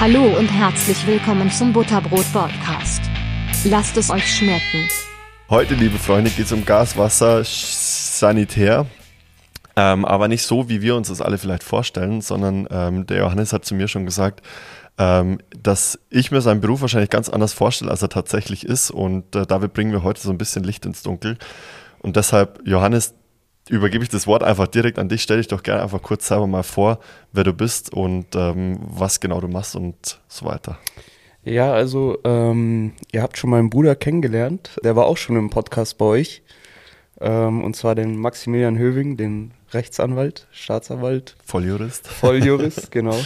Hallo und herzlich willkommen zum Butterbrot Podcast. Lasst es euch schmecken. Heute, liebe Freunde, geht es um Gas, Wasser, Sanitär. Ähm, aber nicht so, wie wir uns das alle vielleicht vorstellen, sondern ähm, der Johannes hat zu mir schon gesagt, ähm, dass ich mir seinen Beruf wahrscheinlich ganz anders vorstelle, als er tatsächlich ist. Und äh, damit bringen wir heute so ein bisschen Licht ins Dunkel. Und deshalb, Johannes, übergebe ich das Wort einfach direkt an dich. Stell dich doch gerne einfach kurz selber mal vor, wer du bist und ähm, was genau du machst und so weiter. Ja, also ähm, ihr habt schon meinen Bruder kennengelernt. Der war auch schon im Podcast bei euch. Ähm, und zwar den Maximilian Höving, den Rechtsanwalt, Staatsanwalt. Volljurist. Volljurist, genau.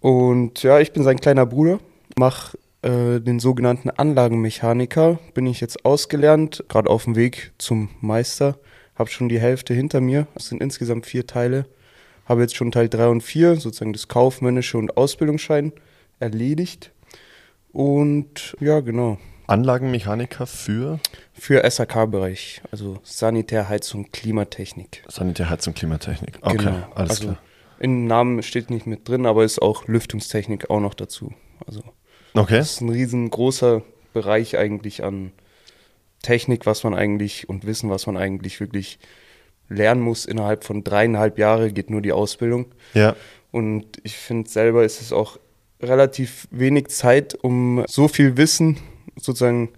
Und ja, ich bin sein kleiner Bruder, mache äh, den sogenannten Anlagenmechaniker. Bin ich jetzt ausgelernt, gerade auf dem Weg zum Meister habe schon die Hälfte hinter mir. Es sind insgesamt vier Teile. Habe jetzt schon Teil 3 und 4, sozusagen das kaufmännische und Ausbildungsschein, erledigt. Und ja, genau. Anlagenmechaniker für? Für SAK-Bereich, also Sanitär, Heizung, Klimatechnik. Sanitär, Heizung, Klimatechnik. Okay, genau. alles also klar. Im Namen steht nicht mit drin, aber ist auch Lüftungstechnik auch noch dazu. Also okay. das ist ein riesengroßer Bereich eigentlich an Technik, was man eigentlich und Wissen, was man eigentlich wirklich lernen muss. Innerhalb von dreieinhalb Jahren geht nur die Ausbildung. Ja. Und ich finde selber ist es auch relativ wenig Zeit, um so viel Wissen sozusagen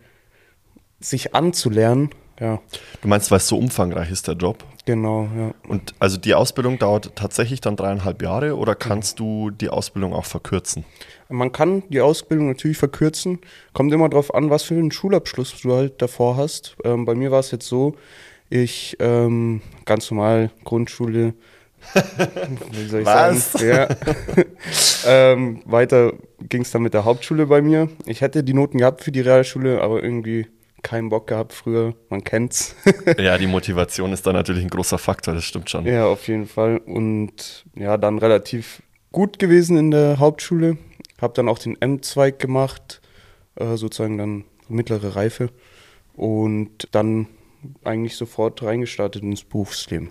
sich anzulernen. Ja. Du meinst, weil es so umfangreich ist, der Job? Genau, ja. Und also die Ausbildung dauert tatsächlich dann dreieinhalb Jahre oder kannst du die Ausbildung auch verkürzen? Man kann die Ausbildung natürlich verkürzen. Kommt immer darauf an, was für einen Schulabschluss du halt davor hast. Ähm, bei mir war es jetzt so, ich ähm, ganz normal Grundschule. Wie soll ich was? sagen? Ja. ähm, weiter ging es dann mit der Hauptschule bei mir. Ich hätte die Noten gehabt für die Realschule, aber irgendwie keinen Bock gehabt früher, man kennt's. ja, die Motivation ist da natürlich ein großer Faktor, das stimmt schon. Ja, auf jeden Fall. Und ja, dann relativ gut gewesen in der Hauptschule. Hab dann auch den M-Zweig gemacht, äh, sozusagen dann mittlere Reife. Und dann eigentlich sofort reingestartet ins Berufsleben.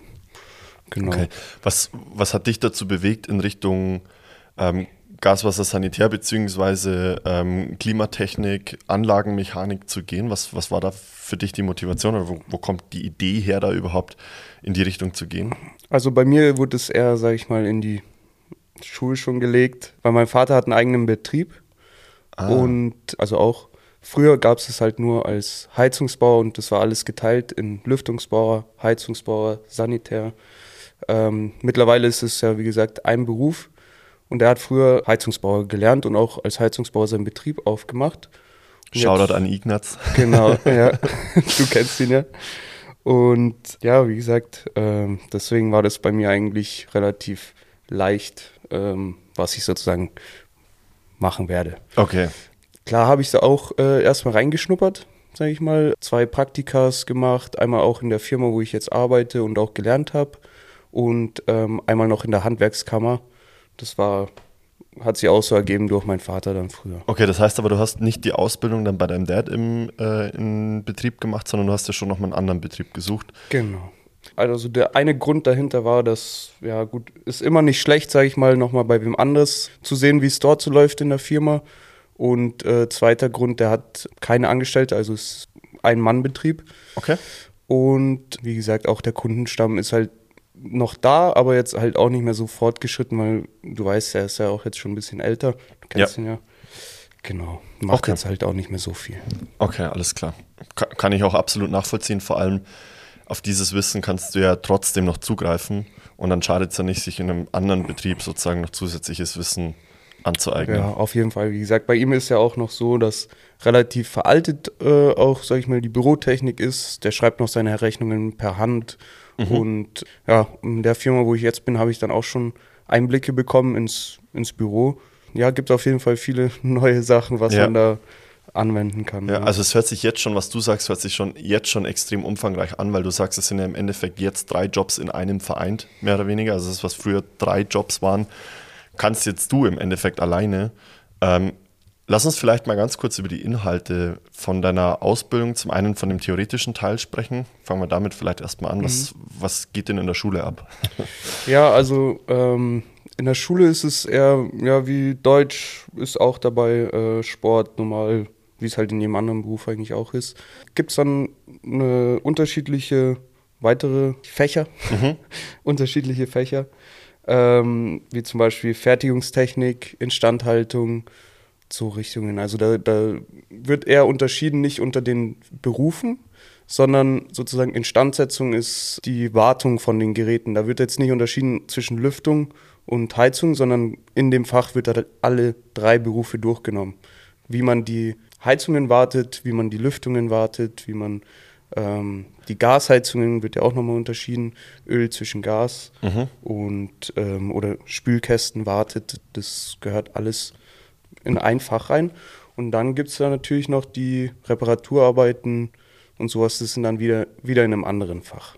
Genau. Okay. Was, was hat dich dazu bewegt, in Richtung ähm, Gaswasser Sanitär bzw. Ähm, Klimatechnik, Anlagenmechanik zu gehen? Was, was war da für dich die Motivation oder wo, wo kommt die Idee her, da überhaupt in die Richtung zu gehen? Also bei mir wurde es eher, sage ich mal, in die Schule schon gelegt, weil mein Vater hat einen eigenen Betrieb ah. und also auch früher gab es es halt nur als Heizungsbauer und das war alles geteilt in Lüftungsbauer, Heizungsbauer, Sanitär. Ähm, mittlerweile ist es ja wie gesagt ein Beruf und er hat früher Heizungsbauer gelernt und auch als Heizungsbauer seinen Betrieb aufgemacht. Und Shoutout jetzt, an Ignaz. Genau, ja. du kennst ihn ja. Und ja, wie gesagt, äh, deswegen war das bei mir eigentlich relativ leicht, ähm, was ich sozusagen machen werde. Okay. Klar habe ich da auch äh, erstmal reingeschnuppert, sage ich mal. Zwei Praktikas gemacht, einmal auch in der Firma, wo ich jetzt arbeite und auch gelernt habe. Und ähm, einmal noch in der Handwerkskammer das war, hat sich auch so ergeben durch meinen Vater dann früher. Okay, das heißt aber, du hast nicht die Ausbildung dann bei deinem Dad im, äh, im Betrieb gemacht, sondern du hast ja schon noch mal einen anderen Betrieb gesucht. Genau. Also der eine Grund dahinter war, dass, ja gut, ist immer nicht schlecht, sage ich mal, nochmal bei wem anderes zu sehen, wie es dort so läuft in der Firma. Und äh, zweiter Grund, der hat keine Angestellte, also ist ein Mann-Betrieb. Okay. Und wie gesagt, auch der Kundenstamm ist halt noch da, aber jetzt halt auch nicht mehr so fortgeschritten, weil du weißt, er ist ja auch jetzt schon ein bisschen älter. Du kennst ja. ihn ja. Genau. Macht okay. jetzt halt auch nicht mehr so viel. Okay, alles klar. Kann ich auch absolut nachvollziehen. Vor allem auf dieses Wissen kannst du ja trotzdem noch zugreifen und dann schadet es ja nicht, sich in einem anderen Betrieb sozusagen noch zusätzliches Wissen anzueignen. Ja, auf jeden Fall. Wie gesagt, bei ihm ist ja auch noch so, dass relativ veraltet äh, auch, sag ich mal, die Bürotechnik ist. Der schreibt noch seine Rechnungen per Hand Mhm. Und ja, in der Firma, wo ich jetzt bin, habe ich dann auch schon Einblicke bekommen ins, ins Büro. Ja, gibt auf jeden Fall viele neue Sachen, was ja. man da anwenden kann. Ja, ja, also es hört sich jetzt schon, was du sagst, hört sich schon jetzt schon extrem umfangreich an, weil du sagst, es sind ja im Endeffekt jetzt drei Jobs in einem vereint, mehr oder weniger. Also das, was früher drei Jobs waren, kannst jetzt du im Endeffekt alleine. Ähm, Lass uns vielleicht mal ganz kurz über die Inhalte von deiner Ausbildung, zum einen von dem theoretischen Teil sprechen. Fangen wir damit vielleicht erstmal an. Was, mhm. was geht denn in der Schule ab? Ja, also ähm, In der Schule ist es eher, ja, wie Deutsch ist auch dabei, äh, Sport normal, wie es halt in jedem anderen Beruf eigentlich auch ist. Gibt es dann eine unterschiedliche weitere Fächer, mhm. unterschiedliche Fächer, ähm, wie zum Beispiel Fertigungstechnik, Instandhaltung, so Richtungen. Also da, da wird eher unterschieden, nicht unter den Berufen, sondern sozusagen Instandsetzung ist die Wartung von den Geräten. Da wird jetzt nicht unterschieden zwischen Lüftung und Heizung, sondern in dem Fach wird da alle drei Berufe durchgenommen. Wie man die Heizungen wartet, wie man die Lüftungen wartet, wie man ähm, die Gasheizungen wird ja auch nochmal unterschieden, Öl zwischen Gas mhm. und ähm, oder Spülkästen wartet, das gehört alles in ein Fach rein. Und dann gibt es da natürlich noch die Reparaturarbeiten und sowas, das sind dann wieder, wieder in einem anderen Fach.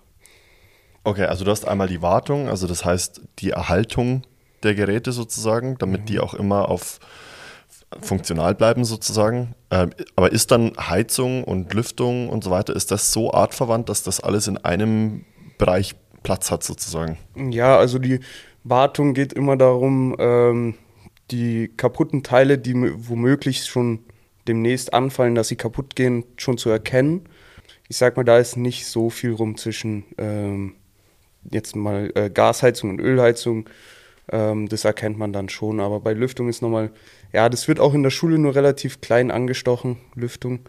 Okay, also du hast einmal die Wartung, also das heißt die Erhaltung der Geräte sozusagen, damit mhm. die auch immer auf funktional bleiben sozusagen. Ähm, aber ist dann Heizung und Lüftung und so weiter, ist das so artverwandt, dass das alles in einem Bereich Platz hat sozusagen? Ja, also die Wartung geht immer darum, ähm, die kaputten Teile, die womöglich schon demnächst anfallen, dass sie kaputt gehen, schon zu erkennen. Ich sag mal, da ist nicht so viel rum zwischen ähm, jetzt mal äh, Gasheizung und Ölheizung. Ähm, das erkennt man dann schon. Aber bei Lüftung ist nochmal, ja, das wird auch in der Schule nur relativ klein angestochen, Lüftung.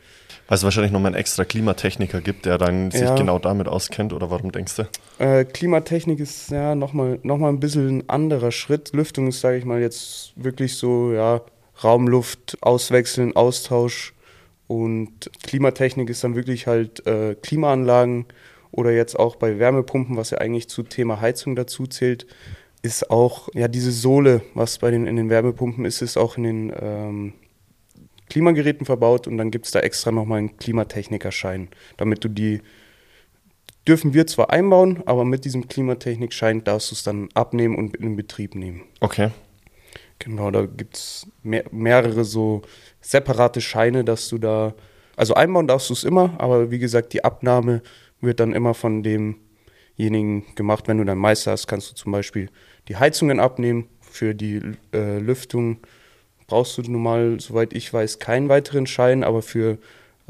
Weil es wahrscheinlich nochmal einen extra Klimatechniker gibt, der dann sich ja. genau damit auskennt, oder warum denkst du? Äh, Klimatechnik ist ja nochmal noch mal ein bisschen ein anderer Schritt. Lüftung ist, sage ich mal, jetzt wirklich so, ja, Raumluft auswechseln, Austausch. Und Klimatechnik ist dann wirklich halt äh, Klimaanlagen oder jetzt auch bei Wärmepumpen, was ja eigentlich zu Thema Heizung dazu zählt, ist auch, ja, diese Sohle, was bei den, in den Wärmepumpen ist, ist auch in den ähm, Klimageräten verbaut und dann gibt es da extra nochmal einen Klimatechnikerschein, damit du die, dürfen wir zwar einbauen, aber mit diesem Klimatechnikschein darfst du es dann abnehmen und in Betrieb nehmen. Okay. Genau, da gibt es mehr, mehrere so separate Scheine, dass du da, also einbauen darfst du es immer, aber wie gesagt, die Abnahme wird dann immer von demjenigen gemacht. Wenn du dann Meister hast, kannst du zum Beispiel die Heizungen abnehmen. Für die äh, Lüftung brauchst du normal, soweit ich weiß, keinen weiteren Schein, aber für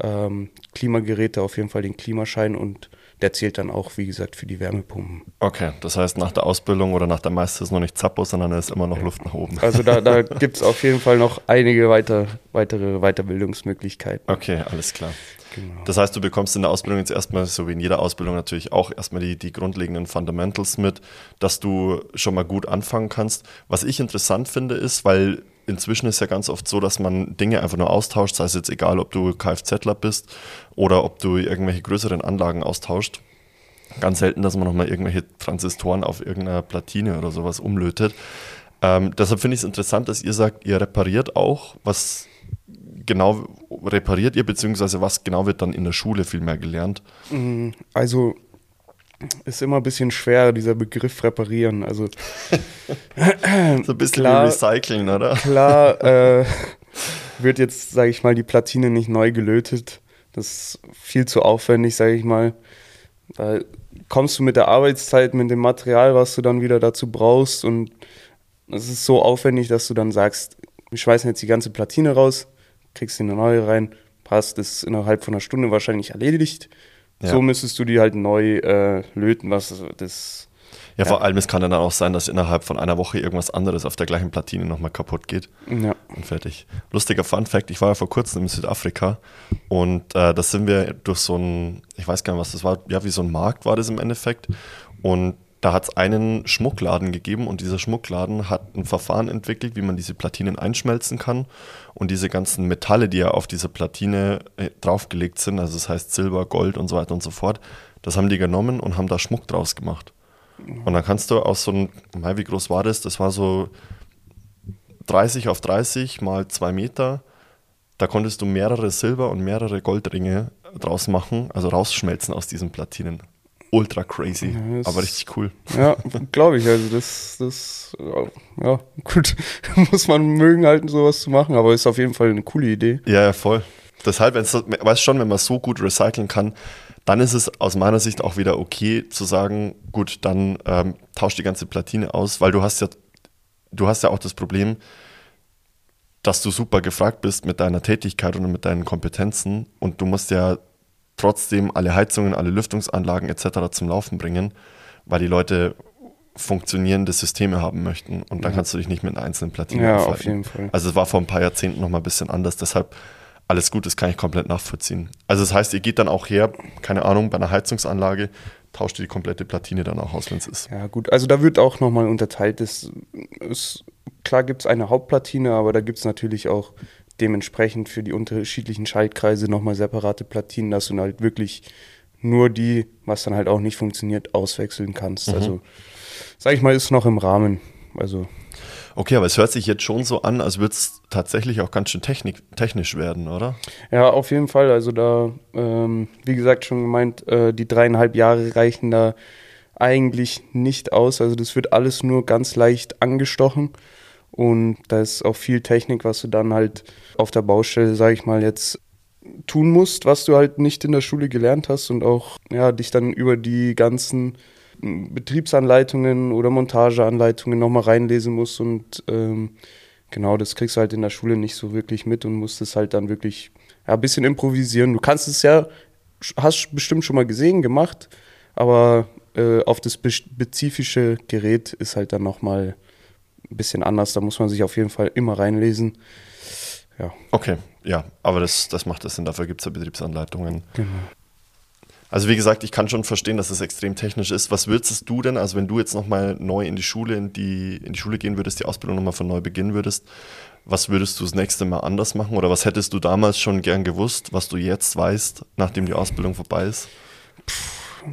ähm, Klimageräte auf jeden Fall den Klimaschein und der zählt dann auch, wie gesagt, für die Wärmepumpen. Okay, das heißt, nach der Ausbildung oder nach der Meister ist noch nicht Zappo, sondern es ist immer noch Luft nach oben. Also da, da gibt es auf jeden Fall noch einige weiter, weitere Weiterbildungsmöglichkeiten. Okay, alles klar. Genau. Das heißt, du bekommst in der Ausbildung jetzt erstmal, so wie in jeder Ausbildung natürlich auch, erstmal die, die grundlegenden Fundamentals mit, dass du schon mal gut anfangen kannst. Was ich interessant finde, ist, weil inzwischen ist ja ganz oft so, dass man Dinge einfach nur austauscht, sei es jetzt egal, ob du Kfzler bist oder ob du irgendwelche größeren Anlagen austauscht. Ganz selten, dass man nochmal irgendwelche Transistoren auf irgendeiner Platine oder sowas umlötet. Ähm, deshalb finde ich es interessant, dass ihr sagt, ihr repariert auch. Was genau repariert ihr, beziehungsweise was genau wird dann in der Schule viel mehr gelernt? Mm, also ist immer ein bisschen schwer, dieser Begriff reparieren. Also so ein bisschen klar, wie recyceln, oder? Klar äh, wird jetzt, sage ich mal, die Platine nicht neu gelötet. Das ist viel zu aufwendig, sage ich mal. Da kommst du mit der Arbeitszeit, mit dem Material, was du dann wieder dazu brauchst und es ist so aufwendig, dass du dann sagst, wir schmeißen jetzt die ganze Platine raus, kriegst eine neue rein, passt, ist innerhalb von einer Stunde wahrscheinlich erledigt. Ja. So müsstest du die halt neu äh, löten, was das. Ja, ja, vor allem, es kann dann auch sein, dass innerhalb von einer Woche irgendwas anderes auf der gleichen Platine nochmal kaputt geht. Ja. Und fertig. Lustiger Fun Fact: Ich war ja vor kurzem in Südafrika und äh, da sind wir durch so ein, ich weiß gar nicht, was das war, ja, wie so ein Markt war das im Endeffekt. Und da hat es einen Schmuckladen gegeben und dieser Schmuckladen hat ein Verfahren entwickelt, wie man diese Platinen einschmelzen kann und diese ganzen Metalle, die ja auf dieser Platine äh, draufgelegt sind, also das heißt Silber, Gold und so weiter und so fort, das haben die genommen und haben da Schmuck draus gemacht. Und dann kannst du aus so einem, wie groß war das? Das war so 30 auf 30 mal 2 Meter. Da konntest du mehrere Silber- und mehrere Goldringe draus machen, also rausschmelzen aus diesen Platinen ultra crazy, ja, aber richtig cool. Ja, glaube ich. Also das, das, ja, gut, muss man mögen halten, sowas zu machen, aber ist auf jeden Fall eine coole Idee. Ja, ja, voll. Deshalb, weißt schon, wenn man so gut recyceln kann, dann ist es aus meiner Sicht auch wieder okay zu sagen, gut, dann ähm, tausch die ganze Platine aus, weil du hast ja du hast ja auch das Problem, dass du super gefragt bist mit deiner Tätigkeit und mit deinen Kompetenzen und du musst ja trotzdem alle Heizungen, alle Lüftungsanlagen etc. zum Laufen bringen, weil die Leute funktionierende Systeme haben möchten und dann kannst du dich nicht mit einer einzelnen Platine Ja, aufhalten. auf jeden Fall. Also es war vor ein paar Jahrzehnten noch mal ein bisschen anders, deshalb alles gut, das kann ich komplett nachvollziehen. Also das heißt, ihr geht dann auch her, keine Ahnung, bei einer Heizungsanlage, tauscht ihr die komplette Platine dann auch aus, wenn es ist. Ja, gut, also da wird auch nochmal unterteilt. Das ist, klar gibt es eine Hauptplatine, aber da gibt es natürlich auch dementsprechend für die unterschiedlichen Schaltkreise nochmal separate Platinen, dass du halt wirklich nur die, was dann halt auch nicht funktioniert, auswechseln kannst. Also, sag ich mal, ist noch im Rahmen. Also, Okay, aber es hört sich jetzt schon so an, als würde es tatsächlich auch ganz schön technik, technisch werden, oder? ja, auf jeden Fall. Also da, ähm, wie gesagt, schon gemeint, äh, die dreieinhalb Jahre reichen da eigentlich nicht aus. Also das wird alles nur ganz leicht angestochen. Und da ist auch viel Technik, was du dann halt auf der Baustelle, sag ich mal, jetzt tun musst, was du halt nicht in der Schule gelernt hast und auch ja, dich dann über die ganzen m, Betriebsanleitungen oder Montageanleitungen nochmal reinlesen musst und ähm, genau, das kriegst du halt in der Schule nicht so wirklich mit und musst es halt dann wirklich ja, ein bisschen improvisieren. Du kannst es ja, hast bestimmt schon mal gesehen, gemacht, aber äh, auf das spezifische Gerät ist halt dann nochmal ein bisschen anders. Da muss man sich auf jeden Fall immer reinlesen. Ja, Okay, ja, aber das, das macht das Sinn, dafür gibt es ja Betriebsanleitungen. genau. Also wie gesagt, ich kann schon verstehen, dass es extrem technisch ist. Was würdest du denn, also wenn du jetzt nochmal neu in die Schule, in die, in die Schule gehen würdest, die Ausbildung nochmal von neu beginnen würdest, was würdest du das nächste Mal anders machen? Oder was hättest du damals schon gern gewusst, was du jetzt weißt, nachdem die Ausbildung vorbei ist?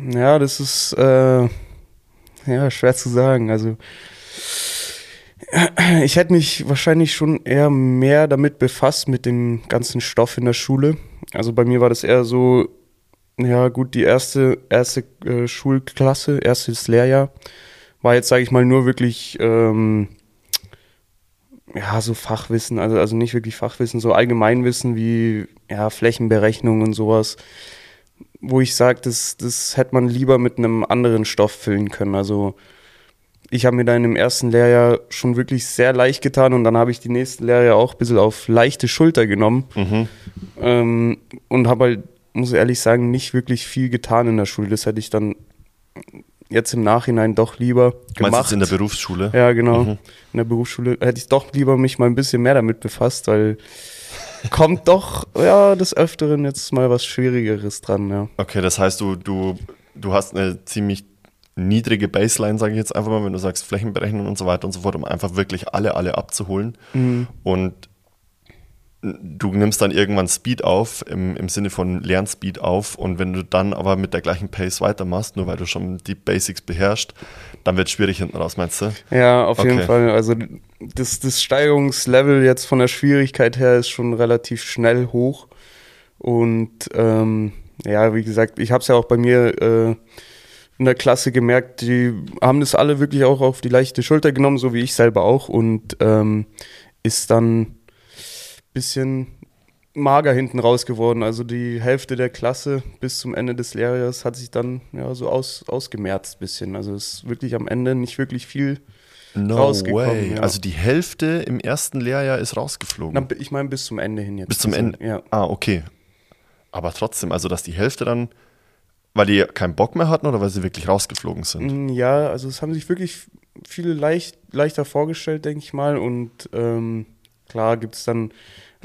Ja, das ist äh, ja schwer zu sagen. Also ich hätte mich wahrscheinlich schon eher mehr damit befasst mit dem ganzen Stoff in der Schule. Also bei mir war das eher so, ja gut, die erste erste äh, Schulklasse, erstes Lehrjahr war jetzt sage ich mal nur wirklich ähm, ja so Fachwissen, also also nicht wirklich Fachwissen, so Allgemeinwissen wie ja Flächenberechnung und sowas wo ich sage, das, das hätte man lieber mit einem anderen Stoff füllen können. Also ich habe mir da in dem ersten Lehrjahr schon wirklich sehr leicht getan und dann habe ich die nächsten Lehrjahre auch ein bisschen auf leichte Schulter genommen Mhm. ähm, und habe halt, muss ich ehrlich sagen, nicht wirklich viel getan in der Schule. Das hätte ich dann jetzt im Nachhinein doch lieber Meinst du gemacht. in der Berufsschule? ja, genau. Mhm. In der Berufsschule hätte ich doch lieber mich mal ein bisschen mehr damit befasst, weil kommt doch, ja, des Öfteren jetzt mal was Schwierigeres dran, ja. Okay, das heißt, du, du, du hast eine ziemlich niedrige Baseline, sage ich jetzt einfach mal, wenn du sagst Flächenberechnung und so weiter und so fort, um einfach wirklich alle, alle abzuholen. Und du nimmst dann irgendwann Speed auf, im, im Sinne von Lernspeed auf. Und wenn du dann aber mit der gleichen Pace weitermachst, nur weil du schon die Basics beherrschst, dann wird es schwierig hinten raus, meinst du? Ja, auf jeden Okay. Fall. Also das, das Steigerungslevel jetzt von der Schwierigkeit her ist schon relativ schnell hoch. Und ähm, ja, wie gesagt, ich habe es ja auch bei mir äh, in der Klasse gemerkt, die haben das alle wirklich auch auf die leichte Schulter genommen, so wie ich selber auch. Und ähm, ist dann bisschen mager hinten raus geworden. Also die Hälfte der Klasse bis zum Ende des Lehrjahres hat sich dann ja so aus, ausgemerzt bisschen. Also es ist wirklich am Ende nicht wirklich viel. No Rausgekommen, way. ja. Also die Hälfte im ersten Lehrjahr ist rausgeflogen. Na, ich meine bis zum Ende hin jetzt. Bis zum Also, Ende. Ja. Ah, okay. Aber trotzdem, also dass die Hälfte dann, weil die keinen Bock mehr hatten oder weil sie wirklich rausgeflogen sind? Mm, Ja, also es haben sich wirklich viele leicht, leichter vorgestellt, denke ich mal. Und ähm, klar gibt es dann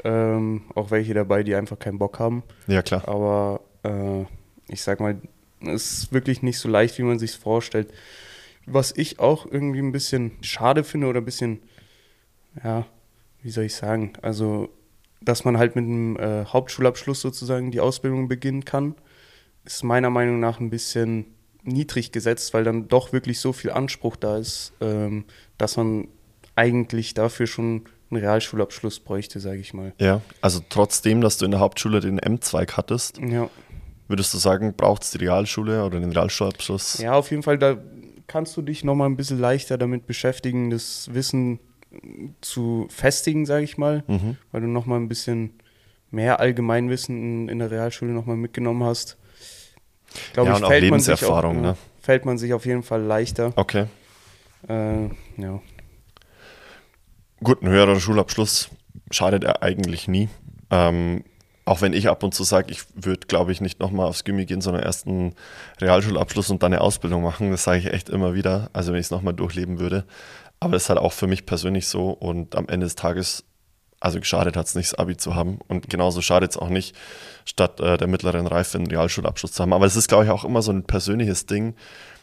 ähm, auch welche dabei, die einfach keinen Bock haben. Ja, klar. Aber äh, ich sag mal, es ist wirklich nicht so leicht, wie man sich vorstellt. Was ich auch irgendwie ein bisschen schade finde oder ein bisschen, ja, wie soll ich sagen, also, dass man halt mit einem äh, Hauptschulabschluss sozusagen die Ausbildung beginnen kann, ist meiner Meinung nach ein bisschen niedrig gesetzt, weil dann doch wirklich so viel Anspruch da ist, ähm, dass man eigentlich dafür schon einen Realschulabschluss bräuchte, sage ich mal. Ja, also trotzdem, dass du in der Hauptschule den M-Zweig hattest, Ja. würdest du sagen, braucht es die Realschule oder den Realschulabschluss? Ja, auf jeden Fall, da kannst du dich nochmal ein bisschen leichter damit beschäftigen, das Wissen zu festigen, sage ich mal, Mhm. weil du nochmal ein bisschen mehr Allgemeinwissen in, in der Realschule nochmal mitgenommen hast. Glaub Ja, und auch Lebenserfahrung, sich auch, ne? Fällt man sich auf jeden Fall leichter. Okay. Äh, ja. Gut, ein höherer Schulabschluss schadet er eigentlich nie. Ähm, auch wenn ich ab und zu sage, ich würde, glaube ich, nicht nochmal aufs Gimmi gehen, sondern erst einen Realschulabschluss und dann eine Ausbildung machen. Das sage ich echt immer wieder. Also wenn ich es nochmal durchleben würde. Aber das ist halt auch für mich persönlich so. Und am Ende des Tages, also geschadet hat es nicht, das Abi zu haben. Und genauso schadet es auch nicht, statt äh, der mittleren Reife einen Realschulabschluss zu haben. Aber es ist, glaube ich, auch immer so ein persönliches Ding.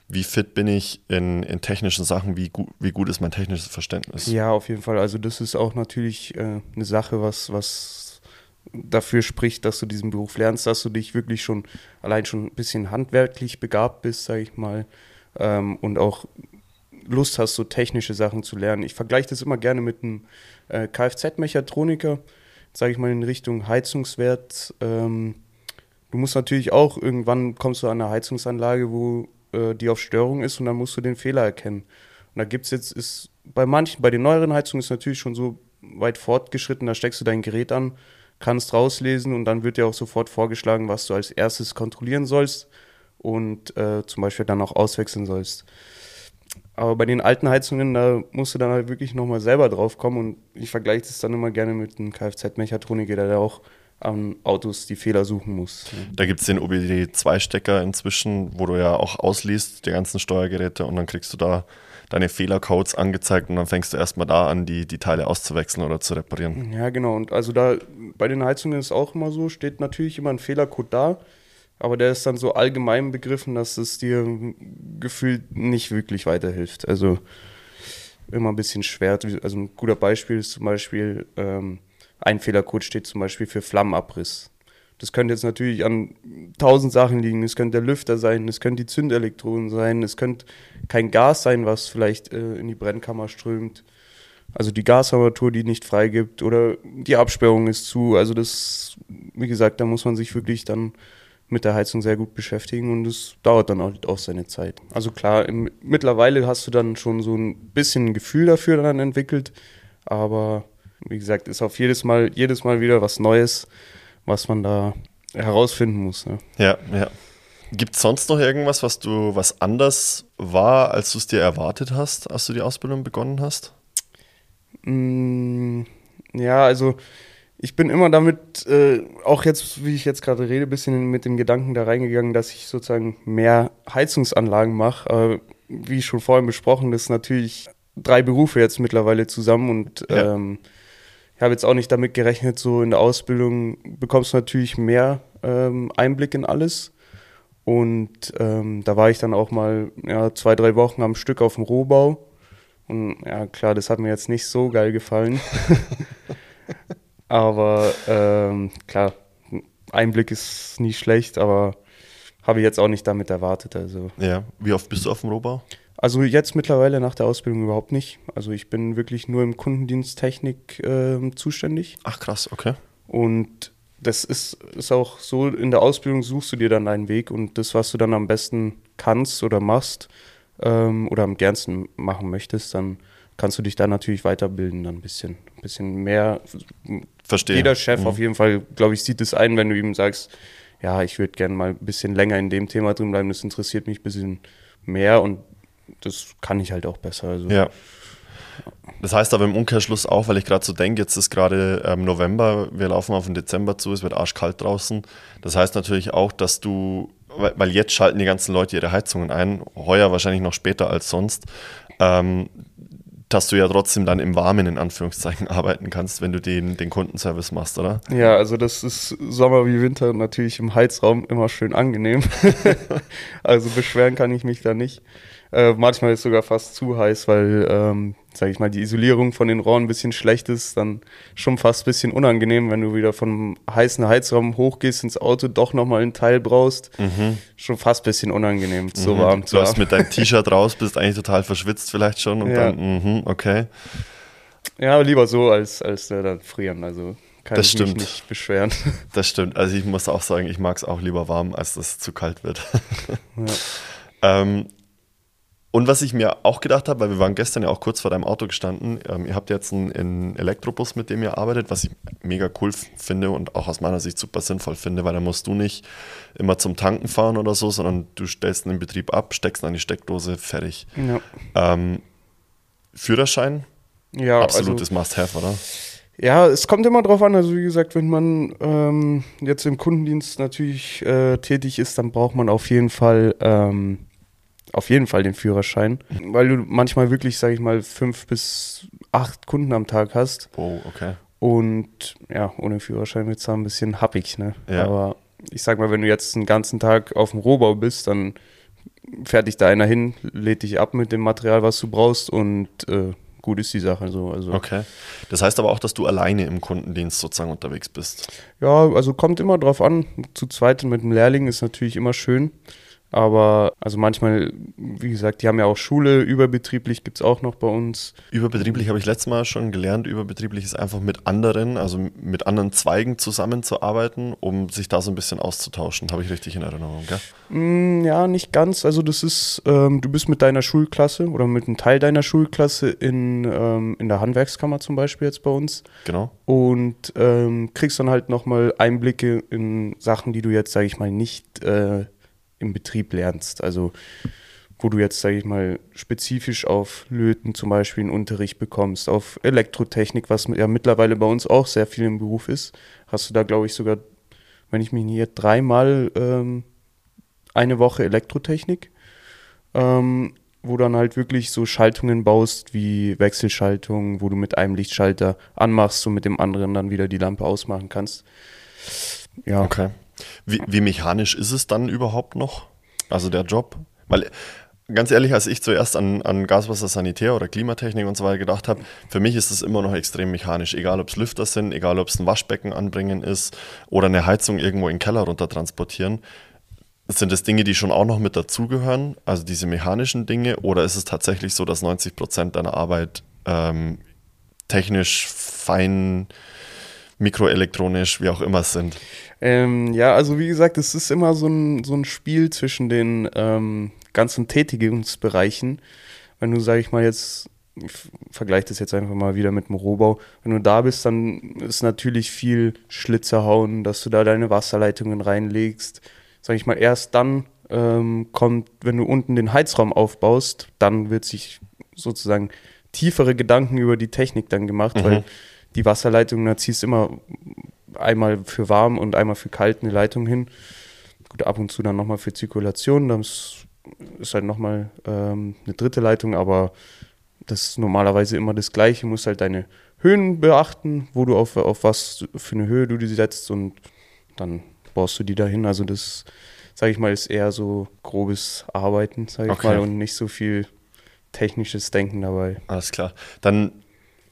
Wie fit bin ich in, in technischen Sachen? Wie, gu wie gut ist mein technisches Verständnis? Ja, auf jeden Fall. Also das ist auch natürlich äh, eine Sache, was, was dafür spricht, dass du diesen Beruf lernst, dass du dich wirklich schon allein schon ein bisschen handwerklich begabt bist, sage ich mal, ähm, und auch Lust hast, so technische Sachen zu lernen. Ich vergleiche das immer gerne mit einem äh, Kfz-Mechatroniker, sage ich mal in Richtung Heizungswert. Ähm, du musst natürlich auch irgendwann kommst du an eine Heizungsanlage, wo äh, die auf Störung ist und dann musst du den Fehler erkennen. Und da gibt es jetzt, ist bei manchen, bei den neueren Heizungen ist natürlich schon so weit fortgeschritten, da steckst du dein Gerät an kannst rauslesen und dann wird dir auch sofort vorgeschlagen, was du als erstes kontrollieren sollst und äh, zum Beispiel dann auch auswechseln sollst. Aber bei den alten Heizungen, da musst du dann halt wirklich nochmal selber drauf kommen und ich vergleiche das dann immer gerne mit einem Kfz-Mechatroniker, der auch an Autos die Fehler suchen muss. Da gibt es den OBD2-Stecker inzwischen, wo du ja auch ausliest, die ganzen Steuergeräte und dann kriegst du da deine Fehlercodes angezeigt und dann fängst du erstmal da an, die, die Teile auszuwechseln oder zu reparieren. Ja, genau. Und also da bei den Heizungen ist es auch immer so, steht natürlich immer ein Fehlercode da, aber der ist dann so allgemein begriffen, dass es dir gefühlt nicht wirklich weiterhilft. Also immer ein bisschen schwer. Also ein guter Beispiel ist zum Beispiel, ähm, ein Fehlercode steht zum Beispiel für Flammenabriss. Das könnte jetzt natürlich an tausend Sachen liegen. Es könnte der Lüfter sein, es könnte die Zündelektroden sein, es könnte kein Gas sein, was vielleicht äh, in die Brennkammer strömt. Also die Gasarmatur, die nicht freigibt oder die Absperrung ist zu. Also das, wie gesagt, da muss man sich wirklich dann mit der Heizung sehr gut beschäftigen und es dauert dann auch, auch seine Zeit. Also klar, im, mittlerweile hast du dann schon so ein bisschen ein Gefühl dafür dann entwickelt, aber wie gesagt, ist auf jedes Mal, jedes Mal wieder was Neues was man da herausfinden muss. Ja, ja. ja. Gibt es sonst noch irgendwas, was du, was anders war, als du es dir erwartet hast, als du die Ausbildung begonnen hast? Mm, ja, also ich bin immer damit, äh, auch jetzt, wie ich jetzt gerade rede, ein bisschen mit dem Gedanken da reingegangen, dass ich sozusagen mehr Heizungsanlagen mache. Äh, wie schon vorhin besprochen, das ist natürlich drei Berufe jetzt mittlerweile zusammen und ja. ähm, ich habe jetzt auch nicht damit gerechnet, so in der Ausbildung bekommst du natürlich mehr ähm, Einblick in alles. Und ähm, da war ich dann auch mal ja, zwei, drei Wochen am Stück auf dem Rohbau. Und ja, klar, das hat mir jetzt nicht so geil gefallen. aber ähm, klar, Einblick ist nie schlecht, aber habe ich jetzt auch nicht damit erwartet. Also. Ja, wie oft bist du auf dem Rohbau? Also jetzt mittlerweile nach der Ausbildung überhaupt nicht. Also ich bin wirklich nur im Kundendienst Technik äh, zuständig. Ach krass, okay. Und das ist, ist auch so, in der Ausbildung suchst du dir dann deinen Weg und das, was du dann am besten kannst oder machst ähm, oder am gernsten machen möchtest, dann kannst du dich da natürlich weiterbilden, dann ein bisschen, ein bisschen mehr. Verstehe. Jeder Chef mhm. auf jeden Fall, glaube ich, sieht es ein, wenn du ihm sagst, ja, ich würde gerne mal ein bisschen länger in dem Thema drin bleiben, das interessiert mich ein bisschen mehr und das kann ich halt auch besser. Also. Ja. Das heißt aber im Umkehrschluss auch, weil ich gerade so denke, jetzt ist gerade ähm, November, wir laufen auf den Dezember zu, es wird arschkalt draußen. Das heißt natürlich auch, dass du, weil, weil jetzt schalten die ganzen Leute ihre Heizungen ein, heuer wahrscheinlich noch später als sonst, ähm, dass du ja trotzdem dann im Warmen in Anführungszeichen arbeiten kannst, wenn du den, den Kundenservice machst, oder? Ja, also das ist Sommer wie Winter natürlich im Heizraum immer schön angenehm. also beschweren kann ich mich da nicht. Äh, manchmal ist es sogar fast zu heiß, weil, ähm, sage ich mal, die Isolierung von den Rohren ein bisschen schlecht ist. Dann schon fast ein bisschen unangenehm, wenn du wieder vom heißen Heizraum hochgehst ins Auto, doch nochmal einen Teil brauchst. Mhm. Schon fast ein bisschen unangenehm, mhm. so warm zu Du hast mit deinem T-Shirt raus, bist eigentlich total verschwitzt vielleicht schon und ja. dann, mh, okay. Ja, lieber so als, als äh, dann frieren. Also kann das ich stimmt. mich nicht beschweren. Das stimmt. Also ich muss auch sagen, ich mag es auch lieber warm, als dass es zu kalt wird. Ja. ähm, und was ich mir auch gedacht habe, weil wir waren gestern ja auch kurz vor deinem Auto gestanden, ähm, ihr habt jetzt einen, einen, Elektrobus, mit dem ihr arbeitet, was ich mega cool finde und auch aus meiner Sicht super sinnvoll finde, weil da musst du nicht immer zum Tanken fahren oder so, sondern du stellst im Betrieb ab, steckst ihn an die Steckdose, fertig. Ja. Ähm, Führerschein, Ja, absolutes Must-Have, oder? Ja, es kommt immer drauf an. Also wie gesagt, wenn man ähm, jetzt im Kundendienst natürlich äh, tätig ist, dann braucht man auf jeden Fall ähm, auf jeden Fall den Führerschein, weil du manchmal wirklich, sage ich mal, fünf bis acht Kunden am Tag hast. Oh, okay. Und ja, ohne Führerschein wird es ein bisschen happig, ne? Ja. Aber ich sag mal, wenn du jetzt den ganzen Tag auf dem Rohbau bist, dann fährt dich da einer hin, lädt dich ab mit dem Material, was du brauchst und äh, gut ist die Sache so. Also, Okay. Das heißt aber auch, dass du alleine im Kundendienst sozusagen unterwegs bist. Ja, also kommt immer drauf an. Zu zweit mit einem Lehrling ist natürlich immer schön. Aber also manchmal, wie gesagt, die haben ja auch Schule, überbetrieblich gibt es auch noch bei uns. Überbetrieblich habe ich letztes Mal schon gelernt. Überbetrieblich ist einfach mit anderen, also mit anderen Zweigen zusammenzuarbeiten, um sich da so ein bisschen auszutauschen. Habe ich richtig in Erinnerung, gell? Mm, ja, nicht ganz. Also das ist, ähm, du bist mit deiner Schulklasse oder mit einem Teil deiner Schulklasse in, ähm, in der Handwerkskammer zum Beispiel jetzt bei uns Genau. und ähm, kriegst dann halt nochmal Einblicke in Sachen, die du jetzt, sage ich mal, nicht äh, im Betrieb lernst. Also wo du jetzt, sage ich mal, spezifisch auf Löten zum Beispiel einen Unterricht bekommst, auf Elektrotechnik, was ja mittlerweile bei uns auch sehr viel im Beruf ist, hast du da, glaube ich, sogar, wenn ich mich irre, dreimal ähm, eine Woche Elektrotechnik, ähm, wo dann halt wirklich so Schaltungen baust wie Wechselschaltungen, wo du mit einem Lichtschalter anmachst und mit dem anderen dann wieder die Lampe ausmachen kannst. Ja, Okay. Wie, wie mechanisch ist es dann überhaupt noch? Also der Job? Weil, ganz ehrlich, als ich zuerst an, an Gaswasser, Sanitär oder Klimatechnik und so weiter gedacht habe, für mich ist es immer noch extrem mechanisch. Egal, ob es Lüfter sind, egal, ob es ein Waschbecken anbringen ist oder eine Heizung irgendwo in den Keller runter transportieren. Sind das Dinge, die schon auch noch mit dazugehören, also diese mechanischen Dinge, oder ist es tatsächlich so, dass 90 Prozent deiner Arbeit ähm, technisch, fein, mikroelektronisch, wie auch immer sind? Ähm, ja, also wie gesagt, es ist immer so ein, so ein Spiel zwischen den ähm, ganzen Tätigungsbereichen. Wenn du, sag ich mal, jetzt, ich vergleiche das jetzt einfach mal wieder mit dem Rohbau, wenn du da bist, dann ist natürlich viel Schlitze hauen, dass du da deine Wasserleitungen reinlegst. Sag ich mal, erst dann ähm, kommt, wenn du unten den Heizraum aufbaust, dann wird sich sozusagen tiefere Gedanken über die Technik dann gemacht, Mhm. weil die Wasserleitung, da ziehst immer einmal für warm und einmal für kalt eine Leitung hin. Gut, ab und zu dann nochmal für Zirkulation, dann ist, ist halt nochmal ähm, eine dritte Leitung, aber das ist normalerweise immer das Gleiche. Du musst halt deine Höhen beachten, wo du auf, auf was für eine Höhe du die setzt und dann baust du die dahin. Also das, sage ich mal, ist eher so grobes Arbeiten, sage ich Okay. mal, und nicht so viel technisches Denken dabei. Alles klar. Dann,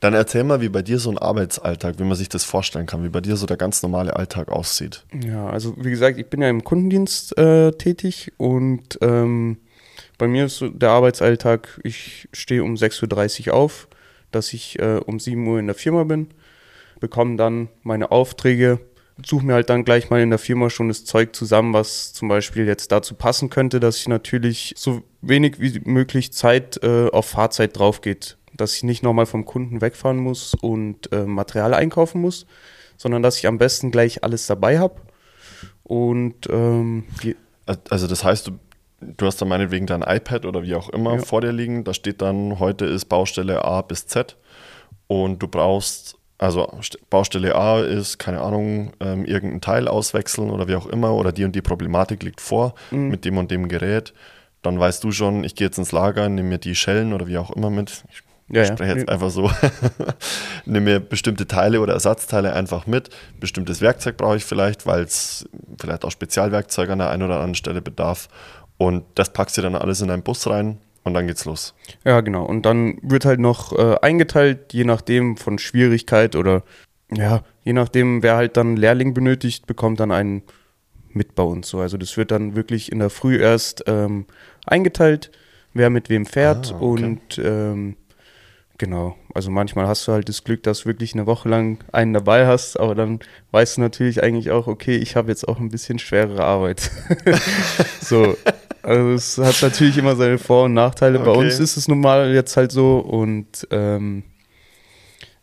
dann erzähl mal, wie bei dir so ein Arbeitsalltag, wie man sich das vorstellen kann, wie bei dir so der ganz normale Alltag aussieht. Ja, also wie gesagt, ich bin ja im Kundendienst äh, tätig und ähm, bei mir ist so der Arbeitsalltag, ich stehe um 6.30 Uhr auf, dass ich äh, um 7 Uhr in der Firma bin, bekomme dann meine Aufträge, suche mir halt dann gleich mal in der Firma schon das Zeug zusammen, was zum Beispiel jetzt dazu passen könnte, dass ich natürlich so wenig wie möglich Zeit äh, auf Fahrzeit drauf geht, dass ich nicht nochmal vom Kunden wegfahren muss und äh, Material einkaufen muss, sondern dass ich am besten gleich alles dabei habe. Und ähm, Also das heißt, du, du hast dann meinetwegen dein iPad oder wie auch immer Ja. vor dir liegen, da steht dann, heute ist Baustelle A bis Z und du brauchst, also St- Baustelle A ist, keine Ahnung, ähm, irgendein Teil auswechseln oder wie auch immer oder die und die Problematik liegt vor Mhm. mit dem und dem Gerät. Dann weißt du schon, ich gehe jetzt ins Lager, nehme mir die Schellen oder wie auch immer mit. Ich Ja, ja. spreche jetzt einfach so. Nimm mir bestimmte Teile oder Ersatzteile einfach mit. Bestimmtes Werkzeug brauche ich vielleicht, weil es vielleicht auch Spezialwerkzeuge an der einen oder anderen Stelle bedarf. Und das packst du dann alles in einen Bus rein und dann geht's los. ja, genau. Und dann wird halt noch äh, eingeteilt, je nachdem von Schwierigkeit oder ja, je nachdem, wer halt dann Lehrling benötigt, bekommt dann einen mit bei uns. So. Also das wird dann wirklich in der Früh erst ähm, eingeteilt, wer mit wem fährt Ah, okay. und ähm, genau. Also manchmal hast du halt das Glück, dass du wirklich eine Woche lang einen dabei hast, aber dann weißt du natürlich eigentlich auch, okay, ich habe jetzt auch ein bisschen schwerere Arbeit. so. Also es hat natürlich immer seine Vor- und Nachteile. Bei Okay. uns ist es normal jetzt halt so und ähm,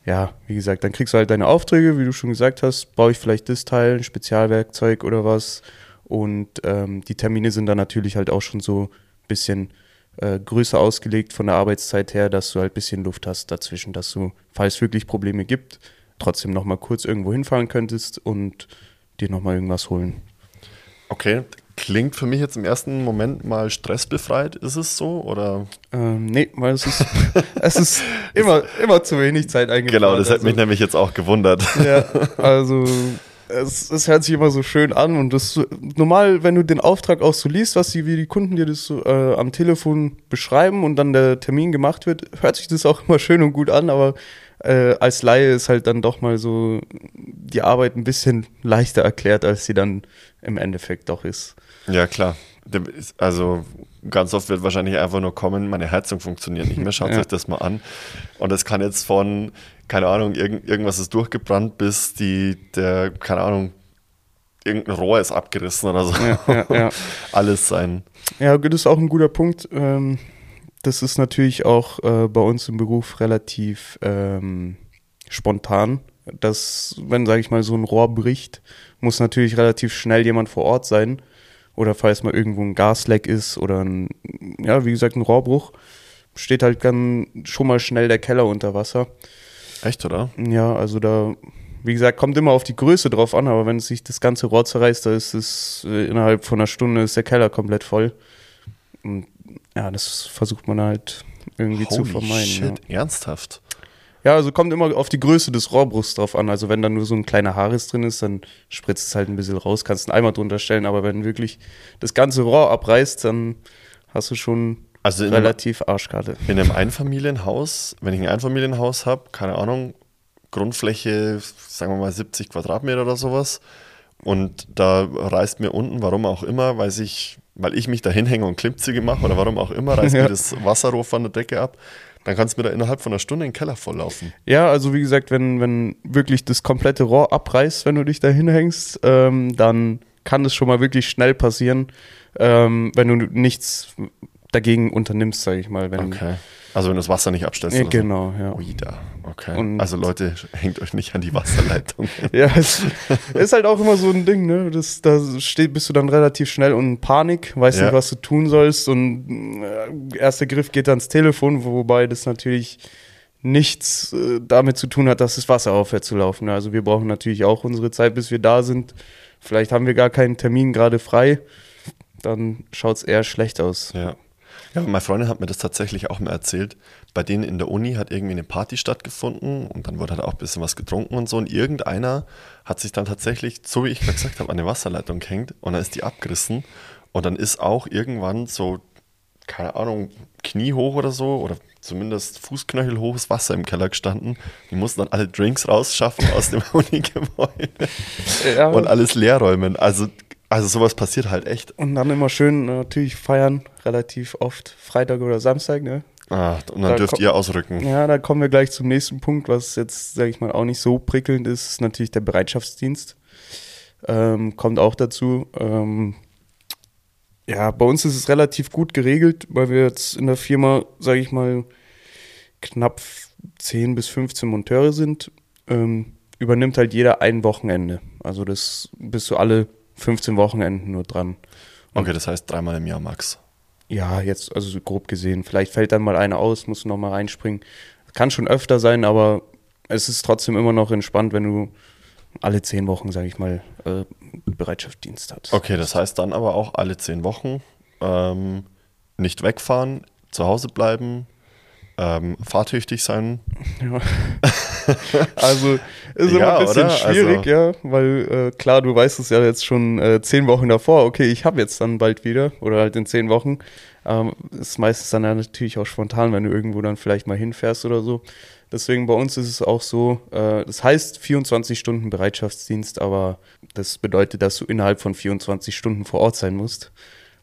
ja, wie gesagt, dann kriegst du halt deine Aufträge, wie du schon gesagt hast, brauche ich vielleicht das Teil, ein Spezialwerkzeug oder was. Und ähm, die Termine sind dann natürlich halt auch schon so ein bisschen äh, größer ausgelegt von der Arbeitszeit her, dass du halt ein bisschen Luft hast dazwischen, dass du, falls es wirklich Probleme gibt, trotzdem nochmal kurz irgendwo hinfahren könntest und dir nochmal irgendwas holen. Okay, klingt für mich jetzt im ersten Moment mal stressbefreit. Ist es so? Oder? Ähm, nee, weil es ist, es ist immer, immer zu wenig Zeit eingeplant. Genau, das also, hat mich nämlich jetzt auch gewundert. Ja, also es, es hört sich immer so schön an und das normal, wenn du den Auftrag auch so liest, was die, wie die Kunden dir das so, äh, am Telefon beschreiben und dann der Termin gemacht wird, hört sich das auch immer schön und gut an, aber äh, als Laie ist halt dann doch mal so die Arbeit ein bisschen leichter erklärt, als sie dann im Endeffekt doch ist. Ja, klar. Also ganz oft wird wahrscheinlich einfach nur kommen, meine Heizung funktioniert nicht mehr, schaut ja. euch das mal an. Und das kann jetzt von, keine Ahnung, irgend, irgendwas ist durchgebrannt, bis die, der, keine Ahnung, irgendein Rohr ist abgerissen oder so. Ja, ja, ja. Alles sein. Ja, das ist auch ein guter Punkt. Ähm, das ist natürlich auch äh, bei uns im Beruf relativ ähm, spontan. Dass, wenn, sage ich mal, so ein Rohr bricht, muss natürlich relativ schnell jemand vor Ort sein. Oder falls mal irgendwo ein Gasleck ist oder ein, ja, wie gesagt, ein Rohrbruch, steht halt dann schon mal schnell der Keller unter Wasser. Echt, oder? Ja, also da, wie gesagt, kommt immer auf die Größe drauf an, aber wenn sich das ganze Rohr zerreißt, da ist es äh, innerhalb von einer Stunde ist der Keller komplett voll. Und ja, das versucht man halt irgendwie Holy zu vermeiden. Shit, ja. ernsthaft? Ja, also kommt immer auf die Größe des Rohrbruchs drauf an. Also wenn da nur so ein kleiner Haarriss drin ist, dann spritzt es halt ein bisschen raus, kannst einen Eimer drunter stellen. Aber wenn wirklich das ganze Rohr abreißt, dann hast du schon also relativ einem, Arschkarte. In einem Einfamilienhaus, wenn ich ein Einfamilienhaus habe, keine Ahnung, Grundfläche, sagen wir mal 70 Quadratmeter oder sowas, und da reißt mir unten, warum auch immer, weiß ich, weil ich mich da hinhänge und Klimmzüge mache oder warum auch immer, reißt ja. mir das Wasserrohr von der Decke ab. Dann kannst du mir da innerhalb von einer Stunde den Keller volllaufen. Ja, also wie gesagt, wenn, wenn wirklich das komplette Rohr abreißt, wenn du dich da hinhängst, ähm, dann kann es schon mal wirklich schnell passieren, ähm, wenn du nichts dagegen unternimmst, sage ich mal. Wenn, okay. Also wenn du das Wasser nicht abstellst. Ja, genau, so. ja. Ui, da. Okay. Und also Leute, hängt euch nicht an die Wasserleitung. ja, es ist halt auch immer so ein Ding, ne? Das, da steht, bist du dann relativ schnell und in Panik, weißt ja. nicht, was du tun sollst und äh, erster Griff geht ans Telefon, wobei das natürlich nichts äh, damit zu tun hat, dass das Wasser aufhört zu laufen. Ne? Also wir brauchen natürlich auch unsere Zeit, bis wir da sind. Vielleicht haben wir gar keinen Termin gerade frei. Dann schaut es eher schlecht aus. Ja. Ja, meine Freundin hat mir das tatsächlich auch mal erzählt. Bei denen in der Uni hat irgendwie eine Party stattgefunden und dann wurde halt auch ein bisschen was getrunken und so. Und irgendeiner hat sich dann tatsächlich, so wie ich gesagt habe, an eine Wasserleitung gehängt und dann ist die abgerissen. Und dann ist auch irgendwann so, keine Ahnung, kniehoch oder so oder zumindest fußknöchelhohes Wasser im Keller gestanden. Die mussten dann alle Drinks rausschaffen aus dem Uni-Gebäude ja. und alles leer räumen. Also also sowas passiert halt echt. Und dann immer schön äh, natürlich feiern, relativ oft Freitag oder Samstag, ne? Ah, und dann da dürft ihr ausrücken. Ja, da kommen wir gleich zum nächsten Punkt, was jetzt, sage ich mal, auch nicht so prickelnd ist, ist natürlich der Bereitschaftsdienst. Ähm, kommt auch dazu. Ähm, ja, bei uns ist es relativ gut geregelt, weil wir jetzt in der Firma, sage ich mal, knapp 10 bis 15 Monteure sind. Ähm, übernimmt halt jeder ein Wochenende. Also das bist du alle 15 Wochenenden nur dran. Und okay, das heißt dreimal im Jahr max. Ja, jetzt, also grob gesehen. Vielleicht fällt dann mal einer aus, musst du nochmal reinspringen. Kann schon öfter sein, aber es ist trotzdem immer noch entspannt, wenn du alle zehn Wochen, sage ich mal, äh, Bereitschaftsdienst hast. Okay, das heißt dann aber auch alle zehn Wochen ähm, nicht wegfahren, zu Hause bleiben, ähm, fahrtüchtig sein. Ja. also ist immer ja, ein bisschen oder? schwierig, also, ja, weil äh, klar, du weißt es ja jetzt schon äh, zehn Wochen davor, okay, ich habe jetzt dann bald wieder oder halt in zehn Wochen. Ähm, ist meistens dann ja natürlich auch spontan, wenn du irgendwo dann vielleicht mal hinfährst oder so. Deswegen bei uns ist es auch so, äh, das heißt 24 Stunden Bereitschaftsdienst, aber das bedeutet, dass du innerhalb von 24 Stunden vor Ort sein musst,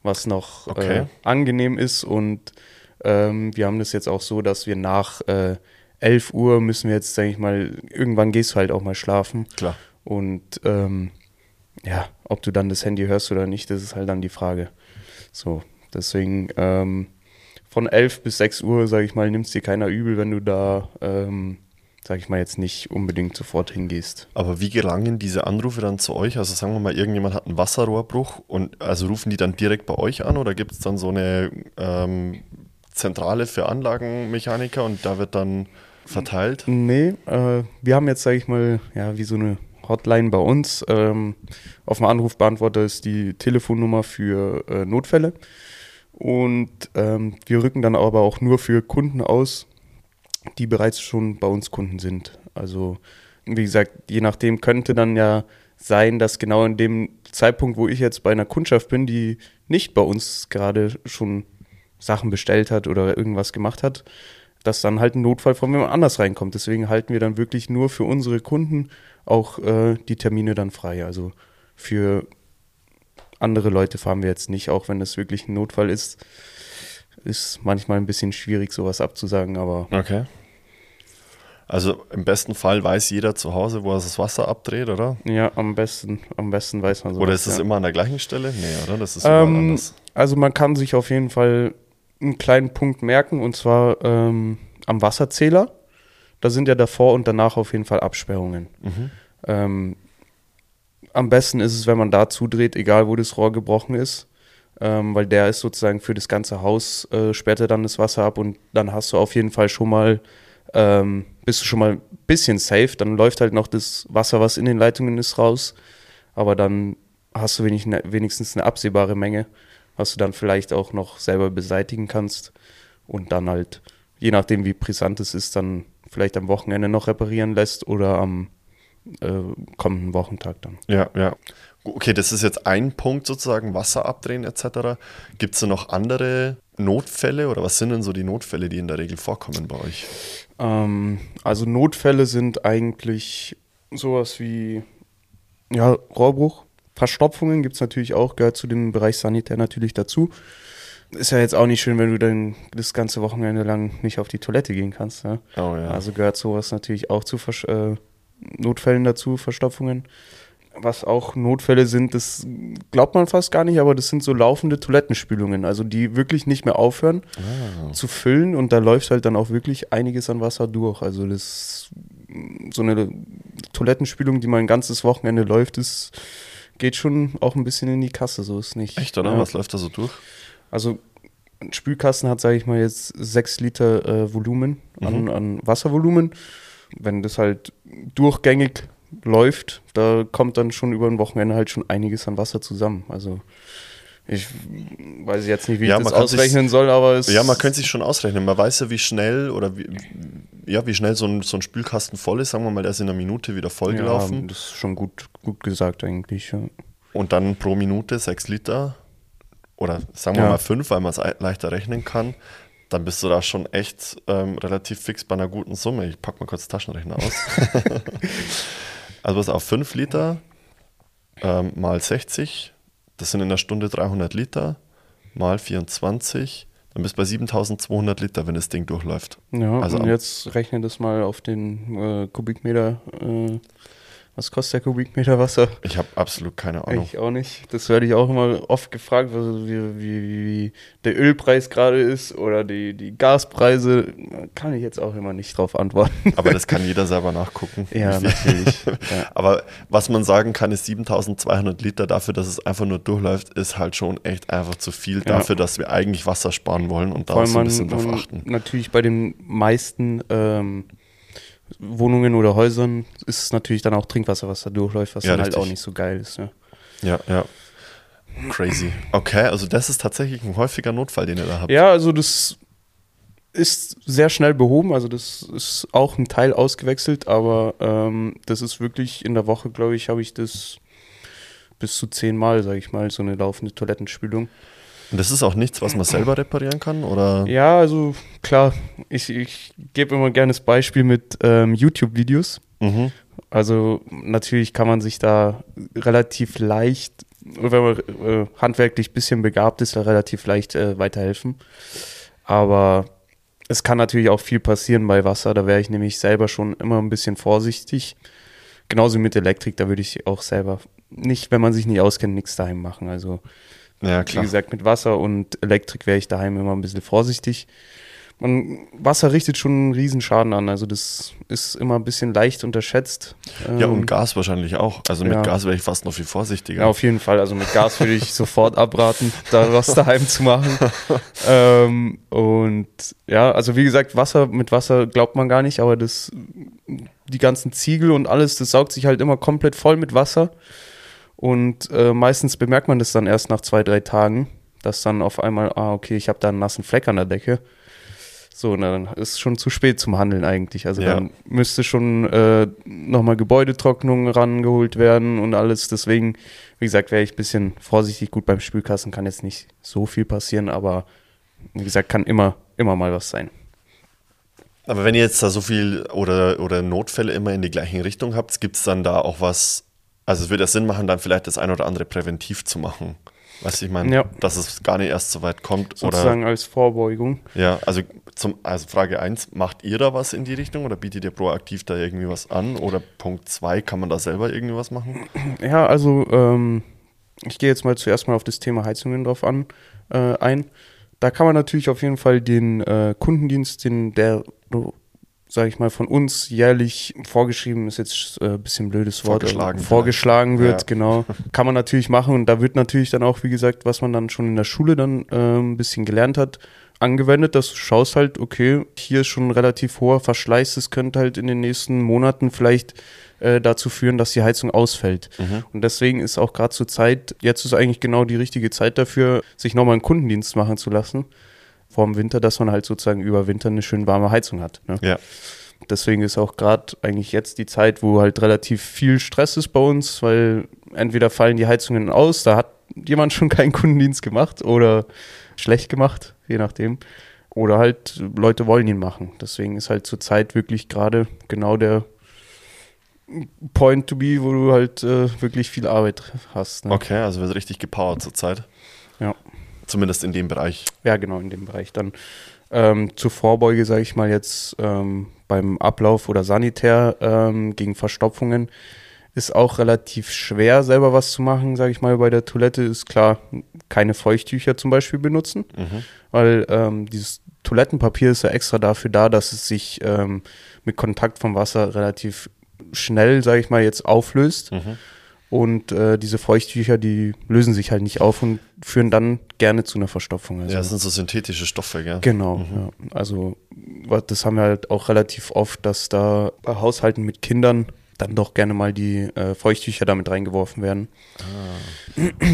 was noch äh, okay. angenehm ist und ähm, wir haben das jetzt auch so, dass wir nach äh, 11 Uhr müssen wir jetzt, denke ich mal, irgendwann gehst du halt auch mal schlafen. Klar. Und ähm, ja, ob du dann das Handy hörst oder nicht, das ist halt dann die Frage. So, deswegen ähm, von 11 bis 6 Uhr, sage ich mal, nimmst dir keiner übel, wenn du da ähm, sag ich mal, jetzt nicht unbedingt sofort hingehst. Aber wie gelangen diese Anrufe dann zu euch? Also sagen wir mal, irgendjemand hat einen Wasserrohrbruch und also rufen die dann direkt bei euch an oder gibt es dann so eine ähm, Zentrale für Anlagenmechaniker und da wird dann verteilt? Nee, äh, wir haben jetzt, sage ich mal, ja, wie so eine Hotline bei uns. Ähm, auf dem Anrufbeantworter ist die Telefonnummer für äh, Notfälle. Und ähm, wir rücken dann aber auch nur für Kunden aus, die bereits schon bei uns Kunden sind. Also, wie gesagt, je nachdem könnte dann ja sein, dass genau in dem Zeitpunkt, wo ich jetzt bei einer Kundschaft bin, die nicht bei uns gerade schon Sachen bestellt hat oder irgendwas gemacht hat, dass dann halt ein Notfall von jemand anders reinkommt. Deswegen halten wir dann wirklich nur für unsere Kunden auch äh, die Termine dann frei. Also für andere Leute fahren wir jetzt nicht, auch wenn das wirklich ein Notfall ist. Ist manchmal ein bisschen schwierig, sowas abzusagen, aber. Okay. Also im besten Fall weiß jeder zu Hause, wo er das Wasser abdreht, oder? Ja, am besten, am besten weiß man so. Oder ist es ja. immer an der gleichen Stelle? Nee, oder? Das ist ähm, anders. Also man kann sich auf jeden Fall einen kleinen Punkt merken und zwar ähm, am Wasserzähler. Da sind ja davor und danach auf jeden Fall Absperrungen. Mhm. Ähm, am besten ist es, wenn man da zudreht, egal wo das Rohr gebrochen ist, ähm, weil der ist sozusagen für das ganze Haus, äh, sperrt er dann das Wasser ab und dann hast du auf jeden Fall schon mal, ähm, bist du schon mal ein bisschen safe, dann läuft halt noch das Wasser, was in den Leitungen ist, raus, aber dann hast du wenig, wenigstens eine absehbare Menge was du dann vielleicht auch noch selber beseitigen kannst und dann halt, je nachdem wie brisant es ist, dann vielleicht am Wochenende noch reparieren lässt oder am äh, kommenden Wochentag dann. Ja, ja. Okay, das ist jetzt ein Punkt sozusagen, Wasser abdrehen etc. Gibt es noch andere Notfälle oder was sind denn so die Notfälle, die in der Regel vorkommen bei euch? Ähm, also Notfälle sind eigentlich sowas wie ja, Rohrbruch, Verstopfungen gibt es natürlich auch, gehört zu dem Bereich Sanitär natürlich dazu. Ist ja jetzt auch nicht schön, wenn du dann das ganze Wochenende lang nicht auf die Toilette gehen kannst. Ja? Oh, ja. Also gehört sowas natürlich auch zu Vers äh, Notfällen dazu, Verstopfungen. Was auch Notfälle sind, das glaubt man fast gar nicht, aber das sind so laufende Toilettenspülungen, also die wirklich nicht mehr aufhören ah. zu füllen und da läuft halt dann auch wirklich einiges an Wasser durch. Also das so eine Toilettenspülung, die mal ein ganzes Wochenende läuft, ist geht schon auch ein bisschen in die Kasse, so ist nicht. Echt, oder? Ja. Was läuft da so durch? Also ein Spülkasten hat, sage ich mal, jetzt sechs Liter äh, Volumen an, mhm. an Wasservolumen. Wenn das halt durchgängig läuft, da kommt dann schon über ein Wochenende halt schon einiges an Wasser zusammen. Also ich weiß jetzt nicht, wie ja, ich das ausrechnen soll, aber es. Ja, man könnte sich schon ausrechnen. Man weiß ja, wie schnell oder wie, ja, wie schnell so ein, so ein Spülkasten voll ist. Sagen wir mal, der ist in einer Minute wieder vollgelaufen. Ja, das ist schon gut, gut gesagt eigentlich. Ja. Und dann pro Minute sechs Liter oder sagen wir ja. mal fünf, weil man es leichter rechnen kann. Dann bist du da schon echt ähm, relativ fix bei einer guten Summe. Ich packe mal kurz Taschenrechner aus. also was auf fünf Liter ähm, mal 60, das sind in der Stunde 300 Liter, mal 24 dann bist du bei 7200 Liter, wenn das Ding durchläuft. Ja, also und jetzt rechne das mal auf den äh, Kubikmeter äh, was kostet der Kubikmeter Wasser? Ich habe absolut keine Ahnung. Ich auch nicht. Das werde ich auch immer oft gefragt, wie, wie, wie der Ölpreis gerade ist oder die, die Gaspreise. Kann ich jetzt auch immer nicht drauf antworten. Aber das kann jeder selber nachgucken. ja, natürlich. Ja. Aber was man sagen kann, ist 7200 Liter dafür, dass es einfach nur durchläuft, ist halt schon echt einfach zu viel ja. dafür, dass wir eigentlich Wasser sparen wollen und da so ein bisschen drauf achten. Natürlich bei den meisten ähm, Wohnungen oder Häusern ist es natürlich dann auch Trinkwasser, was da durchläuft, was ja, dann halt auch nicht so geil ist. Ja, ja. ja. Crazy. Okay, also das ist tatsächlich ein häufiger Notfall, den ihr da habt. Ja, also das ist sehr schnell behoben, also das ist auch ein Teil ausgewechselt, aber ähm, das ist wirklich in der Woche, glaube ich, habe ich das bis zu zehnmal, sage ich mal, so eine laufende Toilettenspülung. Und das ist auch nichts, was man selber reparieren kann, oder? Ja, also klar, ich, ich gebe immer gerne das Beispiel mit ähm, YouTube-Videos. Mhm. Also natürlich kann man sich da relativ leicht, wenn man äh, handwerklich ein bisschen begabt ist, da relativ leicht äh, weiterhelfen. Aber es kann natürlich auch viel passieren bei Wasser, da wäre ich nämlich selber schon immer ein bisschen vorsichtig. Genauso mit Elektrik, da würde ich auch selber nicht, wenn man sich nicht auskennt, nichts daheim machen. Also ja, klar. Wie gesagt, mit Wasser und Elektrik wäre ich daheim immer ein bisschen vorsichtig. man, Wasser richtet schon einen Riesenschaden an. Also das ist immer ein bisschen leicht unterschätzt. Ja, Ähm, und Gas wahrscheinlich auch. Also mit ja. Gas wäre ich fast noch viel vorsichtiger. Ja, auf jeden Fall. Also mit Gas würde ich sofort abraten, da was daheim zu machen. ähm, und ja, also wie gesagt, Wasser, mit Wasser glaubt man gar nicht, aber das, die ganzen Ziegel und alles, das saugt sich halt immer komplett voll mit Wasser. Und äh, meistens bemerkt man das dann erst nach zwei, drei Tagen, dass dann auf einmal, ah, okay, ich habe da einen nassen Fleck an der Decke. So, und dann ist schon zu spät zum Handeln eigentlich. Also Ja. dann müsste schon äh, nochmal Gebäudetrocknung rangeholt werden und alles. Deswegen, wie gesagt, wäre ich ein bisschen vorsichtig. Gut, beim Spülkasten kann jetzt nicht so viel passieren, aber wie gesagt, kann immer, immer mal was sein. Aber wenn ihr jetzt da so viel oder, oder Notfälle immer in die gleiche Richtung habt, gibt es dann da auch was, also es würde ja Sinn machen, dann vielleicht das ein oder andere präventiv zu machen. Weißt du, ich meine, Ja. dass es gar nicht erst so weit kommt. Sozusagen als Vorbeugung. Oder ja, also zum, also Frage 1, macht ihr da was in die Richtung oder bietet ihr proaktiv da irgendwie was an? Oder Punkt 2, kann man da selber irgendwie was machen? Ja, also ähm, ich gehe jetzt mal zuerst mal auf das Thema Heizungen drauf an, äh, ein. Da kann man natürlich auf jeden Fall den äh, Kundendienst, den der, sage ich mal, von uns jährlich vorgeschrieben ist jetzt äh, ein bisschen ein blödes Wort, Vorgeschlagen aber vorgeschlagen wird, Ja. genau. Kann man natürlich machen und da wird natürlich dann auch, wie gesagt, was man dann schon in der Schule dann äh, ein bisschen gelernt hat, angewendet, dass du schaust halt, okay, hier ist schon ein relativ hoher Verschleiß, das könnte halt in den nächsten Monaten vielleicht äh, dazu führen, dass die Heizung ausfällt. Und deswegen ist auch gerade zur Zeit, jetzt ist eigentlich genau die richtige Zeit dafür, sich nochmal einen Kundendienst machen zu lassen vor dem Winter, dass man halt sozusagen über Winter eine schön warme Heizung hat. Ne? Ja. Deswegen ist auch gerade eigentlich jetzt die Zeit, wo halt relativ viel Stress ist bei uns, weil entweder fallen die Heizungen aus, da hat jemand schon keinen Kundendienst gemacht oder schlecht gemacht, je nachdem. Oder halt Leute wollen ihn machen. Deswegen ist halt zur Zeit wirklich gerade genau der Point to be, wo du halt äh, wirklich viel Arbeit hast. Ne? Okay, also wird richtig gepowert zurzeit. Ja. Zumindest in dem Bereich. Ja, genau, in dem Bereich. Dann ähm, zur Vorbeuge, sage ich mal jetzt, ähm, beim Ablauf oder Sanitär ähm, gegen Verstopfungen ist auch relativ schwer, selber was zu machen, sage ich mal. Bei der Toilette ist klar, keine Feuchttücher zum Beispiel benutzen, weil ähm, dieses Toilettenpapier ist ja extra dafür da, dass es sich ähm, mit Kontakt vom Wasser relativ schnell, sage ich mal, jetzt auflöst. Und äh, diese Feuchttücher, die lösen sich halt nicht auf und führen dann gerne zu einer Verstopfung. Also, Ja, das sind so synthetische Stoffe, gell? Genau, ja. Also das haben wir halt auch relativ oft, dass da bei Haushalten mit Kindern dann doch gerne mal die äh, Feuchttücher damit reingeworfen werden.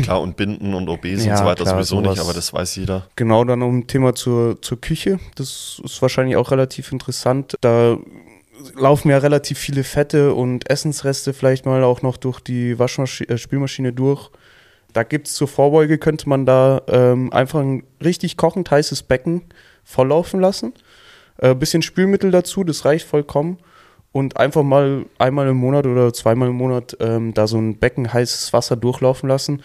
Klar, und Binden und OBs Ja, und so weiter klar, sowieso nicht, sowas. aber das weiß jeder. Genau, dann ein Thema zur, zur Küche. Das ist wahrscheinlich auch relativ interessant. Da laufen ja relativ viele Fette und Essensreste vielleicht mal auch noch durch die Waschmaschine, äh, Spülmaschine durch. Da gibt es zur Vorbeuge, könnte man da ähm, einfach ein richtig kochend heißes Becken volllaufen lassen. Äh, bisschen Spülmittel dazu, das reicht vollkommen. Und einfach mal einmal im Monat oder zweimal im Monat ähm, da so ein Becken heißes Wasser durchlaufen lassen.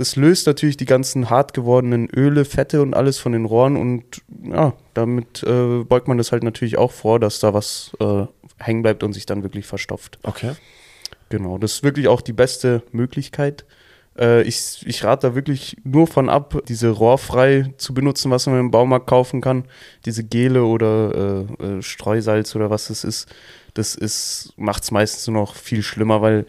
Das löst natürlich die ganzen hart gewordenen Öle, Fette und alles von den Rohren und ja, damit äh, beugt man das halt natürlich auch vor, dass da was äh, hängen bleibt und sich dann wirklich verstopft. Okay. Genau, das ist wirklich auch die beste Möglichkeit. Äh, ich, ich rate da wirklich nur von ab, diese rohrfrei zu benutzen, was man im Baumarkt kaufen kann. Diese Gele oder äh, äh, Streusalz oder was das ist. Das ist, macht es meistens nur noch viel schlimmer, weil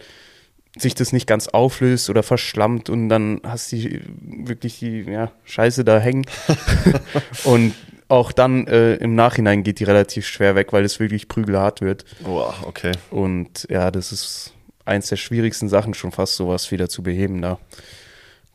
sich das nicht ganz auflöst oder verschlammt und dann hast du wirklich die ja, Scheiße da hängen. und auch dann äh, im Nachhinein geht die relativ schwer weg, weil es wirklich prügelhart wird. Boah, okay. Und ja, das ist eins der schwierigsten Sachen, schon fast sowas wieder zu beheben da.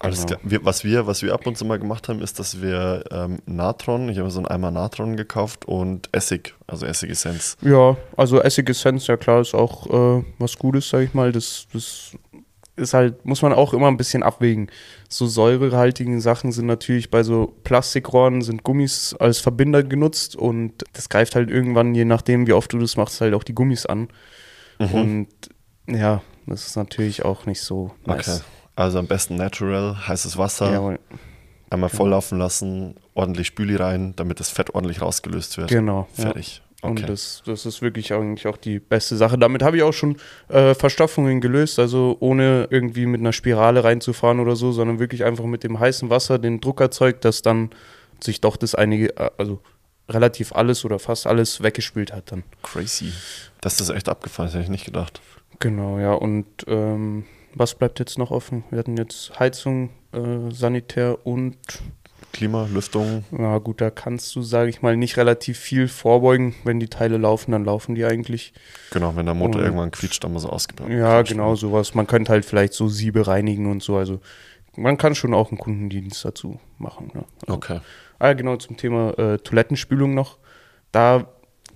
Alles Genau. klar. Wir, was, wir, was wir ab und zu mal gemacht haben, ist, dass wir ähm, Natron, ich habe so einen Eimer Natron gekauft und Essig, also Essigessenz. Ja, also Essigessenz, ja klar, ist auch äh, was Gutes, sag ich mal. Das, das ist halt, muss man auch immer ein bisschen abwägen. So säurehaltigen Sachen sind natürlich bei so Plastikrohren, sind Gummis als Verbinder genutzt und das greift halt irgendwann, je nachdem, wie oft du das machst, halt auch die Gummis an. Mhm. Und ja, das ist natürlich auch nicht so nice. Okay. Also am besten natural, heißes Wasser, Jawohl. einmal volllaufen lassen, ordentlich Spüli rein, damit das Fett ordentlich rausgelöst wird. Genau. ja. Fertig. Und Okay. das, das ist wirklich eigentlich auch die beste Sache. Damit habe ich auch schon äh, Verstopfungen gelöst, also ohne irgendwie mit einer Spirale reinzufahren oder so, sondern wirklich einfach mit dem heißen Wasser den Druck erzeugt, dass dann sich doch das einige, äh, also relativ alles oder fast alles weggespült hat dann. Crazy. Das ist echt abgefallen, das hätte ich nicht gedacht. Genau, ja. Und ähm, was bleibt jetzt noch offen? Wir hatten jetzt Heizung, äh, Sanitär und Klima, Lüftung. Na gut, da kannst du, sage ich mal, nicht relativ viel vorbeugen. Wenn die Teile laufen, dann laufen die eigentlich. Genau, wenn der Motor Und- irgendwann quietscht, dann muss er ausgebaut Ja, genau, sowas. Man könnte halt vielleicht so Siebe reinigen und so. Also man kann schon auch einen Kundendienst dazu machen. Ne? Okay. Ah, ja, genau, zum Thema äh, Toilettenspülung noch. Da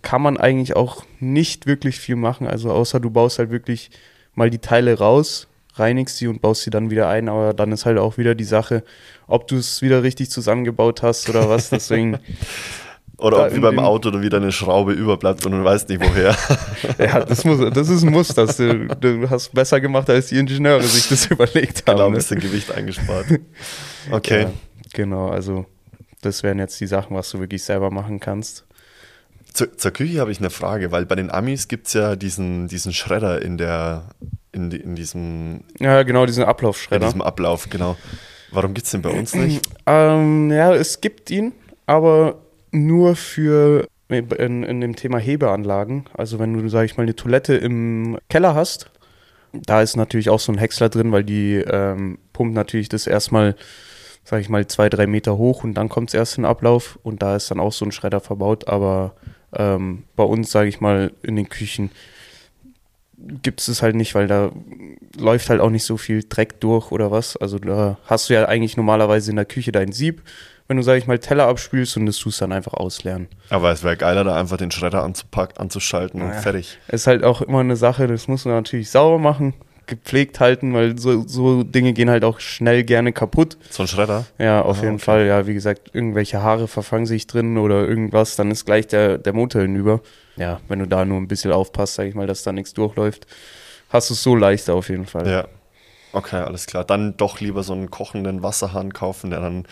kann man eigentlich auch nicht wirklich viel machen. Also außer du baust halt wirklich mal die Teile raus, reinigst sie und baust sie dann wieder ein. Aber dann ist halt auch wieder die Sache, ob du es wieder richtig zusammengebaut hast oder was. Deswegen, Oder ob wie beim Auto da wieder eine Schraube überbleibt und du weißt nicht woher. ja, das, muss, das ist ein Muss. Das, du, du hast besser gemacht, als die Ingenieure sich das überlegt haben. genau, ein ne? bisschen Gewicht eingespart. Okay. Ja, genau, also das wären jetzt die Sachen, was du wirklich selber machen kannst. Zur, zur Küche habe ich eine Frage, weil bei den Amis gibt es ja diesen, diesen Schredder in der in, in, diesem, Ja, genau, diesen in Ablaufschredder. diesem Ablauf, genau. Warum gibt es den bei uns nicht? Ähm, ja, es gibt ihn, aber nur für in, in dem Thema Hebeanlagen. Also wenn du, sag ich mal, eine Toilette im Keller hast, da ist natürlich auch so ein Häcksler drin, weil die ähm, pumpt natürlich das erstmal, sag ich mal, zwei, drei Meter hoch und dann kommt es erst in den Ablauf und da ist dann auch so ein Schredder verbaut. Aber ähm, bei uns, sage ich mal, in den Küchen gibt es es halt nicht, weil da läuft halt auch nicht so viel Dreck durch oder was. Also da hast du ja eigentlich normalerweise in der Küche dein Sieb, wenn du, sag ich mal, Teller abspülst und das tust dann einfach ausleeren. Aber es wäre geiler, da einfach den Schredder anzupacken, anzuschalten und Naja. fertig. Ist halt auch immer eine Sache, das muss man natürlich sauber machen, gepflegt halten, weil so, so Dinge gehen halt auch schnell gerne kaputt. So ein Schredder? Ja, auf Ah, jeden okay. Fall. Ja, wie gesagt, irgendwelche Haare verfangen sich drin oder irgendwas, dann ist gleich der, der Motor hinüber. Ja, wenn du da nur ein bisschen aufpasst, sag ich mal, dass da nichts durchläuft, hast du es so leichter auf jeden Fall. Ja. Okay, alles klar. Dann doch lieber so einen kochenden Wasserhahn kaufen, der dann.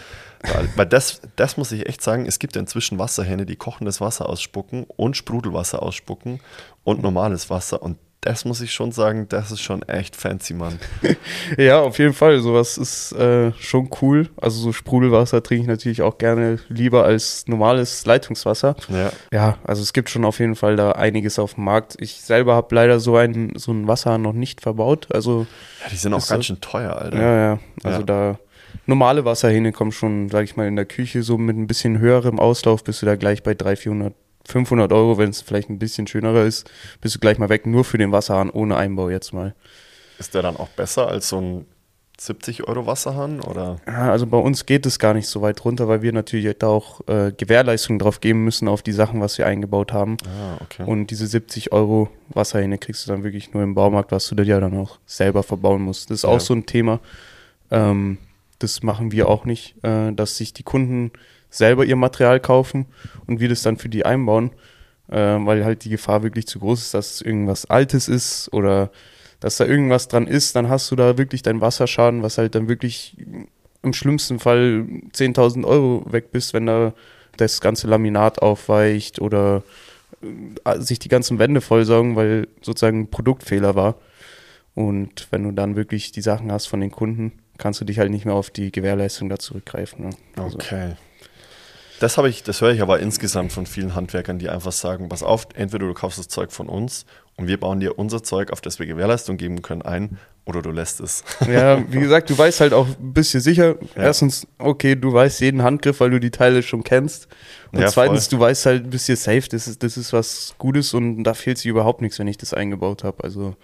Weil, das, das muss ich echt sagen, es gibt ja inzwischen Wasserhähne, die kochendes Wasser ausspucken und Sprudelwasser ausspucken und normales Wasser. Und das muss ich schon sagen, das ist schon echt fancy, Mann. Ja, auf jeden Fall. Sowas ist äh, schon cool. Also so Sprudelwasser trinke ich natürlich auch gerne lieber als normales Leitungswasser. Ja. Ja, also es gibt schon auf jeden Fall da einiges auf dem Markt. Ich selber habe leider so einen so einen Wasserhahn noch nicht verbaut. Also ja die sind auch ganz so- schön teuer, Alter. ja, ja. Also Ja. da normale Wasserhähne kommen schon, sag ich mal, in der Küche so mit ein bisschen höherem Auslauf bist du da gleich bei 300, 400, 500 Euro, wenn es vielleicht ein bisschen schönerer ist, bist du gleich mal weg, nur für den Wasserhahn ohne Einbau jetzt mal. Ist der dann auch besser als so ein 70 Euro Wasserhahn? Oder? Ja, also bei uns geht es gar nicht so weit runter, weil wir natürlich da auch äh, Gewährleistungen drauf geben müssen auf die Sachen, was wir eingebaut haben. Ah, okay. Und diese 70 Euro Wasserhähne kriegst du dann wirklich nur im Baumarkt, was du dir ja dann auch selber verbauen musst. Das ist Ja. auch so ein Thema. Ähm, das machen wir auch nicht, äh, dass sich die Kunden selber ihr Material kaufen und wir das dann für die einbauen, äh, weil halt die Gefahr wirklich zu groß ist, dass irgendwas Altes ist oder dass da irgendwas dran ist, dann hast du da wirklich deinen Wasserschaden, was halt dann wirklich im schlimmsten Fall 10.000 Euro weg bist, wenn da das ganze Laminat aufweicht oder äh, sich die ganzen Wände vollsaugen, weil sozusagen ein Produktfehler war. Und wenn du dann wirklich die Sachen hast von den Kunden, kannst du dich halt nicht mehr auf die Gewährleistung da zurückgreifen. Ne? Also, Okay. Das habe ich, das höre ich aber insgesamt von vielen Handwerkern, die einfach sagen, pass auf, entweder du kaufst das Zeug von uns und wir bauen dir unser Zeug, auf das wir Gewährleistung geben können, ein, oder du lässt es. Ja, wie gesagt, du weißt halt auch, bist dir sicher, erstens, okay, du weißt jeden Handgriff, weil du die Teile schon kennst. Und Ja, zweitens, du weißt halt, bist dir safe, das ist, das ist was Gutes und da fehlt sich überhaupt nichts, wenn ich das eingebaut habe. Also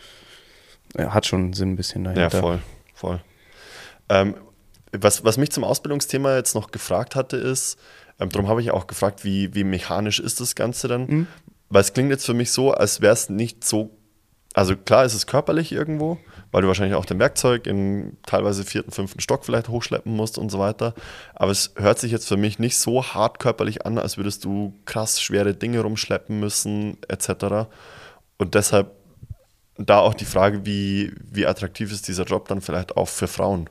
ja, hat schon Sinn ein bisschen Ja, dahinter. voll, voll. Ähm, was, was mich zum Ausbildungsthema jetzt noch gefragt hatte, ist, ähm, darum habe ich auch gefragt, wie, wie mechanisch ist das Ganze dann? Mhm. Weil es klingt jetzt für mich so, als wäre es nicht so, also klar ist es körperlich irgendwo, weil du wahrscheinlich auch dein Werkzeug in teilweise vierten, fünften Stock vielleicht hochschleppen musst und so weiter. Aber es hört sich jetzt für mich nicht so hart körperlich an, als würdest du krass schwere Dinge rumschleppen müssen, etc. Und deshalb da auch die Frage, wie, wie attraktiv ist dieser Job dann vielleicht auch für Frauen?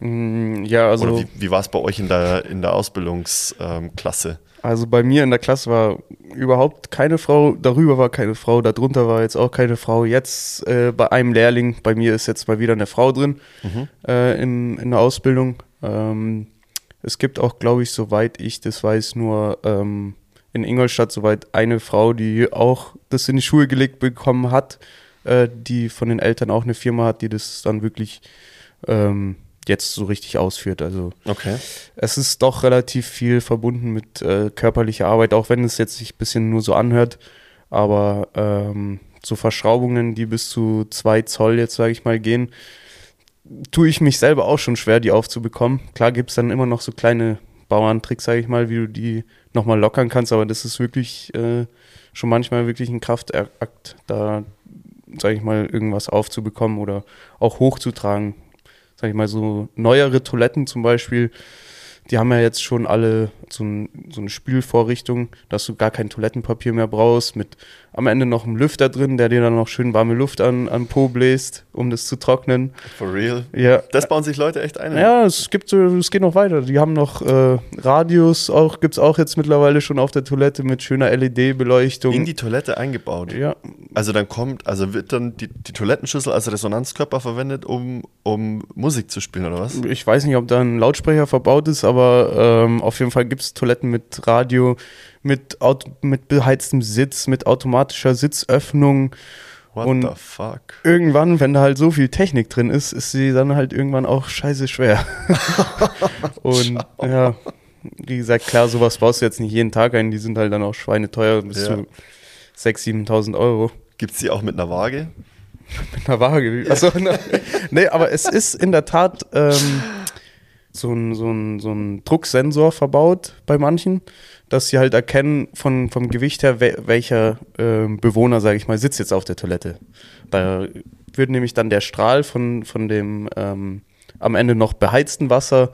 Mm, Ja, also. Oder wie, wie war es bei euch in der, in der Ausbildungsklasse? Also bei mir in der Klasse war überhaupt keine Frau, darüber war keine Frau, darunter war jetzt auch keine Frau. Jetzt äh, bei einem Lehrling, bei mir ist jetzt mal wieder eine Frau drin äh, in, in der Ausbildung. Ähm, es gibt auch, glaube ich, soweit ich das weiß, nur ähm, in Ingolstadt soweit eine Frau, die auch das in die Schuhe gelegt bekommen hat, äh, die von den Eltern auch eine Firma hat, die das dann wirklich ähm, jetzt so richtig ausführt. Also Okay. es ist doch relativ viel verbunden mit äh, körperlicher Arbeit, auch wenn es jetzt sich ein bisschen nur so anhört. Aber ähm, so Verschraubungen, die bis zu zwei Zoll jetzt, sage ich mal, gehen, tue ich mich selber auch schon schwer, die aufzubekommen. Klar gibt es dann immer noch so kleine Bauerntricks, sage ich mal, wie du die nochmal lockern kannst, aber das ist wirklich äh, schon manchmal wirklich ein Kraftakt, da, sage ich mal, irgendwas aufzubekommen oder auch hochzutragen. Sag ich mal, so neuere Toiletten zum Beispiel, die haben ja jetzt schon alle so, ein, so eine Spülvorrichtung, dass du gar kein Toilettenpapier mehr brauchst, mit am Ende noch einem Lüfter drin, der dir dann noch schön warme Luft an, an Po bläst, um das zu trocknen. For real. Ja, Das bauen sich Leute echt ein. ja, es gibt es geht noch weiter. Die haben noch äh, Radios, auch gibt's auch jetzt mittlerweile schon auf der Toilette mit schöner LED-Beleuchtung. In die Toilette eingebaut. Ja, Also dann kommt, also wird dann die, die Toilettenschüssel als Resonanzkörper verwendet, um, um Musik zu spielen, oder was? ich weiß nicht, ob da ein Lautsprecher verbaut ist, aber ähm, auf jeden Fall gibt's Toiletten mit Radio, mit, Auto, mit beheiztem Sitz, mit automatischer Sitzöffnung. What Und- the fuck? Irgendwann, wenn da halt so viel Technik drin ist, ist sie dann halt irgendwann auch scheiße schwer. Und ja, wie gesagt, klar, sowas baust du jetzt nicht jeden Tag ein, die sind halt dann auch schweineteuer, bis Ja. zu 6.000, 7.000 Euro. Gibt es die auch mit einer Waage? Mit einer Waage. Achso, ne, nee, aber es ist in der Tat ähm, so, ein, so, ein, so ein Drucksensor verbaut bei manchen, dass sie halt erkennen von, vom Gewicht her, wel, welcher ähm, Bewohner, sage ich mal, sitzt jetzt auf der Toilette. Da wird nämlich dann der Strahl von, von dem ähm, am Ende noch beheizten Wasser,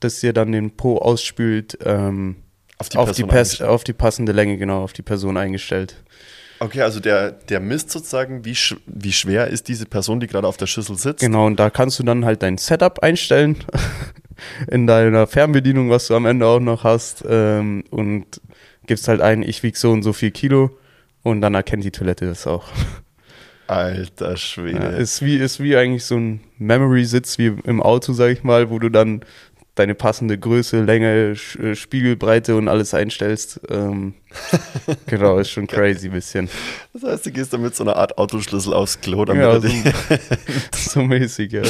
das dir dann den Po ausspült, ähm, Auf die auf, die Pers auf die passende Länge, genau, auf die Person eingestellt. Okay, also der, der misst sozusagen, wie, sch wie schwer ist diese Person, die gerade auf der Schüssel sitzt. Genau, und da kannst du dann halt dein Setup einstellen in deiner Fernbedienung, was du am Ende auch noch hast. Ähm, und gibst halt ein, ich wiege so und so viel Kilo und dann erkennt die Toilette das auch. Alter Schwede. Ja, ist, wie, ist wie eigentlich so ein Memory-Sitz wie im Auto, sag ich mal, wo du dann deine passende Größe, Länge, äh, Spiegelbreite und alles einstellst. Ähm, genau, ist schon crazy bisschen. Das heißt, du gehst dann mit so einer Art Autoschlüssel aufs Klo, damit Ja, so, so mäßig, ja.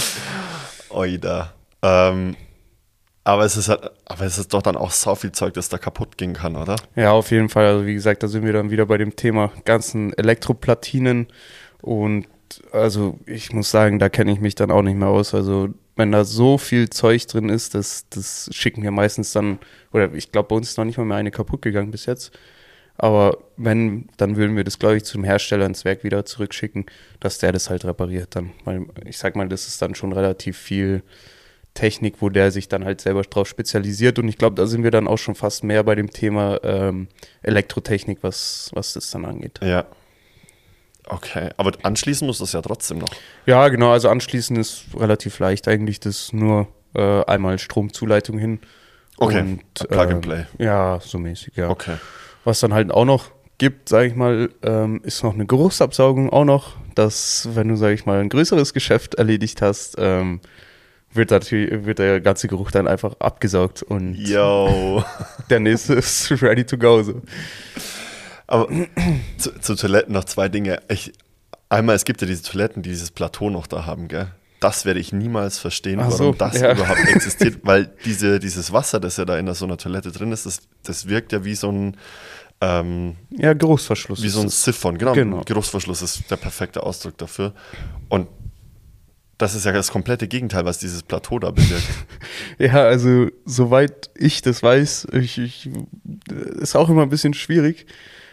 Oida. Ähm, aber es ist halt, aber es ist doch dann auch so viel Zeug, das da kaputt gehen kann, oder? Ja, auf jeden Fall. Also wie gesagt, da sind wir dann wieder bei dem Thema ganzen Elektroplatinen. Und also ich muss sagen, da kenne ich mich dann auch nicht mehr aus. Also wenn da so viel Zeug drin ist, das, das schicken wir meistens dann, oder ich glaube, bei uns ist noch nicht mal mehr eine kaputt gegangen bis jetzt. Aber wenn, dann würden wir das, glaube ich, zum Hersteller ins Werk wieder zurückschicken, dass der das halt repariert dann. Weil ich sag mal, das ist dann schon relativ viel Technik, wo der sich dann halt selber drauf spezialisiert. Und ich glaube, da sind wir dann auch schon fast mehr bei dem Thema ähm, Elektrotechnik, was, was das dann angeht. Ja. Okay, aber anschließen muss das ja trotzdem noch. Ja, genau, also anschließend ist relativ leicht eigentlich das nur äh, einmal Stromzuleitung hin. Okay, Und, Plug and ähm, Play. Ja, so mäßig, ja. Okay. Was dann halt auch noch gibt, sage ich mal, ähm, ist noch eine Geruchsabsaugung auch noch, dass wenn du, sage ich mal, ein größeres Geschäft erledigt hast, ähm, wird, natürlich, wird der ganze Geruch dann einfach abgesaugt und Yo. der nächste ist ready to go. So. Aber zu, zu Toiletten noch zwei Dinge. Ich, einmal, es gibt ja diese Toiletten, die dieses Plateau noch da haben, gell? Das werde ich niemals verstehen, Ach warum so, das ja. überhaupt existiert, weil diese, dieses Wasser, das ja da in so einer Toilette drin ist, das, das wirkt ja wie so ein, ähm, Ja, Geruchsverschluss. wie so ein Siphon. Genau, Genau. Geruchsverschluss ist der perfekte Ausdruck dafür. Und das ist ja das komplette Gegenteil, was dieses Plateau da bewirkt. Ja, also soweit ich das weiß, ich, ich, ist auch immer ein bisschen schwierig.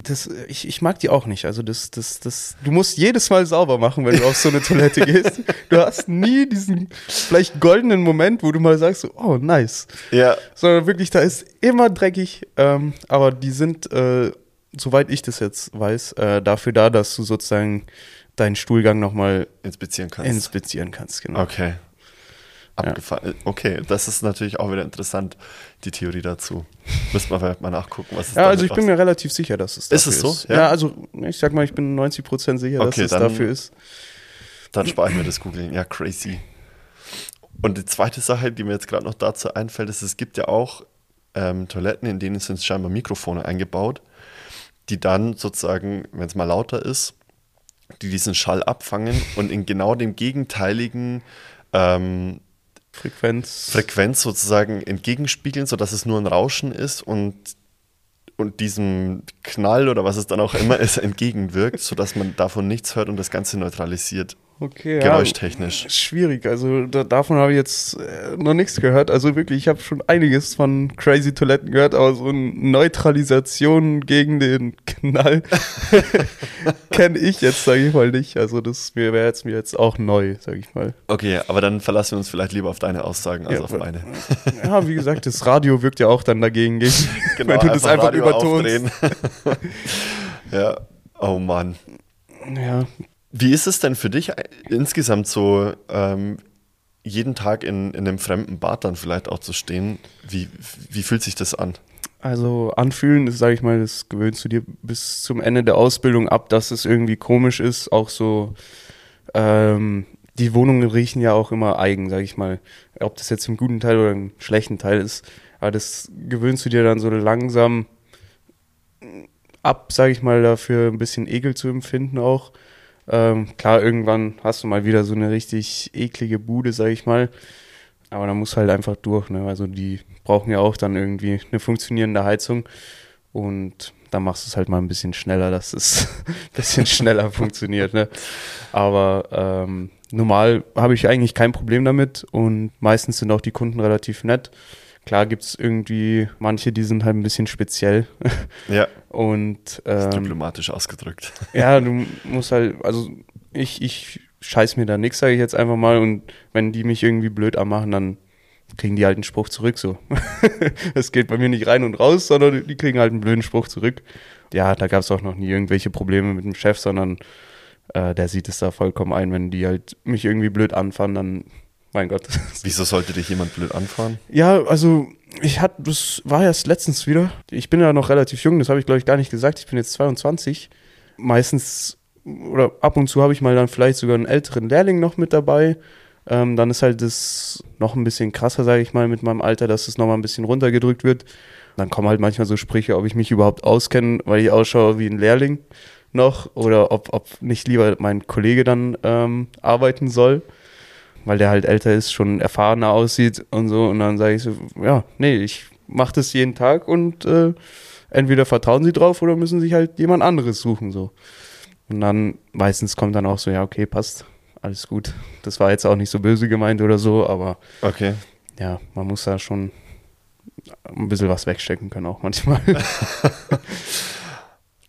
Das, ich, ich mag die auch nicht. Also das, das, das, du musst jedes Mal sauber machen, wenn du auf so eine Toilette gehst. Du hast nie diesen vielleicht goldenen Moment, wo du mal sagst, so, oh nice. ja, Sondern wirklich, da ist immer dreckig. Ähm, aber die sind, äh, soweit ich das jetzt weiß, äh, dafür da, dass du sozusagen deinen Stuhlgang nochmal inspizieren kannst. inspizieren kannst. Genau. Okay. Abgefahren. Okay, das ist natürlich auch wieder interessant, die Theorie dazu. Müssen wir vielleicht mal nachgucken, was es Ja, also ich bin mir relativ sicher, dass es Ist dafür es so? ist. Ja? Ja. also ich sag mal, ich bin 90% sicher, Okay, dass es dann- dafür ist. Dann spare ich mir das googeln. Ja, crazy. Und die zweite Sache, die mir jetzt gerade noch dazu einfällt, ist, es gibt ja auch ähm, Toiletten, in denen sind scheinbar Mikrofone eingebaut, die dann sozusagen, wenn es mal lauter ist, die diesen Schall abfangen und in genau dem gegenteiligen ähm, Frequenz. Frequenz sozusagen entgegenspiegeln, sodass es nur ein Rauschen ist und, und diesem Knall oder was es dann auch immer ist, entgegenwirkt, sodass man davon nichts hört und das Ganze neutralisiert. Okay, Geräuschtechnisch. Ja, schwierig. Also da, davon habe ich jetzt äh, noch nichts gehört. Also wirklich, ich habe schon einiges von Crazy Toiletten gehört, aber so eine Neutralisation gegen den Knall kenne ich jetzt, sage ich mal, nicht. Also das wäre jetzt mir jetzt auch neu, sage ich mal. Okay, aber dann verlassen wir uns vielleicht lieber auf deine Aussagen als Ja, auf meine. Ja, wie gesagt, das Radio wirkt ja auch dann dagegen, gegen, wenn du das einfach Genau, Radio übertonst. ja, oh Mann. Ja, Wie ist es denn für dich insgesamt so, ähm, jeden Tag in, in einem fremden Bad dann vielleicht auch zu stehen? Wie, wie fühlt sich das an? Also anfühlen, sage ich mal, das gewöhnst du dir bis zum Ende der Ausbildung ab, dass es irgendwie komisch ist. Auch so, ähm, die Wohnungen riechen ja auch immer eigen, sage ich mal. Ob das jetzt im guten Teil oder im schlechten Teil ist. Aber das gewöhnst du dir dann so langsam ab, sage ich mal, dafür ein bisschen Ekel zu empfinden auch. Ähm, klar, irgendwann hast du mal wieder so eine richtig eklige Bude, sage ich mal. Aber da muss halt einfach durch. Ne? Also die brauchen ja auch dann irgendwie eine funktionierende Heizung. Und da machst du es halt mal ein bisschen schneller, dass es ein bisschen schneller funktioniert. Ne? Aber ähm, normal habe ich eigentlich kein Problem damit. Und meistens sind auch die Kunden relativ nett. Klar gibt es irgendwie manche, die sind halt ein bisschen speziell. Ja, Und ähm, diplomatisch ausgedrückt. ja, du musst halt, also ich, ich scheiß mir da nix, sage ich jetzt einfach mal. Und wenn die mich irgendwie blöd anmachen, dann kriegen die halt einen Spruch zurück. So. Es geht bei mir nicht rein und raus, sondern die kriegen halt einen blöden Spruch zurück. Ja, da gab es auch noch nie irgendwelche Probleme mit dem Chef, sondern äh, der sieht es da vollkommen ein, wenn die halt mich irgendwie blöd anfahren, dann, mein Gott. Wieso sollte dich jemand blöd anfahren? Ja, also ich hatte, das war erst letztens wieder. Ich bin ja noch relativ jung, das habe ich glaube ich gar nicht gesagt. Ich bin jetzt 22. Meistens oder ab und zu habe ich mal dann vielleicht sogar einen älteren Lehrling noch mit dabei. Ähm, dann ist halt das noch ein bisschen krasser, sage ich mal, mit meinem Alter, dass es nochmal ein bisschen runtergedrückt wird. Dann kommen halt manchmal so Sprüche, ob ich mich überhaupt auskenne, weil ich ausschaue wie ein Lehrling noch oder ob, ob nicht lieber mein Kollege dann ähm, arbeiten soll weil der halt älter ist, schon erfahrener aussieht und so. Und dann sage ich so, ja, nee, ich mache das jeden Tag und äh, entweder vertrauen sie drauf oder müssen sich halt jemand anderes suchen. so. Und dann meistens kommt dann auch so, ja, okay, passt, alles gut. Das war jetzt auch nicht so böse gemeint oder so, aber Okay. ja, man muss da schon ein bisschen was wegstecken können auch manchmal.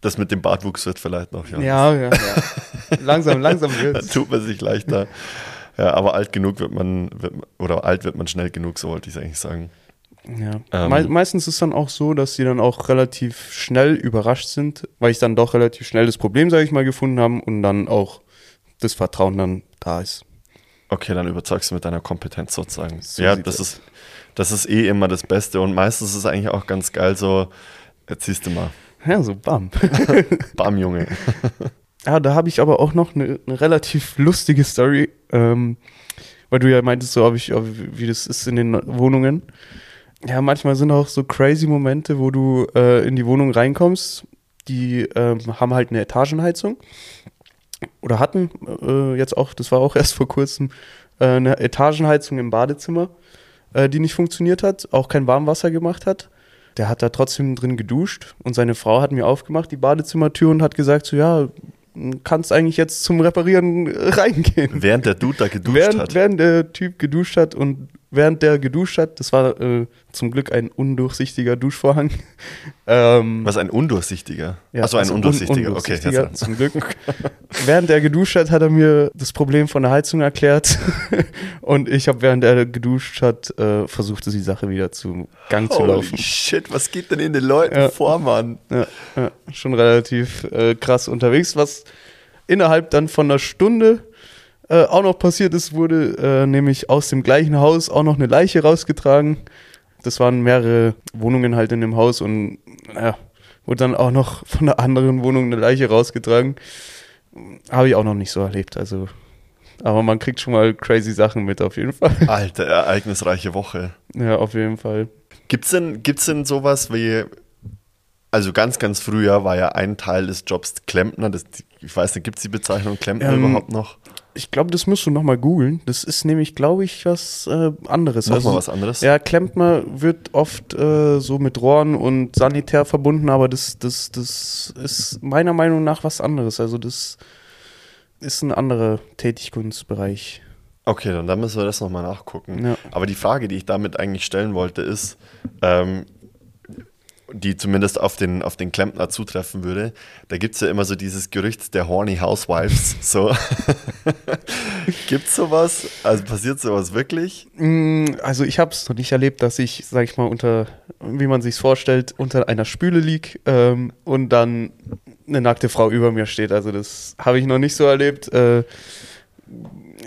Das mit dem Bartwuchs wird vielleicht noch, ja. ja, ja, ja. Langsam, langsam wird's. tut man sich leichter. Ja, aber alt genug wird man, wird, oder alt wird man schnell genug, so wollte ich es eigentlich sagen. Ja. Ähm. Me meistens ist es dann auch so, dass sie dann auch relativ schnell überrascht sind, weil ich dann doch relativ schnell das Problem, sage ich mal, gefunden haben und dann auch das Vertrauen dann da ist. Okay, dann überzeugst du mit deiner Kompetenz sozusagen. So ja, das ist, das ist eh immer das Beste und meistens ist es eigentlich auch ganz geil so, jetzt siehst du mal, Ja, so bam. bam Junge. ja, da habe ich aber auch noch eine, eine relativ lustige Story, ähm, weil du ja meintest, so, ob ich, ob, wie das ist in den Wohnungen. Ja, manchmal sind auch so crazy Momente, wo du äh, in die Wohnung reinkommst. Die ähm, haben halt eine Etagenheizung oder hatten äh, jetzt auch, das war auch erst vor kurzem, äh, eine Etagenheizung im Badezimmer, äh, die nicht funktioniert hat, auch kein Warmwasser gemacht hat. Der hat da trotzdem drin geduscht und seine Frau hat mir aufgemacht, die Badezimmertür und hat gesagt, so ja, kannst eigentlich jetzt zum Reparieren reingehen. Während der Dude da geduscht während, hat. während der Typ geduscht hat und während der geduscht hat, das war äh, zum Glück ein undurchsichtiger Duschvorhang. ähm, Was ein undurchsichtiger. ja, Achso, ein also un- undurchsichtiger. undurchsichtiger, Okay, zum Glück. während er geduscht hat, hat er mir das Problem von der Heizung erklärt. und ich habe, während er geduscht hat, äh, versucht, die Sache wieder zu Gang zu Holy laufen. shit, was geht denn in den Leuten Ja. vor, Mann? Ja, ja, schon relativ äh, krass unterwegs. Was innerhalb dann von einer Stunde äh, auch noch passiert ist, wurde äh, nämlich aus dem gleichen Haus auch noch eine Leiche rausgetragen. Das waren mehrere Wohnungen halt in dem Haus und ja, wurde dann auch noch von einer anderen Wohnung eine Leiche rausgetragen. Habe ich auch noch nicht so erlebt. Also, aber man kriegt schon mal crazy Sachen mit auf jeden Fall. Alter, ereignisreiche Woche. Ja, auf jeden Fall. Gibt es denn, gibt's denn sowas wie, also ganz, ganz früher war ja ein Teil des Jobs Klempner, das, ich weiß nicht, gibt es die Bezeichnung Klempner Ähm, überhaupt noch? Ich glaube, das musst du nochmal googeln. Das ist nämlich, glaube ich, was äh, anderes. Nochmal was anderes? Ja, Klempner wird oft äh, so mit Rohren und Sanitär verbunden, aber das, das, das ist meiner Meinung nach was anderes. Also das ist ein anderer Tätigkunstbereich. Okay, dann, dann müssen wir das nochmal nachgucken. Ja. Aber die Frage, die ich damit eigentlich stellen wollte, ist, ähm, die zumindest auf den, auf den Klempner zutreffen würde. Da gibt es ja immer so dieses Gerücht der Horny Housewives. So. gibt es sowas? Also passiert sowas wirklich? Mm, Also ich habe es noch nicht erlebt, dass ich, sag ich mal, unter, wie man sich vorstellt, unter einer Spüle lieg ähm, und dann eine nackte Frau über mir steht. Also das habe ich noch nicht so erlebt. Äh,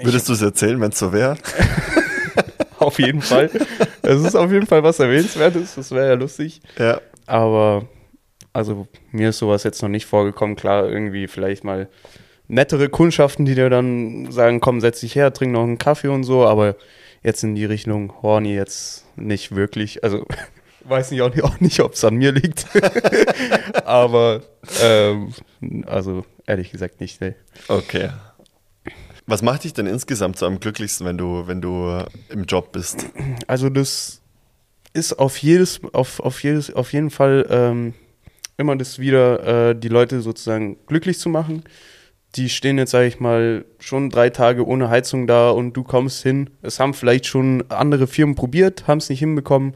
Würdest du es erzählen, wenn es so wäre? auf jeden Fall. Es ist auf jeden Fall was Erwähnenswertes. Das wäre ja lustig. Ja. Aber also mir ist sowas jetzt noch nicht vorgekommen. Klar, irgendwie vielleicht mal nettere Kundschaften, die dir dann sagen, komm, setz dich her, trink noch einen Kaffee und so. Aber jetzt in die Richtung Horny jetzt nicht wirklich. Also weiß nicht auch nicht, auch nicht ob es an mir liegt. Aber ähm, also ehrlich gesagt nicht. Nee. Okay. Was macht dich denn insgesamt so am glücklichsten, wenn du, wenn du im Job bist? Also das ist auf jedes, auf, auf jedes, auf jeden Fall ähm, immer das wieder, äh, die Leute sozusagen glücklich zu machen. Die stehen jetzt, sage ich mal, schon drei Tage ohne Heizung da und du kommst hin. Es haben vielleicht schon andere Firmen probiert, haben es nicht hinbekommen.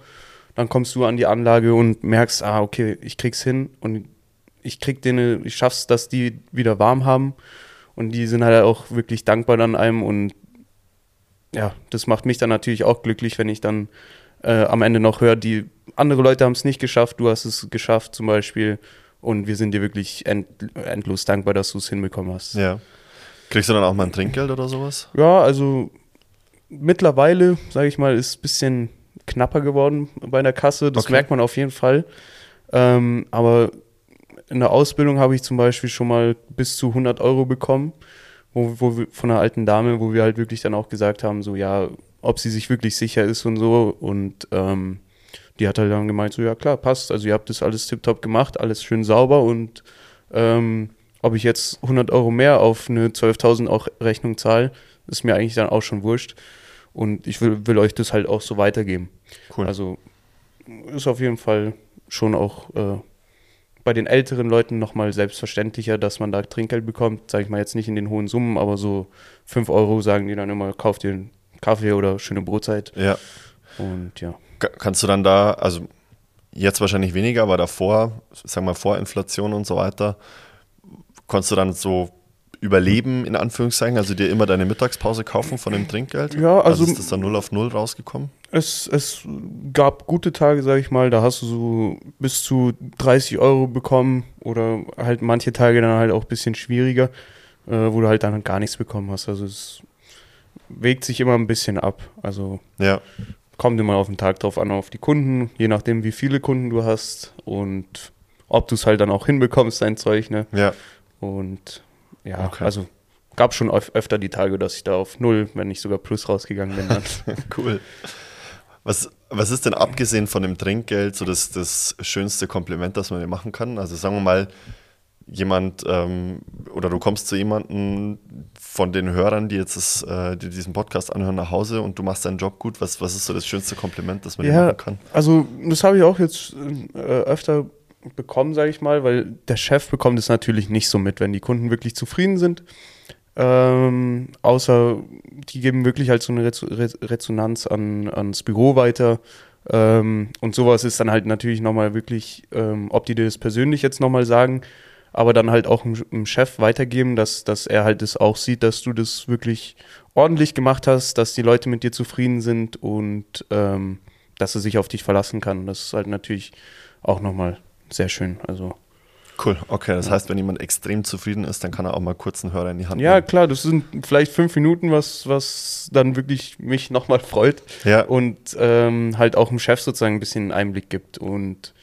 Dann kommst du an die Anlage und merkst, ah, okay, ich krieg's hin und ich krieg den, ich schaff's, dass die wieder warm haben. Und die sind halt auch wirklich dankbar an einem und ja, das macht mich dann natürlich auch glücklich, wenn ich dann äh, am Ende noch höre, die andere Leute haben es nicht geschafft, du hast es geschafft zum Beispiel und wir sind dir wirklich end, endlos dankbar, dass du es hinbekommen hast. Ja. Kriegst du dann auch mal ein Trinkgeld oder sowas? Ja, also mittlerweile, sage ich mal, ist es ein bisschen knapper geworden bei der Kasse, das Okay. merkt man auf jeden Fall. Ähm, aber in der Ausbildung habe ich zum Beispiel schon mal bis zu 100 Euro bekommen, wo, wo wir, von einer alten Dame, wo wir halt wirklich dann auch gesagt haben, so ja, ob sie sich wirklich sicher ist und so. Und ähm, die hat halt dann gemeint, so ja klar, passt. Also ihr habt das alles tiptop gemacht, alles schön sauber und ähm, ob ich jetzt 100 Euro mehr auf eine 12.000 auch Rechnung zahle, ist mir eigentlich dann auch schon wurscht. Und ich will, will euch das halt auch so weitergeben. Cool. Also ist auf jeden Fall schon auch äh, bei den älteren Leuten nochmal selbstverständlicher, dass man da Trinkgeld bekommt. Sage ich mal jetzt nicht in den hohen Summen, aber so 5 Euro sagen die dann immer, kauft dir einen Kaffee oder schöne Brotzeit. ja. Und ja. Ka- Kannst du dann da, also jetzt wahrscheinlich weniger, aber davor, sagen wir vor Inflation und so weiter, konntest du dann so überleben, in Anführungszeichen, also dir immer deine Mittagspause kaufen von dem Trinkgeld? Ja, also- ist das dann null auf null rausgekommen? Es, es gab gute Tage, sag ich mal, da hast du so bis zu 30 Euro bekommen oder halt manche Tage dann halt auch ein bisschen schwieriger, äh, wo du halt dann gar nichts bekommen hast. Also es wägt sich immer ein bisschen ab. Also Ja, kommt immer auf den Tag drauf an, auf die Kunden, je nachdem, wie viele Kunden du hast und ob du es halt dann auch hinbekommst, dein Zeug, ne? ja. Und ja, Okay. also gab schon öf öfter die Tage, dass ich da auf Null, wenn nicht sogar Plus rausgegangen bin. Cool. Was, was ist denn abgesehen von dem Trinkgeld so das, das schönste Kompliment, das man dir machen kann? Also sagen wir mal, jemand ähm, oder du kommst zu jemandem von den Hörern, die jetzt das, äh, die diesen Podcast anhören, nach Hause und du machst deinen Job gut. Was, was ist so das schönste Kompliment, das man dir Ja, machen kann? also das habe ich auch jetzt äh, öfter bekommen, sage ich mal, weil der Chef bekommt es natürlich nicht so mit, wenn die Kunden wirklich zufrieden sind. Ähm, außer die geben wirklich halt so eine Resonanz an, ans Büro weiter. Ähm, und sowas ist dann halt natürlich nochmal wirklich, ähm, ob die dir das persönlich jetzt nochmal sagen, aber dann halt auch dem, dem Chef weitergeben, dass, dass er halt das auch sieht, dass du das wirklich ordentlich gemacht hast, dass die Leute mit dir zufrieden sind und ähm, dass er sich auf dich verlassen kann. Das ist halt natürlich auch nochmal sehr schön. Also Cool, okay. Das heißt, wenn jemand extrem zufrieden ist, dann kann er auch mal kurz einen Hörer in die Hand ja, nehmen. klar, das sind vielleicht fünf Minuten, was, was dann wirklich mich nochmal freut Ja, und ähm, halt auch dem Chef sozusagen ein bisschen Einblick gibt. Und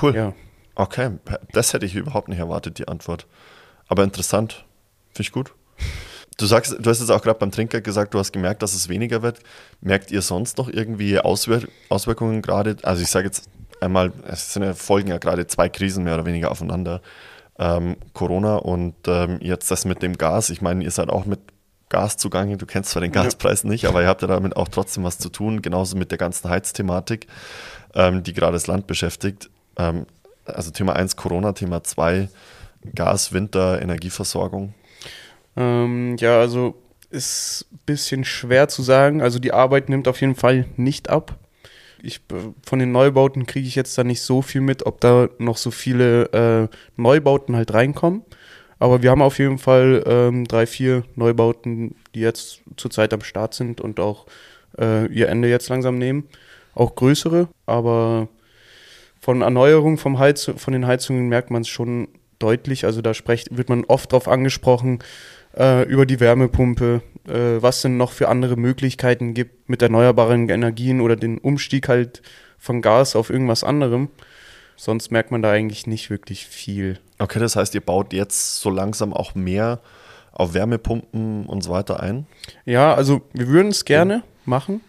cool. ja, Okay, das hätte ich überhaupt nicht erwartet, die Antwort. Aber interessant. Finde ich gut. Du sagst, du hast jetzt auch gerade beim Trinker gesagt, du hast gemerkt, dass es weniger wird. Merkt ihr sonst noch irgendwie Auswir Auswirkungen gerade? Also ich sage jetzt einmal, es sind ja Folgen ja gerade zwei Krisen mehr oder weniger aufeinander. Ähm, Corona und ähm, jetzt das mit dem Gas. Ich meine, ihr seid auch mit Gas zugange. Du kennst zwar den Gaspreis ja. nicht, aber ihr habt ja damit auch trotzdem was zu tun, genauso mit der ganzen Heizthematik, ähm, die gerade das Land beschäftigt. Ähm, also Thema 1 Corona, Thema 2 Gas, Winter, Energieversorgung. Ähm, ja, also ist ein bisschen schwer zu sagen. Also die Arbeit nimmt auf jeden Fall nicht ab. Ich, von den Neubauten kriege ich jetzt da nicht so viel mit, ob da noch so viele äh, Neubauten halt reinkommen. Aber wir haben auf jeden Fall ähm, drei, vier Neubauten, die jetzt zurzeit am Start sind und auch äh, ihr Ende jetzt langsam nehmen. Auch größere, aber von Erneuerung vom Heiz von den Heizungen merkt man es schon deutlich. Also da sprecht, wird man oft drauf angesprochen, äh, über die Wärmepumpe, äh, was denn noch für andere Möglichkeiten gibt mit erneuerbaren Energien oder den Umstieg halt von Gas auf irgendwas anderem. Sonst merkt man da eigentlich nicht wirklich viel. Okay, das heißt, ihr baut jetzt so langsam auch mehr auf Wärmepumpen und so weiter ein? Ja, also wir würden es gerne machen.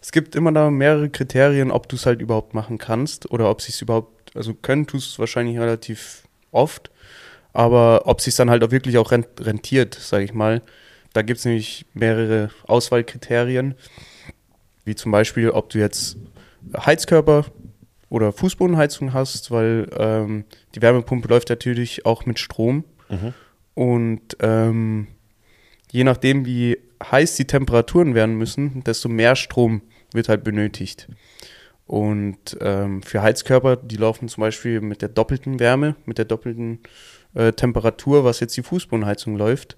Es gibt immer da mehrere Kriterien, ob du es halt überhaupt machen kannst oder ob es überhaupt, also können tust es wahrscheinlich relativ oft. Aber ob sich dann halt auch wirklich auch rentiert, sage ich mal, da gibt es nämlich mehrere Auswahlkriterien, wie zum Beispiel, ob du jetzt Heizkörper oder Fußbodenheizung hast, weil ähm, die Wärmepumpe läuft natürlich auch mit Strom. Mhm. Und ähm, je nachdem, wie heiß die Temperaturen werden müssen, desto mehr Strom wird halt benötigt. Und ähm, für Heizkörper, die laufen zum Beispiel mit der doppelten Wärme, mit der doppelten äh, Temperatur, was jetzt die Fußbodenheizung läuft.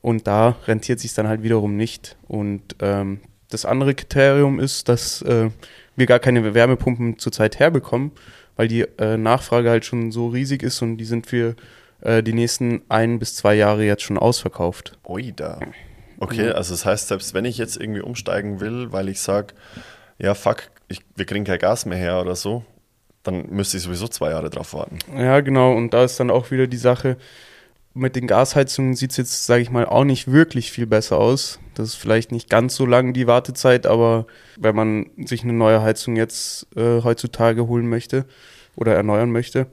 Und da rentiert sich dann halt wiederum nicht. Und ähm, das andere Kriterium ist, dass äh, wir gar keine Wärmepumpen zurzeit herbekommen, weil die äh, Nachfrage halt schon so riesig ist und die sind für äh, die nächsten ein bis zwei Jahre jetzt schon ausverkauft. Ui, da. Okay, also das heißt, selbst wenn ich jetzt irgendwie umsteigen will, weil ich sage, ja, fuck, ich, wir kriegen kein Gas mehr her oder so, dann müsste ich sowieso zwei Jahre drauf warten. Ja, genau. Und da ist dann auch wieder die Sache, mit den Gasheizungen sieht es jetzt, sage ich mal, auch nicht wirklich viel besser aus. Das ist vielleicht nicht ganz so lang die Wartezeit, aber wenn man sich eine neue Heizung jetzt äh, heutzutage holen möchte oder erneuern möchte,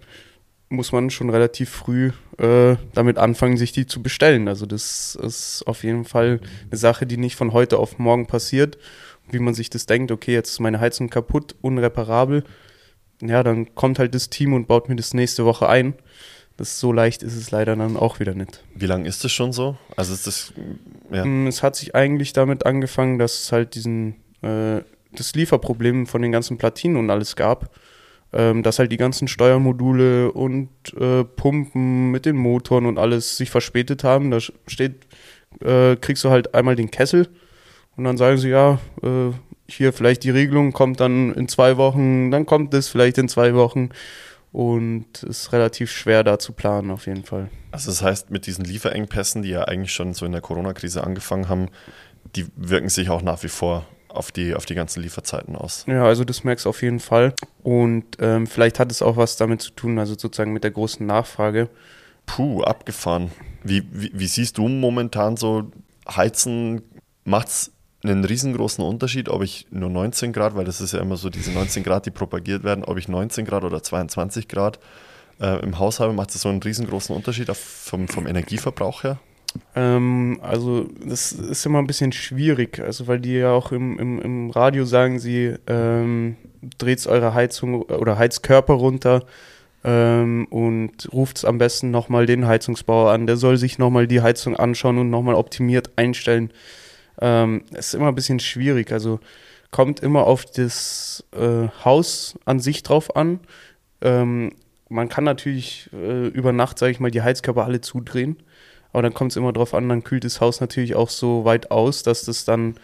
muss man schon relativ früh äh, damit anfangen, sich die zu bestellen. Also das ist auf jeden Fall eine Sache, die nicht von heute auf morgen passiert. Wie man sich das denkt, okay, jetzt ist meine Heizung kaputt, unreparabel, ja, dann kommt halt das Team und baut mir das nächste Woche ein. Das so leicht ist es leider dann auch wieder nicht. Wie lange ist das schon so? Also ist das ja. Mm, es hat sich eigentlich damit angefangen, dass es halt diesen äh, das Lieferproblem von den ganzen Platinen und alles gab. Ähm, dass halt die ganzen Steuermodule und äh, Pumpen mit den Motoren und alles sich verspätet haben. Da steht, äh, kriegst du halt einmal den Kessel und dann sagen sie, ja, äh, hier vielleicht die Regelung kommt dann in zwei Wochen, dann kommt es vielleicht in zwei Wochen und es ist relativ schwer da zu planen auf jeden Fall. Also das heißt, mit diesen Lieferengpässen, die ja eigentlich schon so in der Corona-Krise angefangen haben, die wirken sich auch nach wie vor auf die, auf die ganzen Lieferzeiten aus. Ja, also das merkst du auf jeden Fall. Und ähm, vielleicht hat es auch was damit zu tun, also sozusagen mit der großen Nachfrage. Puh, abgefahren. Wie, wie, wie siehst du momentan so Heizen? Macht es einen riesengroßen Unterschied, ob ich nur 19 Grad, weil das ist ja immer so diese 19 Grad, die propagiert werden, ob ich 19 Grad oder 22 Grad äh, im Haus habe, macht das so einen riesengroßen Unterschied vom, vom Energieverbrauch her? Ähm, also das ist immer ein bisschen schwierig, also weil die ja auch im, im, im Radio sagen, sie ähm, dreht eure Heizung oder Heizkörper runter ähm, und ruft am besten nochmal den Heizungsbauer an, der soll sich nochmal die Heizung anschauen und nochmal optimiert einstellen. Ähm, ist immer ein bisschen schwierig. Also kommt immer auf das äh, Haus an sich drauf an. Ähm, man kann natürlich äh, über Nacht, sage ich mal, die Heizkörper alle zudrehen. Aber dann kommt es immer drauf an, dann kühlt das Haus natürlich auch so weit aus, dass das dann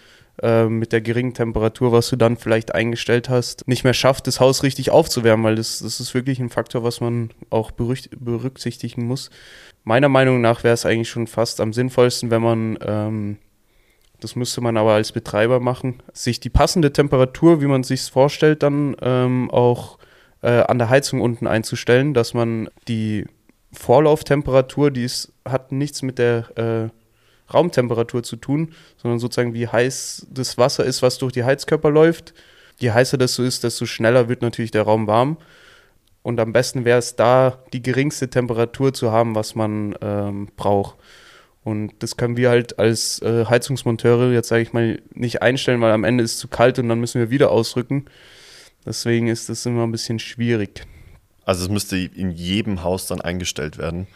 äh, mit der geringen Temperatur, was du dann vielleicht eingestellt hast, nicht mehr schafft, das Haus richtig aufzuwärmen, weil das, das ist wirklich ein Faktor, was man auch berücksichtigen muss. Meiner Meinung nach wäre es eigentlich schon fast am sinnvollsten, wenn man ähm, das müsste man aber als Betreiber machen. Sich die passende Temperatur, wie man sich vorstellt, dann ähm, auch äh, an der Heizung unten einzustellen, dass man die Vorlauftemperatur, die ist, hat nichts mit der äh, Raumtemperatur zu tun, sondern sozusagen wie heiß das Wasser ist, was durch die Heizkörper läuft. Je heißer das so ist, desto schneller wird natürlich der Raum warm. Und am besten wäre es da, die geringste Temperatur zu haben, was man ähm, braucht. Und das können wir halt als äh, Heizungsmonteure jetzt, sage ich mal, nicht einstellen, weil am Ende ist es zu kalt und dann müssen wir wieder ausrücken. Deswegen ist das immer ein bisschen schwierig. Also es müsste in jedem Haus dann eingestellt werden.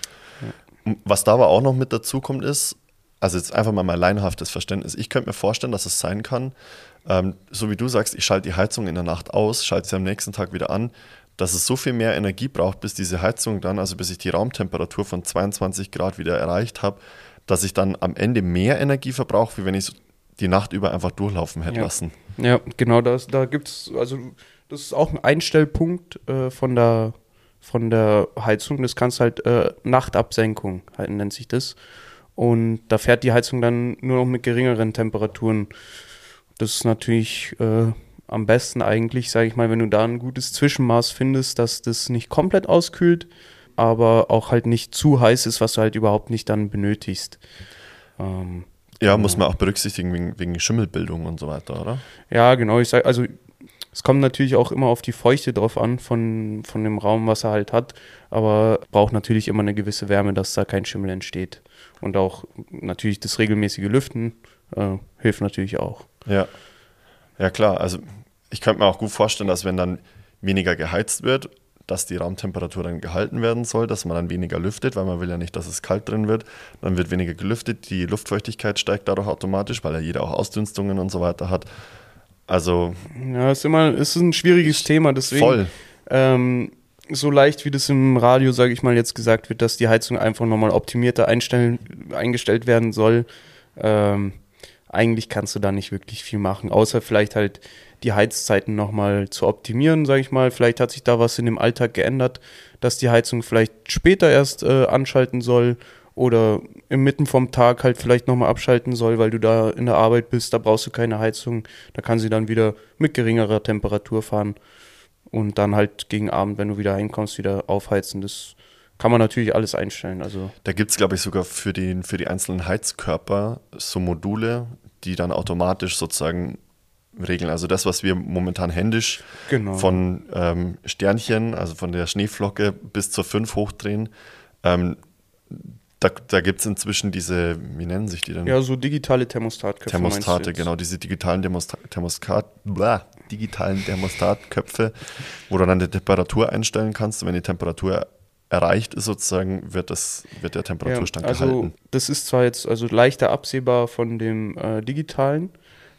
Ja. Was da aber auch noch mit dazu kommt, ist, also jetzt einfach mal mein leinhaftes Verständnis. Ich könnte mir vorstellen, dass es sein kann, ähm, so wie du sagst, ich schalte die Heizung in der Nacht aus, schalte sie am nächsten Tag wieder an, dass es so viel mehr Energie braucht, bis diese Heizung dann, also bis ich die Raumtemperatur von 22 Grad wieder erreicht habe, dass ich dann am Ende mehr Energie verbrauche, wie wenn ich die Nacht über einfach durchlaufen hätte ja. lassen. Ja, genau, das, da gibt es, also das ist auch ein Einstellpunkt äh, von, der, von der Heizung. Das kannst halt äh, Nachtabsenkung, halt, nennt sich das. Und da fährt die Heizung dann nur noch mit geringeren Temperaturen. Das ist natürlich äh, am besten eigentlich, sage ich mal, wenn du da ein gutes Zwischenmaß findest, dass das nicht komplett auskühlt, aber auch halt nicht zu heiß ist, was du halt überhaupt nicht dann benötigst. Ähm, ja, muss man auch berücksichtigen wegen, wegen Schimmelbildung und so weiter, oder? Ja, genau. Ich sage, also es kommt natürlich auch immer auf die Feuchte drauf an von, von dem Raum, was er halt hat, aber braucht natürlich immer eine gewisse Wärme, dass da kein Schimmel entsteht. Und auch natürlich das regelmäßige Lüften äh, hilft natürlich auch. Ja. Ja, klar. Also ich könnte mir auch gut vorstellen, dass wenn dann weniger geheizt wird, dass die Raumtemperatur dann gehalten werden soll, dass man dann weniger lüftet, weil man will ja nicht, dass es kalt drin wird. Dann wird weniger gelüftet, die Luftfeuchtigkeit steigt dadurch automatisch, weil ja jeder auch Ausdünstungen und so weiter hat. Also. Ja, ist immer, ist ein schwieriges Thema, deswegen. Voll. Ähm, so leicht, wie das im Radio, sage ich mal, jetzt gesagt wird, dass die Heizung einfach nochmal optimierter einstellen, eingestellt werden soll. Ähm, eigentlich kannst du da nicht wirklich viel machen, außer vielleicht halt die Heizzeiten nochmal zu optimieren, sage ich mal. Vielleicht hat sich da was in dem Alltag geändert, dass die Heizung vielleicht später erst äh, anschalten soll oder im Mitten vom Tag halt vielleicht nochmal abschalten soll, weil du da in der Arbeit bist, da brauchst du keine Heizung. Da kann sie dann wieder mit geringerer Temperatur fahren und dann halt gegen Abend, wenn du wieder heimkommst, wieder aufheizen. Das kann man natürlich alles einstellen. Also da gibt es, glaube ich, sogar für, den, für die einzelnen Heizkörper so Module, die dann automatisch sozusagen regeln. Also das, was wir momentan händisch genau. von ähm, Sternchen, also von der Schneeflocke bis zur 5 hochdrehen, ähm, da, da gibt es inzwischen diese, wie nennen sich die denn? Ja, so digitale Thermostatköpfe. Thermostate, genau, diese digitalen Thermostat, Thermostat, blah, digitalen Thermostatköpfe, wo du dann die Temperatur einstellen kannst. Und wenn die Temperatur erreicht ist, sozusagen, wird, das, wird der Temperaturstand ja, also gehalten. Das ist zwar jetzt also leichter absehbar von dem äh, digitalen,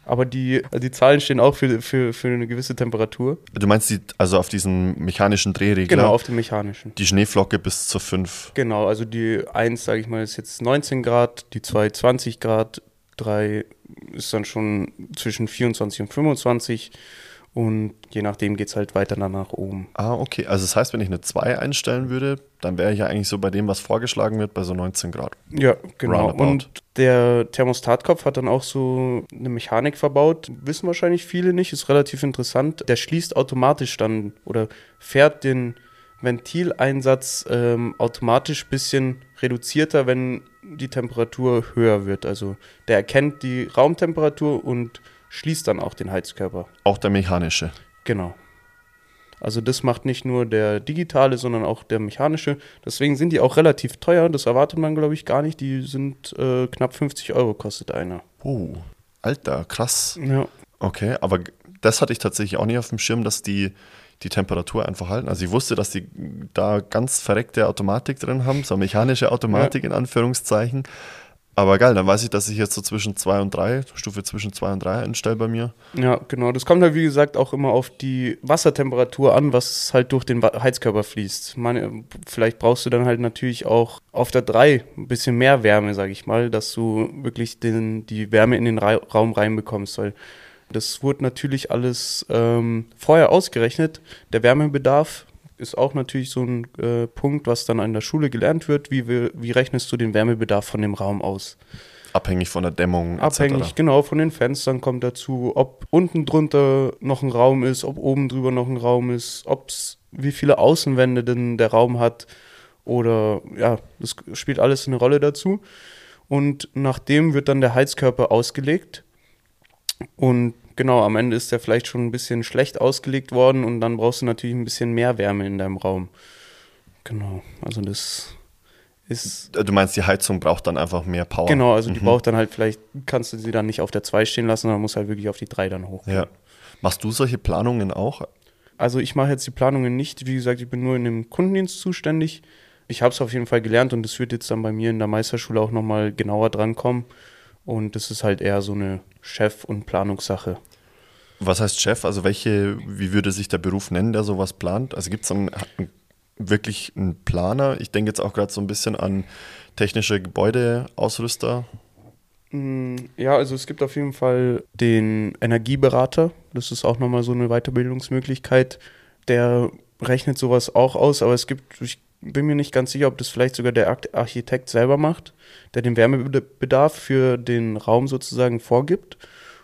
aber die, also die Zahlen stehen auch für, für, für eine gewisse Temperatur. Du meinst die, also auf diesen mechanischen Drehregler? Genau, auf dem mechanischen. Die Schneeflocke bis zu 5. Genau, also die 1, sage ich mal, ist jetzt 19 Grad, die 2 20 Grad, 3 ist dann schon zwischen 24 und 25 und je nachdem geht es halt weiter nach oben. Ah, okay. Also das heißt, wenn ich eine 2 einstellen würde, dann wäre ich ja eigentlich so bei dem, was vorgeschlagen wird, bei so 19 Grad. Ja, genau. Roundabout. Und der Thermostatkopf hat dann auch so eine Mechanik verbaut. Wissen wahrscheinlich viele nicht, ist relativ interessant. Der schließt automatisch dann oder fährt den Ventileinsatz ähm, automatisch ein bisschen reduzierter, wenn die Temperatur höher wird. Also der erkennt die Raumtemperatur und schließt dann auch den Heizkörper. Auch der mechanische. Genau. Also das macht nicht nur der digitale, sondern auch der mechanische. Deswegen sind die auch relativ teuer. Das erwartet man, glaube ich, gar nicht. Die sind äh, knapp 50 Euro kostet einer. Oh, Alter, krass. Ja. Okay, aber das hatte ich tatsächlich auch nicht auf dem Schirm, dass die die Temperatur einfach halten. Also ich wusste, dass die da ganz verreckte Automatik drin haben, so mechanische Automatik ja. in Anführungszeichen. Aber geil, dann weiß ich, dass ich jetzt so zwischen 2 und 3, Stufe zwischen 2 und 3 einstelle bei mir. Ja, genau. Das kommt halt, wie gesagt, auch immer auf die Wassertemperatur an, was halt durch den Heizkörper fließt. Meine, vielleicht brauchst du dann halt natürlich auch auf der 3 ein bisschen mehr Wärme, sag ich mal, dass du wirklich den, die Wärme in den Ra Raum reinbekommst. Weil das wurde natürlich alles ähm, vorher ausgerechnet. Der Wärmebedarf ist auch natürlich so ein äh, Punkt, was dann an der Schule gelernt wird. Wie, wie rechnest du den Wärmebedarf von dem Raum aus? Abhängig von der Dämmung. Abhängig, etc. genau, von den Fenstern kommt dazu, ob unten drunter noch ein Raum ist, ob oben drüber noch ein Raum ist, ob's, wie viele Außenwände denn der Raum hat. Oder ja, das spielt alles eine Rolle dazu. und nach dem wird dann der Heizkörper ausgelegt. Und genau, am Ende ist der vielleicht schon ein bisschen schlecht ausgelegt worden und dann brauchst du natürlich ein bisschen mehr Wärme in deinem Raum. Genau, also das ist. Du meinst, die Heizung braucht dann einfach mehr Power? Genau, also die braucht dann halt vielleicht, kannst du sie dann nicht auf der 2 stehen lassen, sondern muss halt wirklich auf die 3 dann hoch. Ja. Machst du solche Planungen auch? Also ich mache jetzt die Planungen nicht. Wie gesagt, ich bin nur in dem Kundendienst zuständig. Ich habe es auf jeden Fall gelernt und es wird jetzt dann bei mir in der Meisterschule auch nochmal genauer drankommen. Und das ist halt eher so eine Chef- und Planungssache. Was heißt Chef? Also welche, wie würde sich der Beruf nennen, der sowas plant? Also gibt es dann wirklich einen Planer? Ich denke jetzt auch gerade so ein bisschen an technische Gebäudeausrüster. Mm, ja, also es gibt auf jeden Fall den Energieberater. Das ist auch nochmal so eine Weiterbildungsmöglichkeit. Der rechnet sowas auch aus, aber es gibt, ich bin mir nicht ganz sicher, ob das vielleicht sogar der Architekt selber macht, der den Wärmebedarf für den Raum sozusagen vorgibt.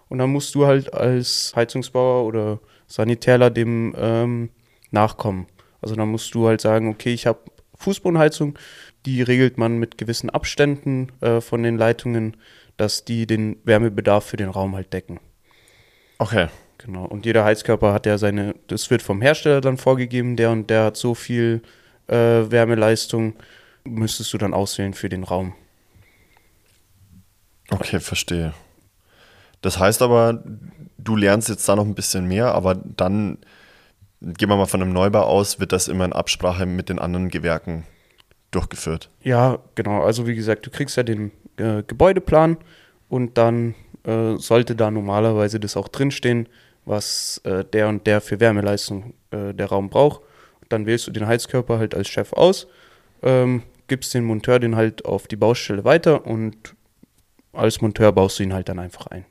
Und dann musst du halt als Heizungsbauer oder Sanitärler dem ähm, nachkommen. Also dann musst du halt sagen, okay, ich habe Fußbodenheizung, die regelt man mit gewissen Abständen äh, von den Leitungen dass die den Wärmebedarf für den Raum halt decken. Okay. Genau. Und jeder Heizkörper hat ja seine, das wird vom Hersteller dann vorgegeben, der und der hat so viel äh, Wärmeleistung, müsstest du dann auswählen für den Raum. Okay, verstehe. Das heißt aber, du lernst jetzt da noch ein bisschen mehr, aber dann, gehen wir mal von einem Neubau aus, wird das immer in Absprache mit den anderen Gewerken durchgeführt. Ja, genau. Also wie gesagt, du kriegst ja den äh, Gebäudeplan und dann äh, sollte da normalerweise das auch drinstehen, was äh, der und der für Wärmeleistung äh, der Raum braucht. Dann wählst du den Heizkörper halt als Chef aus, ähm, gibst den Monteur den halt auf die Baustelle weiter und als Monteur baust du ihn halt dann einfach ein.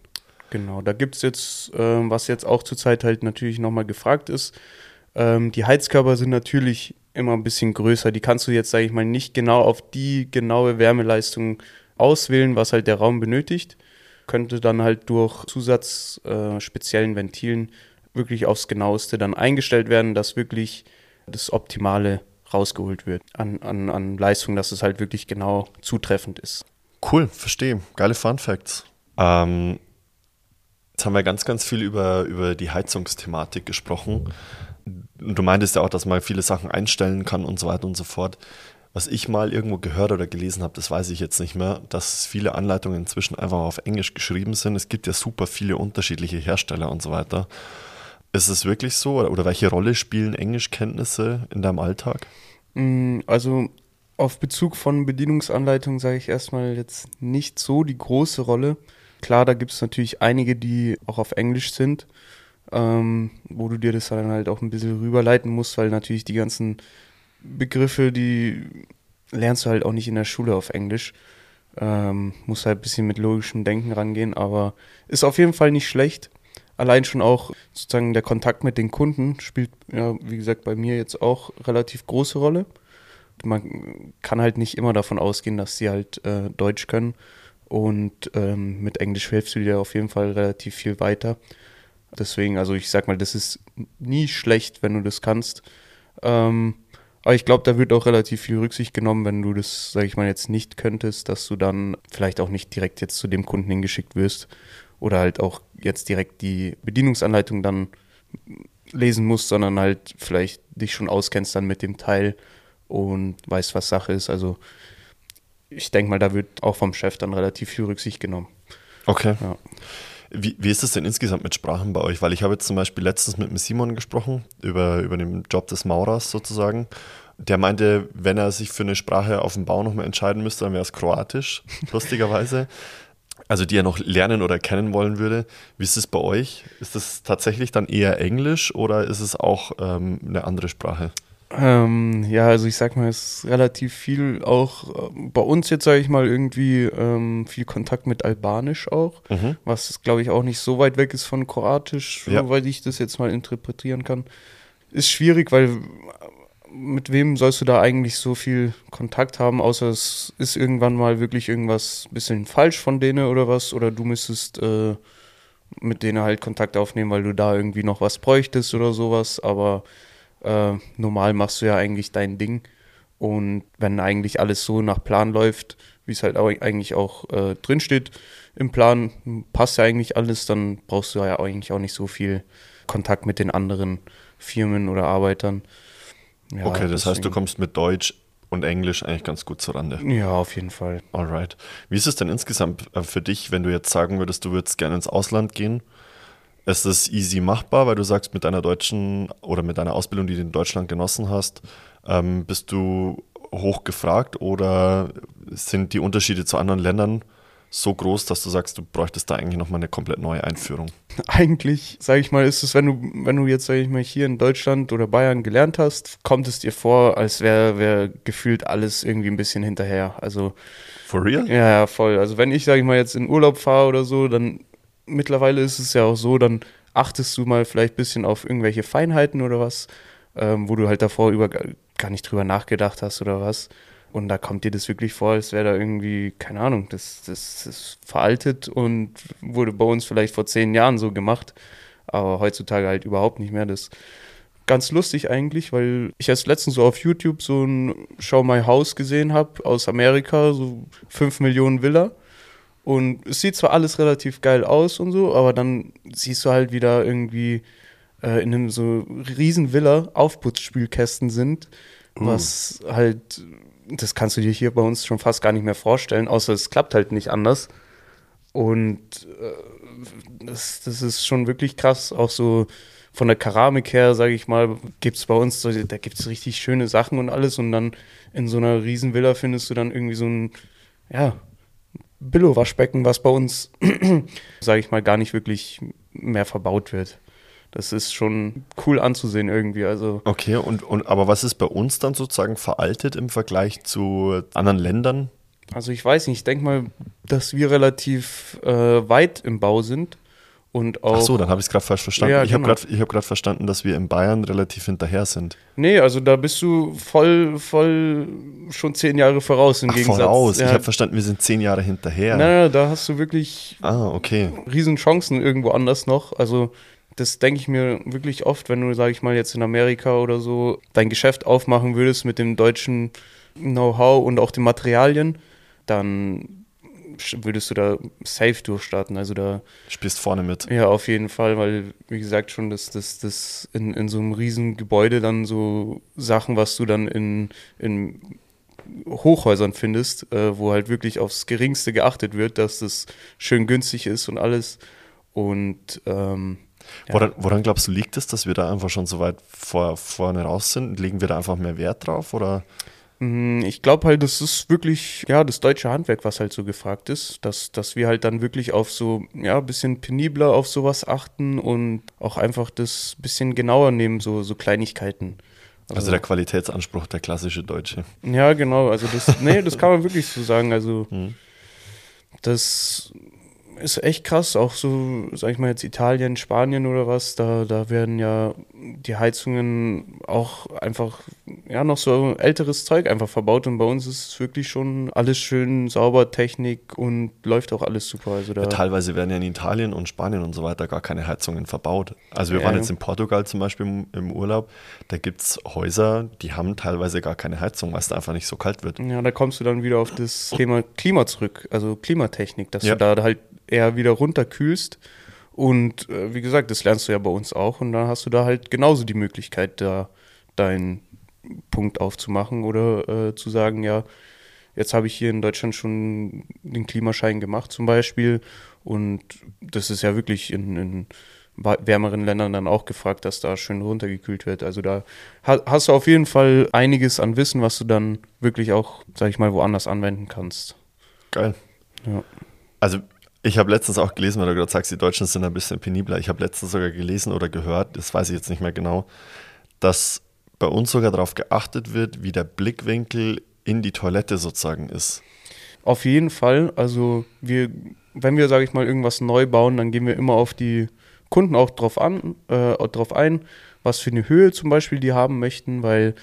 Genau, da gibt es jetzt, ähm, was jetzt auch zurzeit halt natürlich nochmal gefragt ist, ähm, die Heizkörper sind natürlich immer ein bisschen größer. Die kannst du jetzt, sage ich mal, nicht genau auf die genaue Wärmeleistung auswählen, was halt der Raum benötigt. Könnte dann halt durch Zusatz äh, speziellen Ventilen wirklich aufs genaueste dann eingestellt werden, dass wirklich das Optimale rausgeholt wird an, an, an Leistung, dass es halt wirklich genau zutreffend ist. Cool, verstehe. Geile Fun Facts. Ähm, jetzt haben wir ganz, ganz viel über, über die Heizungsthematik gesprochen. Du meintest ja auch, dass man viele Sachen einstellen kann und so weiter und so fort. Was ich mal irgendwo gehört oder gelesen habe, das weiß ich jetzt nicht mehr, dass viele Anleitungen inzwischen einfach auf Englisch geschrieben sind. Es gibt ja super viele unterschiedliche Hersteller und so weiter. Ist es wirklich so oder, welche Rolle spielen Englischkenntnisse in deinem Alltag? Mm, also auf Bezug von Bedienungsanleitungen sage ich erstmal jetzt nicht so die große Rolle. Klar, da gibt es natürlich einige, die auch auf Englisch sind ähm, wo du dir das dann halt auch ein bisschen rüberleiten musst, weil natürlich die ganzen Begriffe, die lernst du halt auch nicht in der Schule auf Englisch. Ähm, musst halt ein bisschen mit logischem Denken rangehen, aber ist auf jeden Fall nicht schlecht. Allein schon auch sozusagen der Kontakt mit den Kunden spielt, ja, wie gesagt, bei mir jetzt auch relativ große Rolle. Man kann halt nicht immer davon ausgehen, dass sie halt äh, Deutsch können. Und ähm, mit Englisch hilfst du dir auf jeden Fall relativ viel weiter. Deswegen, also ich sag mal, das ist nie schlecht, wenn du das kannst. Ähm, aber ich glaube, da wird auch relativ viel Rücksicht genommen, wenn du das, sag ich mal, jetzt nicht könntest, dass du dann vielleicht auch nicht direkt jetzt zu dem Kunden hingeschickt wirst oder halt auch jetzt direkt die Bedienungsanleitung dann lesen musst, sondern halt vielleicht dich schon auskennst dann mit dem Teil und weißt, was Sache ist. Also ich denke mal, da wird auch vom Chef dann relativ viel Rücksicht genommen. Okay. Ja. Wie, wie ist es denn insgesamt mit Sprachen bei euch? Weil ich habe jetzt zum Beispiel letztens mit dem Simon gesprochen, über, über den Job des Maurers sozusagen. Der meinte, wenn er sich für eine Sprache auf dem Bau nochmal entscheiden müsste, dann wäre es Kroatisch, lustigerweise. Also die er noch lernen oder kennen wollen würde. Wie ist es bei euch? Ist es tatsächlich dann eher Englisch oder ist es auch ähm, eine andere Sprache? Ähm, ja, also ich sag mal, es ist relativ viel auch äh, bei uns jetzt, sage ich mal, irgendwie ähm, viel Kontakt mit Albanisch auch, mhm. was glaube ich auch nicht so weit weg ist von Kroatisch, ja. weil ich das jetzt mal interpretieren kann. Ist schwierig, weil mit wem sollst du da eigentlich so viel Kontakt haben, außer es ist irgendwann mal wirklich irgendwas bisschen falsch von denen oder was, oder du müsstest äh, mit denen halt Kontakt aufnehmen, weil du da irgendwie noch was bräuchtest oder sowas, aber äh, normal machst du ja eigentlich dein Ding. Und wenn eigentlich alles so nach Plan läuft, wie es halt auch eigentlich auch äh, drinsteht im Plan, passt ja eigentlich alles, dann brauchst du ja eigentlich auch nicht so viel Kontakt mit den anderen Firmen oder Arbeitern. Ja, okay, das deswegen. heißt, du kommst mit Deutsch und Englisch eigentlich ganz gut zurande. Ja, auf jeden Fall. Alright. Wie ist es denn insgesamt äh, für dich, wenn du jetzt sagen würdest, du würdest gerne ins Ausland gehen? Ist das easy machbar, weil du sagst, mit deiner deutschen oder mit deiner Ausbildung, die du in Deutschland genossen hast, ähm, bist du hoch gefragt oder sind die Unterschiede zu anderen Ländern so groß, dass du sagst, du bräuchtest da eigentlich nochmal eine komplett neue Einführung? Eigentlich, sage ich mal, ist es, wenn du, wenn du jetzt, sage ich mal, hier in Deutschland oder Bayern gelernt hast, kommt es dir vor, als wäre wär gefühlt alles irgendwie ein bisschen hinterher. Also. For real? Ja, ja, voll. Also wenn ich, sage ich mal, jetzt in Urlaub fahre oder so, dann mittlerweile ist es ja auch so, dann achtest du mal vielleicht ein bisschen auf irgendwelche Feinheiten oder was, ähm, wo du halt davor über gar nicht drüber nachgedacht hast oder was. Und da kommt dir das wirklich vor, als wäre da irgendwie, keine Ahnung, das, das ist veraltet und wurde bei uns vielleicht vor zehn Jahren so gemacht, aber heutzutage halt überhaupt nicht mehr. Das ganz lustig eigentlich, weil ich erst letztens so auf YouTube so ein Show My House gesehen habe aus Amerika, so 5 Millionen Villa. Und es sieht zwar alles relativ geil aus und so, aber dann siehst du halt wieder irgendwie äh, in einem so riesen Villa Aufputzspülkästen sind, uh. was halt das kannst du dir hier bei uns schon fast gar nicht mehr vorstellen, außer es klappt halt nicht anders. Und äh, das, das ist schon wirklich krass. Auch so von der Keramik her, sage ich mal, gibt es bei uns, so, da gibt es richtig schöne Sachen und alles. Und dann in so einer Riesenvilla findest du dann irgendwie so ein, ja, Billo-Waschbecken, was bei uns, sage ich mal, gar nicht wirklich mehr verbaut wird das ist schon cool anzusehen irgendwie. Also okay, und, und aber was ist bei uns dann sozusagen veraltet im Vergleich zu anderen Ländern? Also ich weiß nicht, ich denke mal, dass wir relativ äh, weit im Bau sind. Und auch, Ach so, dann habe ich es gerade falsch verstanden. Ja, ich genau. habe gerade hab verstanden, dass wir in Bayern relativ hinterher sind. Nee, also da bist du voll, voll schon zehn Jahre voraus im Ach, Gegensatz. Voraus, ja. ich habe verstanden, wir sind zehn Jahre hinterher. Naja, da hast du wirklich ah, okay. Riesenchancen irgendwo anders noch. Also das denke ich mir wirklich oft, wenn du, sage ich mal, jetzt in Amerika oder so dein Geschäft aufmachen würdest mit dem deutschen Know-how und auch den Materialien, dann würdest du da safe durchstarten. Also da spielst vorne mit. Ja, auf jeden Fall, weil wie gesagt schon, dass das, das in, in so einem riesen Gebäude dann so Sachen, was du dann in, in Hochhäusern findest, äh, wo halt wirklich aufs Geringste geachtet wird, dass das schön günstig ist und alles. Und ähm, ja. Woran, woran, glaubst du, liegt es, dass wir da einfach schon so weit vor, vorne raus sind? Legen wir da einfach mehr Wert drauf oder? Mm, ich glaube halt, das ist wirklich, ja, das deutsche Handwerk, was halt so gefragt ist, dass, dass wir halt dann wirklich auf so, ja, ein bisschen penibler auf sowas achten und auch einfach das bisschen genauer nehmen, so, so Kleinigkeiten. Also, also der Qualitätsanspruch, der klassische Deutsche. Ja, genau, also das, nee, das kann man wirklich so sagen, also hm. das ist echt krass, auch so, sag ich mal jetzt Italien, Spanien oder was, da, da werden ja die Heizungen auch einfach, ja, noch so älteres Zeug einfach verbaut und bei uns ist es wirklich schon alles schön sauber, Technik und läuft auch alles super. Also da ja, teilweise werden ja in Italien und Spanien und so weiter gar keine Heizungen verbaut. Also wir ja. waren jetzt in Portugal zum Beispiel im, Urlaub, da gibt es Häuser, die haben teilweise gar keine Heizung, weil es da einfach nicht so kalt wird. Ja, da kommst du dann wieder auf das Thema Klima zurück, also Klimatechnik, dass ja. du da halt eher wieder runterkühlst. Und äh, wie gesagt, das lernst du ja bei uns auch. Und dann hast du da halt genauso die Möglichkeit, da deinen Punkt aufzumachen oder äh, zu sagen, ja, jetzt habe ich hier in Deutschland schon den Klimaschein gemacht zum Beispiel. Und das ist ja wirklich in, in wärmeren Ländern dann auch gefragt, dass da schön runtergekühlt wird. Also da hast du auf jeden Fall einiges an Wissen, was du dann wirklich auch, sag ich mal, woanders anwenden kannst. Geil. Ja. Also ich habe letztens auch gelesen, weil du gerade sagst, die Deutschen sind ein bisschen penibler. Ich habe letztens sogar gelesen oder gehört, das weiß ich jetzt nicht mehr genau, dass bei uns sogar darauf geachtet wird, wie der Blickwinkel in die Toilette sozusagen ist. Auf jeden Fall. Also wir, wenn wir, sage ich mal, irgendwas neu bauen, dann gehen wir immer auf die Kunden auch drauf an, äh, drauf ein, was für eine Höhe zum Beispiel die haben möchten, weil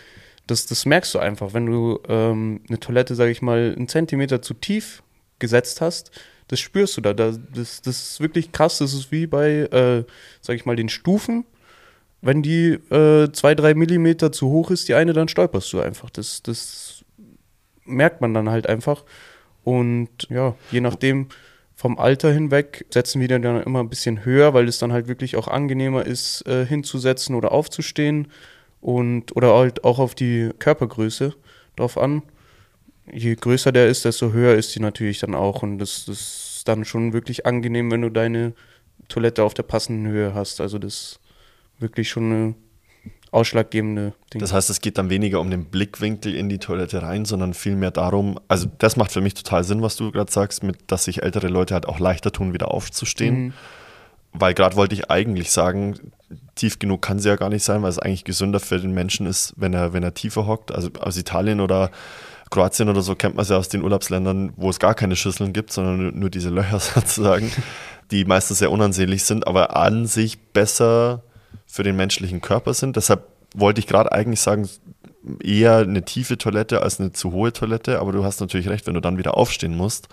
das, das merkst du einfach, wenn du ähm, eine Toilette, sage ich mal, einen Zentimeter zu tief gesetzt hast, das spürst du da. Das, das ist wirklich krass. Das ist wie bei, äh, sag ich mal, den Stufen. wenn die äh, zwei, drei Millimeter zu hoch ist, die eine, dann stolperst du einfach. Das, das merkt man dann halt einfach. Und ja, je nachdem vom Alter hinweg setzen wir dann immer ein bisschen höher, weil es dann halt wirklich auch angenehmer ist, äh, hinzusetzen oder aufzustehen und oder halt auch auf die Körpergröße drauf an. Je größer der ist, desto höher ist die natürlich dann auch. Und das, das ist dann schon wirklich angenehm, wenn du deine Toilette auf der passenden Höhe hast. Also das ist wirklich schon eine ausschlaggebende Ding. Das heißt, es geht dann weniger um den Blickwinkel in die Toilette rein, sondern vielmehr darum, also das macht für mich total Sinn, was du gerade sagst, mit, dass sich ältere Leute halt auch leichter tun, wieder aufzustehen. Mhm. Weil gerade wollte ich eigentlich sagen, tief genug kann sie ja gar nicht sein, weil es eigentlich gesünder für den Menschen ist, wenn er, wenn er tiefer hockt. Also aus Italien oder Kroatien oder so kennt man es ja aus den Urlaubsländern, wo es gar keine Schüsseln gibt, sondern nur diese Löcher sozusagen, die meistens sehr unansehnlich sind, aber an sich besser für den menschlichen Körper sind. Deshalb wollte ich gerade eigentlich sagen, eher eine tiefe Toilette als eine zu hohe Toilette, aber du hast natürlich recht, wenn du dann wieder aufstehen musst,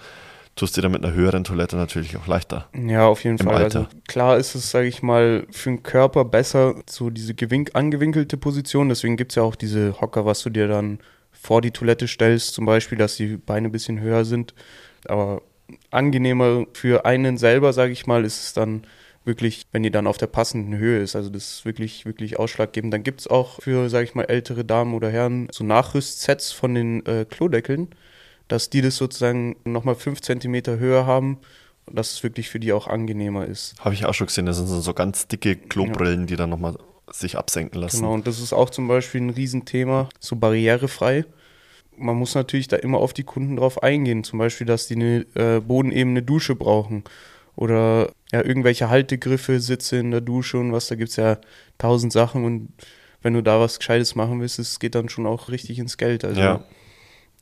tust du dir mit einer höheren Toilette natürlich auch leichter. Ja, auf jeden Fall. Alter. Also klar ist es, sage ich mal, für den Körper besser, so diese gewink angewinkelte Position. Deswegen gibt es ja auch diese Hocker, was du dir dann vor die Toilette stellst, zum Beispiel, dass die Beine ein bisschen höher sind. Aber angenehmer für einen selber, sage ich mal, ist es dann wirklich, wenn die dann auf der passenden Höhe ist. Also das ist wirklich, wirklich ausschlaggebend. Dann gibt es auch für, sage ich mal, ältere Damen oder Herren so Nachrüstsets von den äh, Klodeckeln, dass die das sozusagen nochmal fünf Zentimeter höher haben dass es wirklich für die auch angenehmer ist. Habe ich auch schon gesehen, das sind so ganz dicke Klobrillen, ja. die dann nochmal sich absenken lassen. Genau, und das ist auch zum Beispiel ein Riesenthema, so barrierefrei. Man muss natürlich da immer auf die Kunden drauf eingehen, zum Beispiel, dass die eine äh, bodenebene Dusche brauchen oder ja, irgendwelche Haltegriffe, Sitze in der Dusche und was, da gibt es ja tausend Sachen und wenn du da was Gescheites machen willst, es geht dann schon auch richtig ins Geld. Also ja.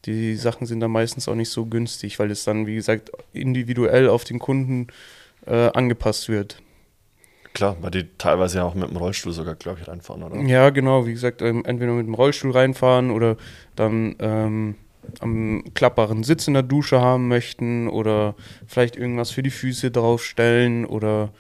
die Sachen sind dann meistens auch nicht so günstig, weil es dann, wie gesagt, individuell auf den Kunden äh, angepasst wird. Klar, weil die teilweise ja auch mit dem Rollstuhl sogar, glaube ich, reinfahren, oder? Ja, genau, wie gesagt, ähm, entweder mit dem Rollstuhl reinfahren oder dann ähm, am klappbaren Sitz in der Dusche haben möchten oder vielleicht irgendwas für die Füße draufstellen oder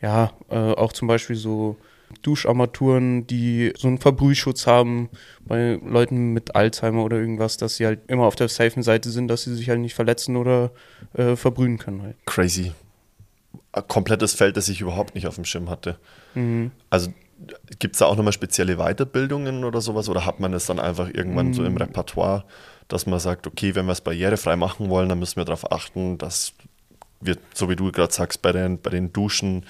ja, äh, auch zum Beispiel so Duscharmaturen, die so einen Verbrühschutz haben bei Leuten mit Alzheimer oder irgendwas, dass sie halt immer auf der safen Seite sind, dass sie sich halt nicht verletzen oder äh, verbrühen können halt. Crazy. Komplettes Feld, das ich überhaupt nicht auf dem Schirm hatte. Mhm. Also Gibt es da auch nochmal spezielle Weiterbildungen oder sowas oder hat man es dann einfach irgendwann mm. so im mm. Repertoire, dass man sagt, okay, wenn wir es barrierefrei machen wollen, dann müssen wir darauf achten, dass wir, so wie du gerade sagst, bei den, bei den Duschen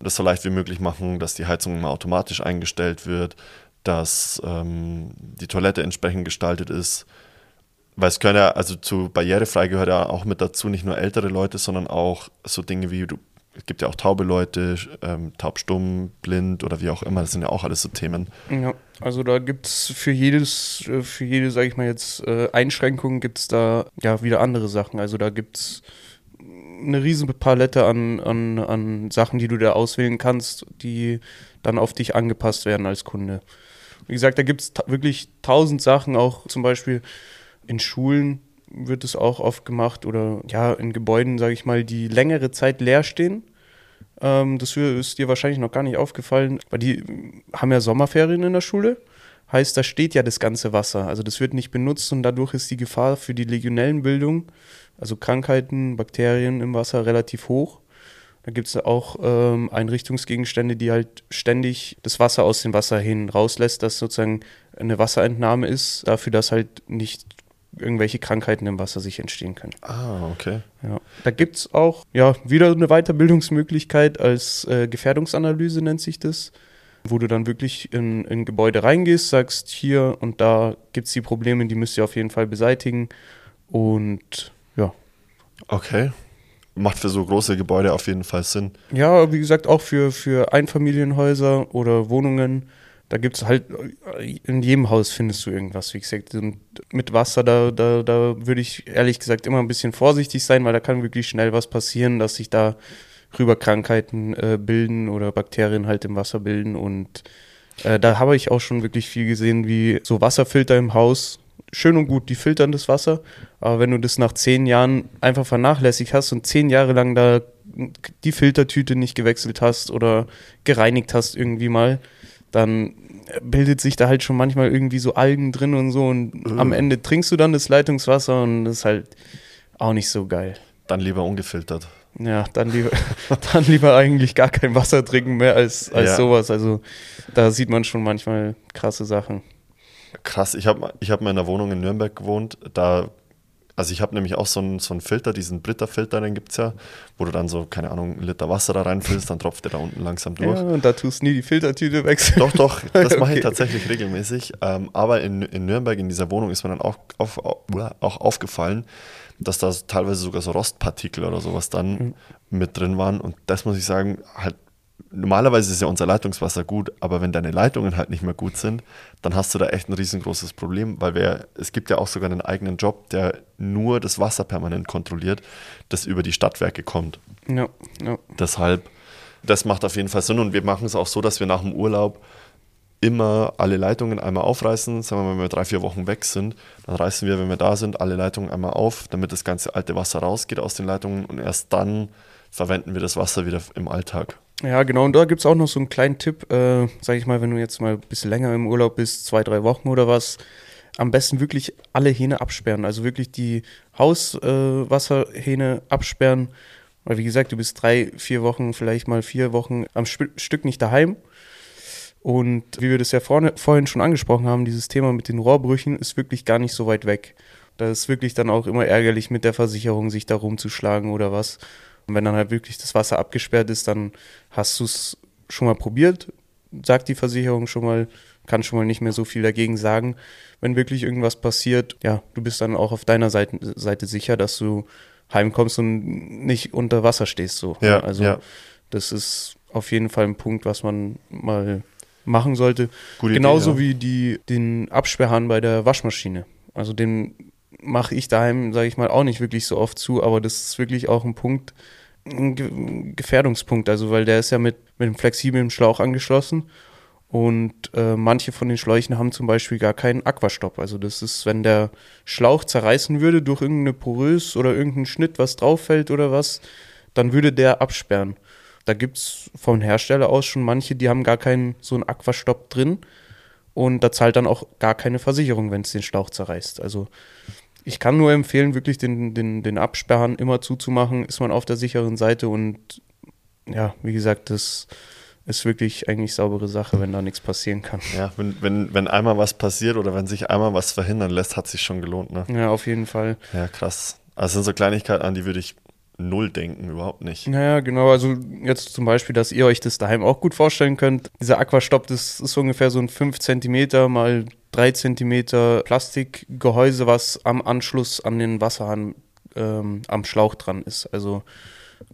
das so leicht wie möglich machen, dass die Heizung immer automatisch eingestellt wird, dass ähm, die Toilette entsprechend gestaltet ist. Weil es können ja, also zu barrierefrei gehört ja auch mit dazu nicht nur ältere Leute, sondern auch so Dinge wie du es gibt ja auch taube Leute, ähm, taubstumm, blind oder wie auch immer, das sind ja auch alles so Themen. Ja, also da gibt es für jedes, äh, für jede, sage ich mal jetzt, äh, Einschränkung gibt es da ja wieder andere Sachen. Also da gibt es eine riesen Palette an, an, an Sachen, die du da auswählen kannst, die dann auf dich angepasst werden als Kunde. Wie gesagt, da gibt es wirklich tausend Sachen, auch zum Beispiel in Schulen wird es auch oft gemacht oder ja, in Gebäuden, sage ich mal, die längere Zeit leer stehen. Ähm, das ist dir wahrscheinlich noch gar nicht aufgefallen, weil die haben ja Sommerferien in der Schule. Heißt, da steht ja das ganze Wasser. Also das wird nicht benutzt und dadurch ist die Gefahr für die Legionellenbildung, also Krankheiten, Bakterien im Wasser relativ hoch. Da gibt es auch ähm, Einrichtungsgegenstände, die halt ständig das Wasser aus dem Wasser hin rauslässt, dass sozusagen eine Wasserentnahme ist, dafür, dass halt nicht irgendwelche Krankheiten im Wasser sich entstehen können. Ah, okay. Ja. Da gibt es auch ja, wieder eine Weiterbildungsmöglichkeit als äh, Gefährdungsanalyse nennt sich das, wo du dann wirklich in, in Gebäude reingehst, sagst, hier und da gibt es die Probleme, die müsst ihr auf jeden Fall beseitigen. Und ja. Okay. Macht für so große Gebäude auf jeden Fall Sinn. Ja, wie gesagt, auch für, für Einfamilienhäuser oder Wohnungen da gibt es halt, in jedem Haus findest du irgendwas, wie gesagt. Und mit Wasser, da, da, da würde ich ehrlich gesagt immer ein bisschen vorsichtig sein, weil da kann wirklich schnell was passieren, dass sich da rüber Krankheiten äh, bilden oder Bakterien halt im Wasser bilden. Und äh, da habe ich auch schon wirklich viel gesehen, wie so Wasserfilter im Haus. Schön und gut, die filtern das Wasser, aber wenn du das nach zehn Jahren einfach vernachlässigt hast und zehn Jahre lang da die Filtertüte nicht gewechselt hast oder gereinigt hast irgendwie mal, dann bildet sich da halt schon manchmal irgendwie so Algen drin und so und Mhm. am Ende trinkst du dann das Leitungswasser und das ist halt auch nicht so geil. Dann lieber ungefiltert. Ja, dann lieber, dann lieber eigentlich gar kein Wasser trinken mehr als, als Ja. sowas. Also da sieht man schon manchmal krasse Sachen. Krass, ich habe ich hab mal in einer Wohnung in Nürnberg gewohnt. Da, also ich habe nämlich auch so einen, so einen Filter, diesen Britta-Filter, den gibt es ja, wo du dann so, keine Ahnung, einen Liter Wasser da reinfüllst, dann tropft der da unten langsam durch. Ja, und da tust du nie die Filtertüte wechseln. Doch, doch, das mache ich Okay. tatsächlich regelmäßig. Ähm, aber in, in Nürnberg, in dieser Wohnung, ist mir dann auch, auf, au- auch aufgefallen, dass da teilweise sogar so Rostpartikel oder sowas dann Mhm. mit drin waren. Und das muss ich sagen, halt, normalerweise ist ja unser Leitungswasser gut, aber wenn deine Leitungen halt nicht mehr gut sind, dann hast du da echt ein riesengroßes Problem, weil wir, es gibt ja auch sogar einen eigenen Job, der nur das Wasser permanent kontrolliert, das über die Stadtwerke kommt. Ja, ja. Deshalb, das macht auf jeden Fall Sinn und wir machen es auch so, dass wir nach dem Urlaub immer alle Leitungen einmal aufreißen. Sagen wir mal, wenn wir drei, vier Wochen weg sind, dann reißen wir, wenn wir da sind, alle Leitungen einmal auf, damit das ganze alte Wasser rausgeht aus den Leitungen und erst dann verwenden wir das Wasser wieder im Alltag. Ja, genau. Und da gibt es auch noch so einen kleinen Tipp, äh, sag ich mal, wenn du jetzt mal ein bisschen länger im Urlaub bist, zwei, drei Wochen oder was, am besten wirklich alle Hähne absperren. Also wirklich die Hauswasserhähne äh, absperren. Weil wie gesagt, du bist drei, vier Wochen, vielleicht mal vier Wochen am Sp Stück nicht daheim. Und wie wir das ja vorne, vorhin schon angesprochen haben, dieses Thema mit den Rohrbrüchen ist wirklich gar nicht so weit weg. Da ist wirklich dann auch immer ärgerlich mit der Versicherung, sich da rumzuschlagen oder was. Und wenn dann halt wirklich das Wasser abgesperrt ist, dann hast du es schon mal probiert, sagt die Versicherung schon mal, kann schon mal nicht mehr so viel dagegen sagen. Wenn wirklich irgendwas passiert, ja, du bist dann auch auf deiner Seite, Seite sicher, dass du heimkommst und nicht unter Wasser stehst. So. Ja, also ja. das ist auf jeden Fall ein Punkt, was man mal machen sollte. Gute Idee, Genauso ja. wie die, den Absperrhahn bei der Waschmaschine. Also den mache ich daheim, sage ich mal, auch nicht wirklich so oft zu, aber das ist wirklich auch ein Punkt, ein Ge Gefährdungspunkt. Also weil der ist ja mit, mit einem flexiblen Schlauch angeschlossen und äh, manche von den Schläuchen haben zum Beispiel gar keinen Aquastopp. Also das ist, wenn der Schlauch zerreißen würde durch irgendeine Porös oder irgendeinen Schnitt, was drauf fällt oder was, dann würde der absperren. Da gibt es vom Hersteller aus schon manche, die haben gar keinen so einen Aquastopp drin und da zahlt dann auch gar keine Versicherung, wenn es den Schlauch zerreißt. Also ich kann nur empfehlen, wirklich den, den, den Absperrhahn immer zuzumachen, ist man auf der sicheren Seite und ja, wie gesagt, das ist wirklich eigentlich saubere Sache, wenn da nichts passieren kann. Ja, wenn, wenn, wenn einmal was passiert oder wenn sich einmal was verhindern lässt, hat sich schon gelohnt. Ne? Ja, auf jeden Fall. Ja, krass. Also sind so Kleinigkeiten, an die würde ich null denken, überhaupt nicht. Naja, genau. Also jetzt zum Beispiel, dass ihr euch das daheim auch gut vorstellen könnt. Dieser Aquastopp, das ist ungefähr so ein 5 cm mal 3 cm Plastikgehäuse, was am Anschluss an den Wasserhahn ähm, am Schlauch dran ist. Also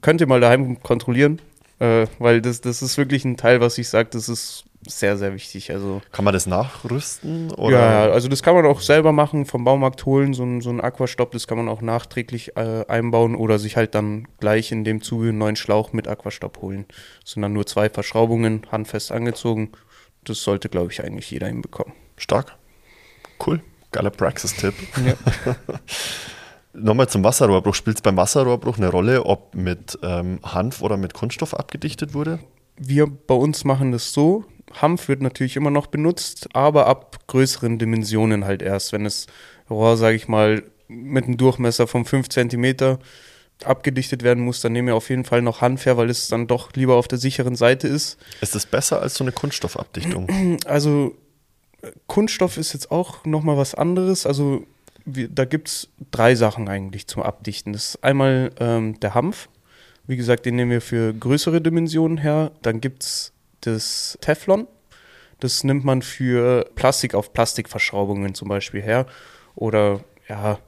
könnt ihr mal daheim kontrollieren, äh, weil das, das ist wirklich ein Teil, was ich sage, das ist sehr, sehr wichtig. Also Kann man das nachrüsten? Oder? ja, also das kann man auch selber machen, vom Baumarkt holen, so ein, so ein Aquastopp, das kann man auch nachträglich äh, einbauen oder sich halt dann gleich in dem Zuge einen neuen Schlauch mit Aquastopp holen. Das sind dann nur zwei Verschraubungen, handfest angezogen. Das sollte, glaube ich, eigentlich jeder hinbekommen. Stark. Cool. Geiler Praxistipp. Ja. Nochmal zum Wasserrohrbruch. Spielt es beim Wasserrohrbruch eine Rolle, ob mit ähm, Hanf oder mit Kunststoff abgedichtet wurde? Wir bei uns machen das so. Hanf wird natürlich immer noch benutzt, aber ab größeren Dimensionen halt erst. Wenn das Rohr, sage ich mal, mit einem Durchmesser von 5 cm abgedichtet werden muss, dann nehmen wir auf jeden Fall noch Hanf her, weil es dann doch lieber auf der sicheren Seite ist. Ist es besser als so eine Kunststoffabdichtung? Also Kunststoff ist jetzt auch nochmal was anderes. Also wir, da gibt es drei Sachen eigentlich zum Abdichten. Das ist einmal ähm, der Hanf. Wie gesagt, den nehmen wir für größere Dimensionen her. Dann gibt es das Teflon. Das nimmt man für Plastik auf Plastikverschraubungen zum Beispiel her. Oder ja,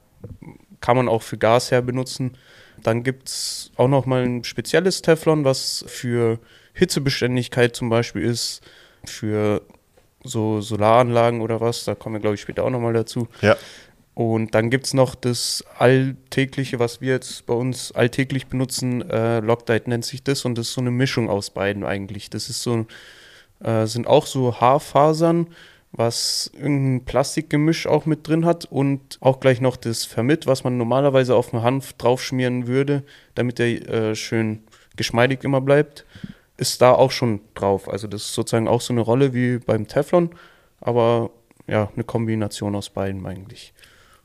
kann man auch für Gas her benutzen. Dann gibt es auch noch mal ein spezielles Teflon, was für Hitzebeständigkeit zum Beispiel ist, für so Solaranlagen oder was. Da kommen wir, glaube ich, später auch noch mal dazu. ja. Und dann gibt es noch das alltägliche, was wir jetzt bei uns alltäglich benutzen. Äh, Loctite nennt sich das und das ist so eine Mischung aus beiden eigentlich. Das ist so, äh, sind auch so Haarfasern, was irgendein Plastikgemisch auch mit drin hat und auch gleich noch das Vermit, was man normalerweise auf den Hanf draufschmieren würde, damit der äh, schön geschmeidig immer bleibt, ist da auch schon drauf. Also das ist sozusagen auch so eine Rolle wie beim Teflon, aber ja, eine Kombination aus beiden eigentlich.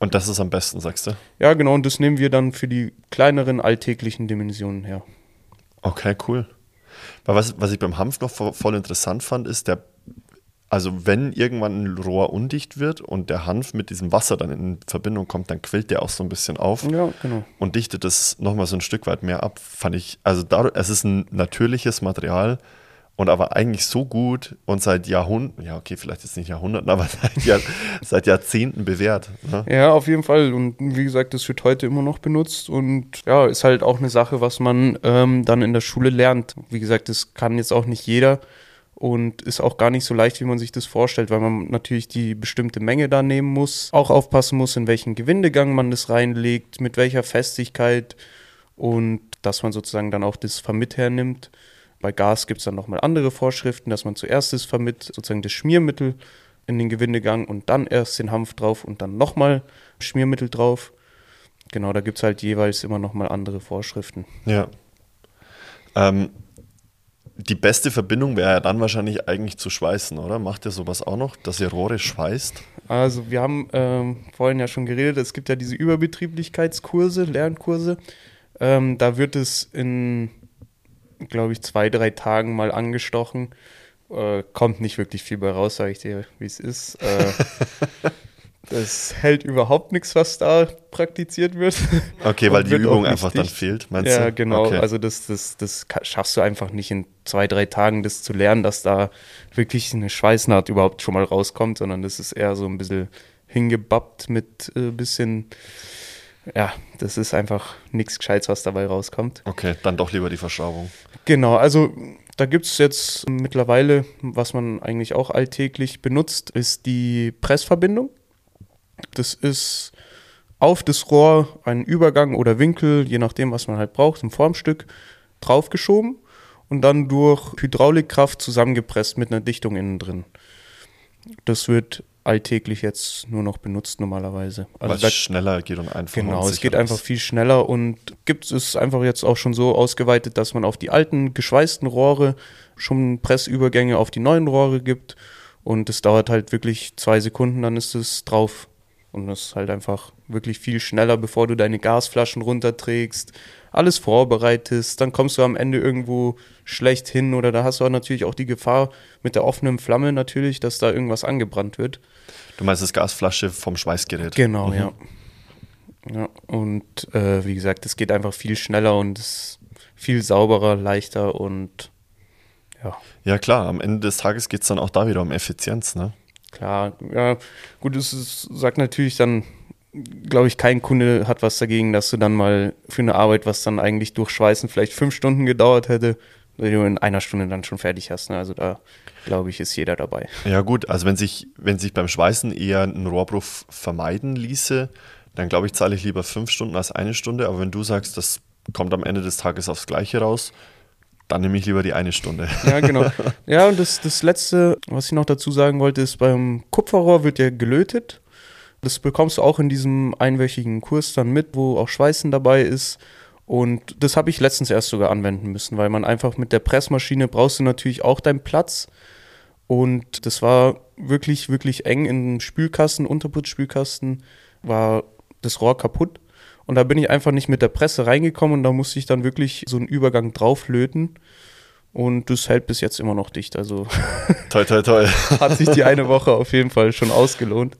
Und das ist am besten, sagst du? Ja, genau, und das nehmen wir dann für die kleineren alltäglichen Dimensionen her. Okay, cool. Weil was, was ich beim Hanf noch voll interessant fand, ist, der also wenn irgendwann ein Rohr undicht wird und der Hanf mit diesem Wasser dann in Verbindung kommt, dann quillt der auch so ein bisschen auf ja, genau. und dichtet es nochmal so ein Stück weit mehr ab, fand ich. Also dadurch, es ist ein natürliches Material und aber eigentlich so gut und seit Jahrhunderten, ja okay, vielleicht jetzt nicht Jahrhunderten, aber seit, Jahr, seit Jahrzehnten bewährt. Ne? Ja, auf jeden Fall. Und wie gesagt, das wird heute immer noch benutzt und ja, ist halt auch eine Sache, was man ähm, dann in der Schule lernt. Wie gesagt, das kann jetzt auch nicht jeder und ist auch gar nicht so leicht, wie man sich das vorstellt, weil man natürlich die bestimmte Menge da nehmen muss, auch aufpassen muss, in welchen Gewindegang man das reinlegt, mit welcher Festigkeit und dass man sozusagen dann auch das Vermitt hernimmt. Bei Gas gibt es dann nochmal andere Vorschriften, dass man zuerst das Vermitt, sozusagen das Schmiermittel in den Gewindegang und dann erst den Hanf drauf und dann nochmal Schmiermittel drauf. Genau, da gibt es halt jeweils immer nochmal andere Vorschriften. Ja. Ähm, die beste Verbindung wäre ja dann wahrscheinlich eigentlich zu schweißen, oder? Macht ihr sowas auch noch, dass ihr Rohre schweißt? Also wir haben ähm, vorhin ja schon geredet, es gibt ja diese Überbetrieblichkeitskurse, Lernkurse. Ähm, da wird es in, glaube ich, zwei, drei Tagen mal angestochen. Äh, kommt nicht wirklich viel bei raus, sage ich dir, wie es ist. Äh, Das hält überhaupt nichts, was da praktiziert wird. Okay, weil die Übung einfach dann fehlt, meinst ja, du? Ja, genau. Okay. Also das, das, das schaffst du einfach nicht in zwei, drei Tagen, das zu lernen, dass da wirklich eine Schweißnaht überhaupt schon mal rauskommt, sondern das ist eher so ein bisschen hingebappt mit ein äh, bisschen, ja, das ist einfach nichts Gescheites, was dabei rauskommt. Okay, dann doch lieber die Verschraubung. Genau, also da gibt es jetzt mittlerweile, was man eigentlich auch alltäglich benutzt, ist die Pressverbindung. Das ist auf das Rohr ein Übergang oder Winkel, je nachdem, was man halt braucht, ein Formstück draufgeschoben und dann durch Hydraulikkraft zusammengepresst mit einer Dichtung innen drin. Das wird alltäglich jetzt nur noch benutzt normalerweise. Also Weil es schneller geht und einfacher. Genau, es geht einfach viel schneller und gibt es einfach jetzt auch schon so ausgeweitet, dass man auf die alten geschweißten Rohre schon Pressübergänge auf die neuen Rohre gibt und es dauert halt wirklich zwei Sekunden, dann ist es drauf. Und das ist halt einfach wirklich viel schneller, bevor du deine Gasflaschen runterträgst, alles vorbereitest, dann kommst du am Ende irgendwo schlecht hin oder da hast du natürlich auch die Gefahr mit der offenen Flamme natürlich, dass da irgendwas angebrannt wird. Du meinst das Gasflasche vom Schweißgerät? Genau, mhm. ja. Ja, und äh, wie gesagt, es geht einfach viel schneller und ist viel sauberer, leichter und ja. Ja, klar, am Ende des Tages geht es dann auch da wieder um Effizienz, ne? Klar, ja, gut, es sagt natürlich dann, glaube ich, kein Kunde hat was dagegen, dass du dann mal für eine Arbeit, was dann eigentlich durch Schweißen vielleicht fünf Stunden gedauert hätte, du in einer Stunde dann schon fertig hast. Ne? Also da, glaube ich, ist jeder dabei. Ja, gut, also wenn sich, wenn sich beim Schweißen eher ein Rohrbruch vermeiden ließe, dann glaube ich, zahle ich lieber fünf Stunden als eine Stunde. Aber wenn du sagst, das kommt am Ende des Tages aufs Gleiche raus, dann nehme ich lieber die eine Stunde. Ja, genau. Ja, und das, das Letzte, was ich noch dazu sagen wollte, ist, beim Kupferrohr wird ja gelötet. Das bekommst du auch in diesem einwöchigen Kurs dann mit, wo auch Schweißen dabei ist. Und das habe ich letztens erst sogar anwenden müssen, weil man einfach mit der Pressmaschine brauchst du natürlich auch deinen Platz. Und das war wirklich, wirklich eng im Spülkasten, Unterputzspülkasten, war das Rohr kaputt. Und da bin ich einfach nicht mit der Presse reingekommen und da musste ich dann wirklich so einen Übergang drauflöten. Und das hält bis jetzt immer noch dicht. Also toll, toll, toll. hat sich die eine Woche auf jeden Fall schon ausgelohnt.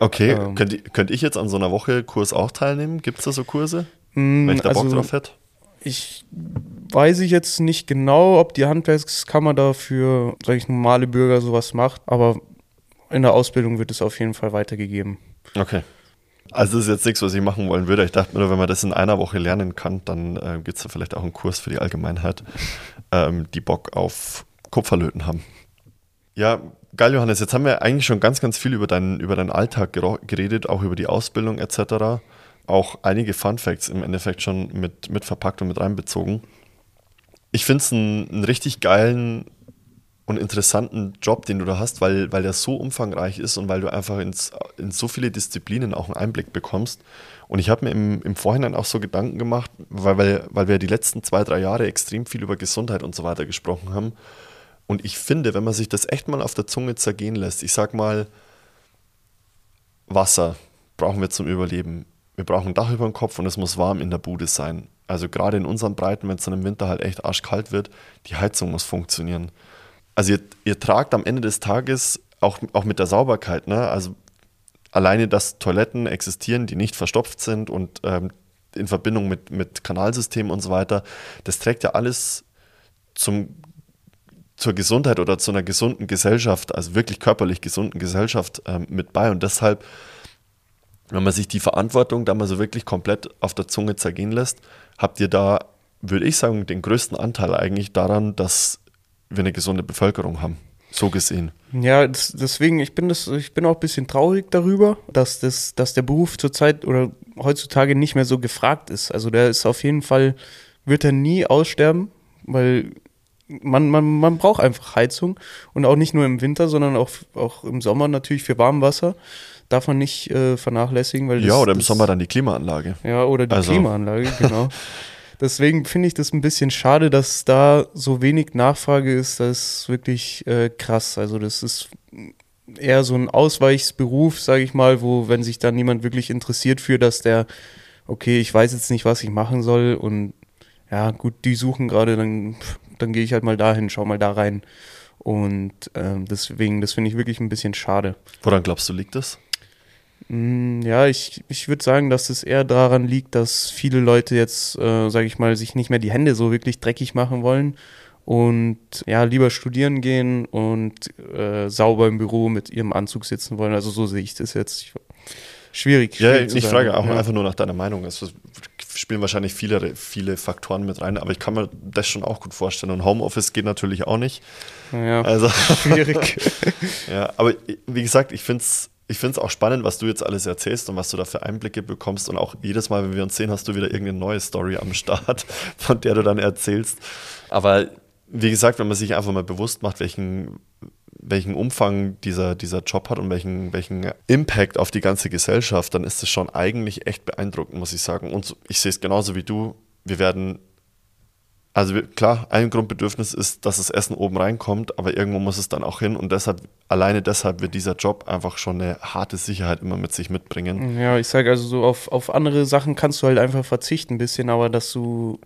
Okay, ähm, könnte könnt ich jetzt an so einer Woche Kurs auch teilnehmen? Gibt es da so Kurse? Wenn ich da Bock also, drauf hätte? Ich weiß ich jetzt nicht genau, ob die Handwerkskammer da für, sag ich, normale Bürger sowas macht, aber in der Ausbildung wird es auf jeden Fall weitergegeben. Okay. Also das ist jetzt nichts, was ich machen wollen würde. Ich dachte nur, wenn man das in einer Woche lernen kann, dann äh, gibt es da vielleicht auch einen Kurs für die Allgemeinheit, ähm, die Bock auf Kupferlöten haben. Ja, geil, Johannes. Jetzt haben wir eigentlich schon ganz, ganz viel über deinen, über deinen Alltag geredet, auch über die Ausbildung etc. Auch einige Fun Facts im Endeffekt schon mit, mit verpackt und mit reinbezogen. Ich finde es einen, richtig geilen und interessanten Job, den du da hast, weil, weil der so umfangreich ist und weil du einfach ins, in so viele Disziplinen auch einen Einblick bekommst. Und ich habe mir im, im Vorhinein auch so Gedanken gemacht, weil, weil, weil wir die letzten zwei, drei Jahre extrem viel über Gesundheit und so weiter gesprochen haben. Und ich finde, wenn man sich das echt mal auf der Zunge zergehen lässt, ich sag mal, Wasser brauchen wir zum Überleben. Wir brauchen ein Dach über dem Kopf und es muss warm in der Bude sein. Also gerade in unseren Breiten, wenn es dann im Winter halt echt arschkalt wird, die Heizung muss funktionieren also ihr, ihr tragt am Ende des Tages auch, auch mit der Sauberkeit, ne? Also alleine, dass Toiletten existieren, die nicht verstopft sind und ähm, in Verbindung mit, mit Kanalsystemen und so weiter, das trägt ja alles zum, zur Gesundheit oder zu einer gesunden Gesellschaft, also wirklich körperlich gesunden Gesellschaft ähm, mit bei. Und deshalb, wenn man sich die Verantwortung da mal so wirklich komplett auf der Zunge zergehen lässt, habt ihr da, würde ich sagen, den größten Anteil eigentlich daran, dass wir eine gesunde Bevölkerung haben. So gesehen. Ja, das, deswegen, ich bin, das, ich bin auch ein bisschen traurig darüber, dass, das, dass der Beruf zurzeit oder heutzutage nicht mehr so gefragt ist. Also der ist auf jeden Fall, wird er nie aussterben, weil man, man, man braucht einfach Heizung und auch nicht nur im Winter, sondern auch, auch im Sommer natürlich für Warmwasser. Darf man nicht äh, vernachlässigen. Weil das, ja, oder im das, Sommer dann die Klimaanlage. Ja, oder die also. Klimaanlage, genau. Deswegen finde ich das ein bisschen schade, dass da so wenig Nachfrage ist. Das ist wirklich äh, krass. Also das ist eher so ein Ausweichsberuf, sage ich mal, wo, wenn sich da niemand wirklich interessiert für, dass der, okay, ich weiß jetzt nicht, was ich machen soll und ja, gut, die suchen gerade, dann, dann gehe ich halt mal dahin, schau mal da rein. Und ähm, deswegen, das finde ich wirklich ein bisschen schade. Woran glaubst du, liegt das? Mm, ja, ich, ich würde sagen, dass es eher daran liegt, dass viele Leute jetzt, äh, sage ich mal, sich nicht mehr die Hände so wirklich dreckig machen wollen und ja, lieber studieren gehen und äh, sauber im Büro mit ihrem Anzug sitzen wollen. Also so sehe ich das jetzt. Ich, schwierig. Ja, schwierig ich frage auch ja. einfach nur nach deiner Meinung. Es spielen wahrscheinlich viele, viele Faktoren mit rein, aber ich kann mir das schon auch gut vorstellen. Und Homeoffice geht natürlich auch nicht. Ja, also, schwierig. ja, aber wie gesagt, ich finde es ich finde es auch spannend, was du jetzt alles erzählst und was du da für Einblicke bekommst. Und auch jedes Mal, wenn wir uns sehen, hast du wieder irgendeine neue Story am Start, von der du dann erzählst. Aber wie gesagt, wenn man sich einfach mal bewusst macht, welchen, welchen Umfang dieser, dieser Job hat und welchen, welchen Impact auf die ganze Gesellschaft, dann ist es schon eigentlich echt beeindruckend, muss ich sagen. Und ich sehe es genauso wie du. Wir werden also klar, ein Grundbedürfnis ist, dass das Essen oben reinkommt, aber irgendwo muss es dann auch hin und deshalb, alleine deshalb wird dieser Job einfach schon eine harte Sicherheit immer mit sich mitbringen. Ja, ich sage also so, auf, auf andere Sachen kannst du halt einfach verzichten ein bisschen, aber dass du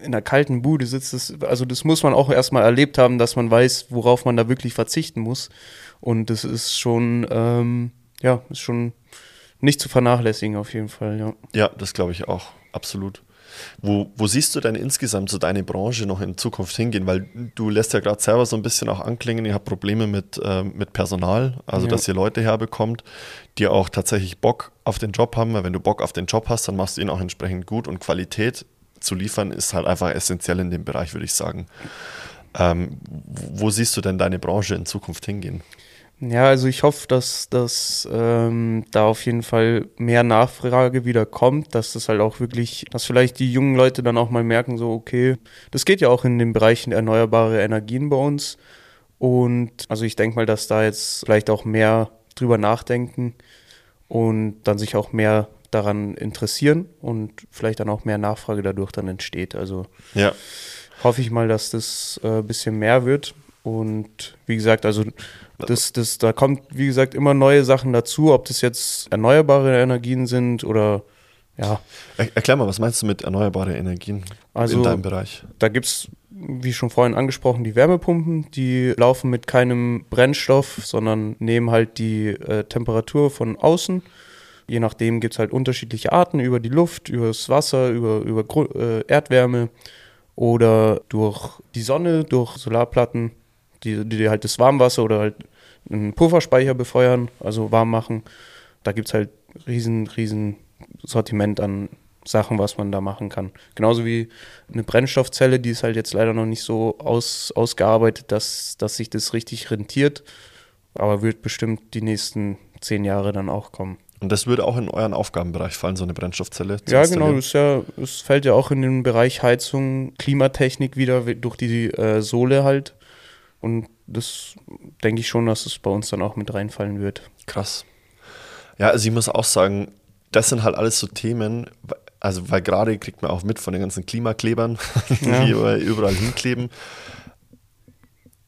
in einer kalten Bude sitzt, das, also das muss man auch erstmal erlebt haben, dass man weiß, worauf man da wirklich verzichten muss. Und das ist schon, ähm, ja, ist schon nicht zu vernachlässigen auf jeden Fall, ja. Ja, das glaube ich auch, absolut. Wo, wo siehst du denn insgesamt so deine Branche noch in Zukunft hingehen? Weil du lässt ja gerade selber so ein bisschen auch anklingen, ihr habt Probleme mit, äh, mit Personal, also ja. dass ihr Leute herbekommt, die auch tatsächlich Bock auf den Job haben. Weil wenn du Bock auf den Job hast, dann machst du ihn auch entsprechend gut und Qualität zu liefern ist halt einfach essentiell in dem Bereich, würde ich sagen. Ähm, wo siehst du denn deine Branche in Zukunft hingehen? Ja, also ich hoffe, dass, dass ähm, da auf jeden Fall mehr Nachfrage wieder kommt, dass das halt auch wirklich, dass vielleicht die jungen Leute dann auch mal merken, so, okay, das geht ja auch in den Bereichen erneuerbare Energien bei uns. Und also ich denke mal, dass da jetzt vielleicht auch mehr drüber nachdenken und dann sich auch mehr daran interessieren und vielleicht dann auch mehr Nachfrage dadurch dann entsteht. Also ja. hoffe ich mal, dass das ein äh, bisschen mehr wird. Und wie gesagt, also das, das, da kommt, wie gesagt, immer neue Sachen dazu, ob das jetzt erneuerbare Energien sind oder ja. erklär mal, was meinst du mit erneuerbare Energien also, in deinem Bereich? Da gibt es, wie schon vorhin angesprochen, die Wärmepumpen, die laufen mit keinem Brennstoff, sondern nehmen halt die äh, Temperatur von außen. Je nachdem gibt es halt unterschiedliche Arten über die Luft, über das Wasser, über, über äh, Erdwärme oder durch die Sonne, durch Solarplatten die, die halt das Warmwasser oder halt einen Pufferspeicher befeuern, also warm machen. Da gibt es halt riesen, riesen Sortiment an Sachen, was man da machen kann. Genauso wie eine Brennstoffzelle, die ist halt jetzt leider noch nicht so aus, ausgearbeitet, dass, dass sich das richtig rentiert, aber wird bestimmt die nächsten zehn Jahre dann auch kommen. Und das würde auch in euren Aufgabenbereich fallen, so eine Brennstoffzelle zu Ja, genau. Das, ja, fällt ja auch in den Bereich Heizung, Klimatechnik wieder durch die äh, Sohle halt. Und das denke ich schon, dass es bei uns dann auch mit reinfallen wird. Krass. Ja, also ich muss auch sagen, das sind halt alles so Themen, also weil gerade kriegt man auch mit von den ganzen Klimaklebern, ja. die überall hinkleben.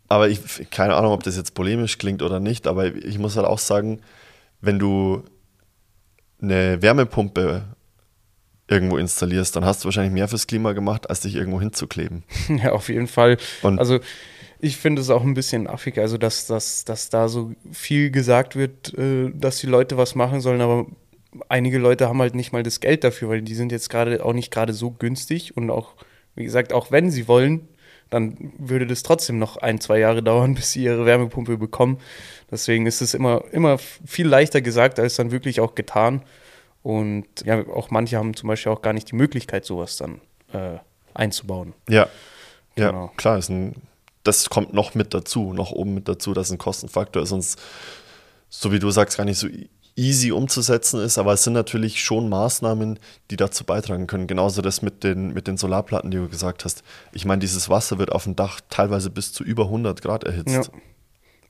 Aber ich, keine Ahnung, ob das jetzt polemisch klingt oder nicht, aber ich muss halt auch sagen, wenn du eine Wärmepumpe irgendwo installierst, dann hast du wahrscheinlich mehr fürs Klima gemacht, als dich irgendwo hinzukleben. Ja, auf jeden Fall. Und also ich finde es auch ein bisschen affig, also dass, dass, dass da so viel gesagt wird, äh, dass die Leute was machen sollen, aber einige Leute haben halt nicht mal das Geld dafür, weil die sind jetzt gerade auch nicht gerade so günstig und auch, wie gesagt, auch wenn sie wollen, dann würde das trotzdem noch ein, zwei Jahre dauern, bis sie ihre Wärmepumpe bekommen. Deswegen ist es immer, immer viel leichter gesagt, als dann wirklich auch getan. Und ja, auch manche haben zum Beispiel auch gar nicht die Möglichkeit, sowas dann äh, einzubauen. Ja, genau. ja, klar, ist ein, das kommt noch mit dazu, noch oben mit dazu, dass ein Kostenfaktor ist, sonst, so wie du sagst, gar nicht so easy umzusetzen ist, aber es sind natürlich schon Maßnahmen, die dazu beitragen können. Genauso das mit den, mit den Solarplatten, die du gesagt hast. Ich meine, dieses Wasser wird auf dem Dach teilweise bis zu über 100 Grad erhitzt. Ja.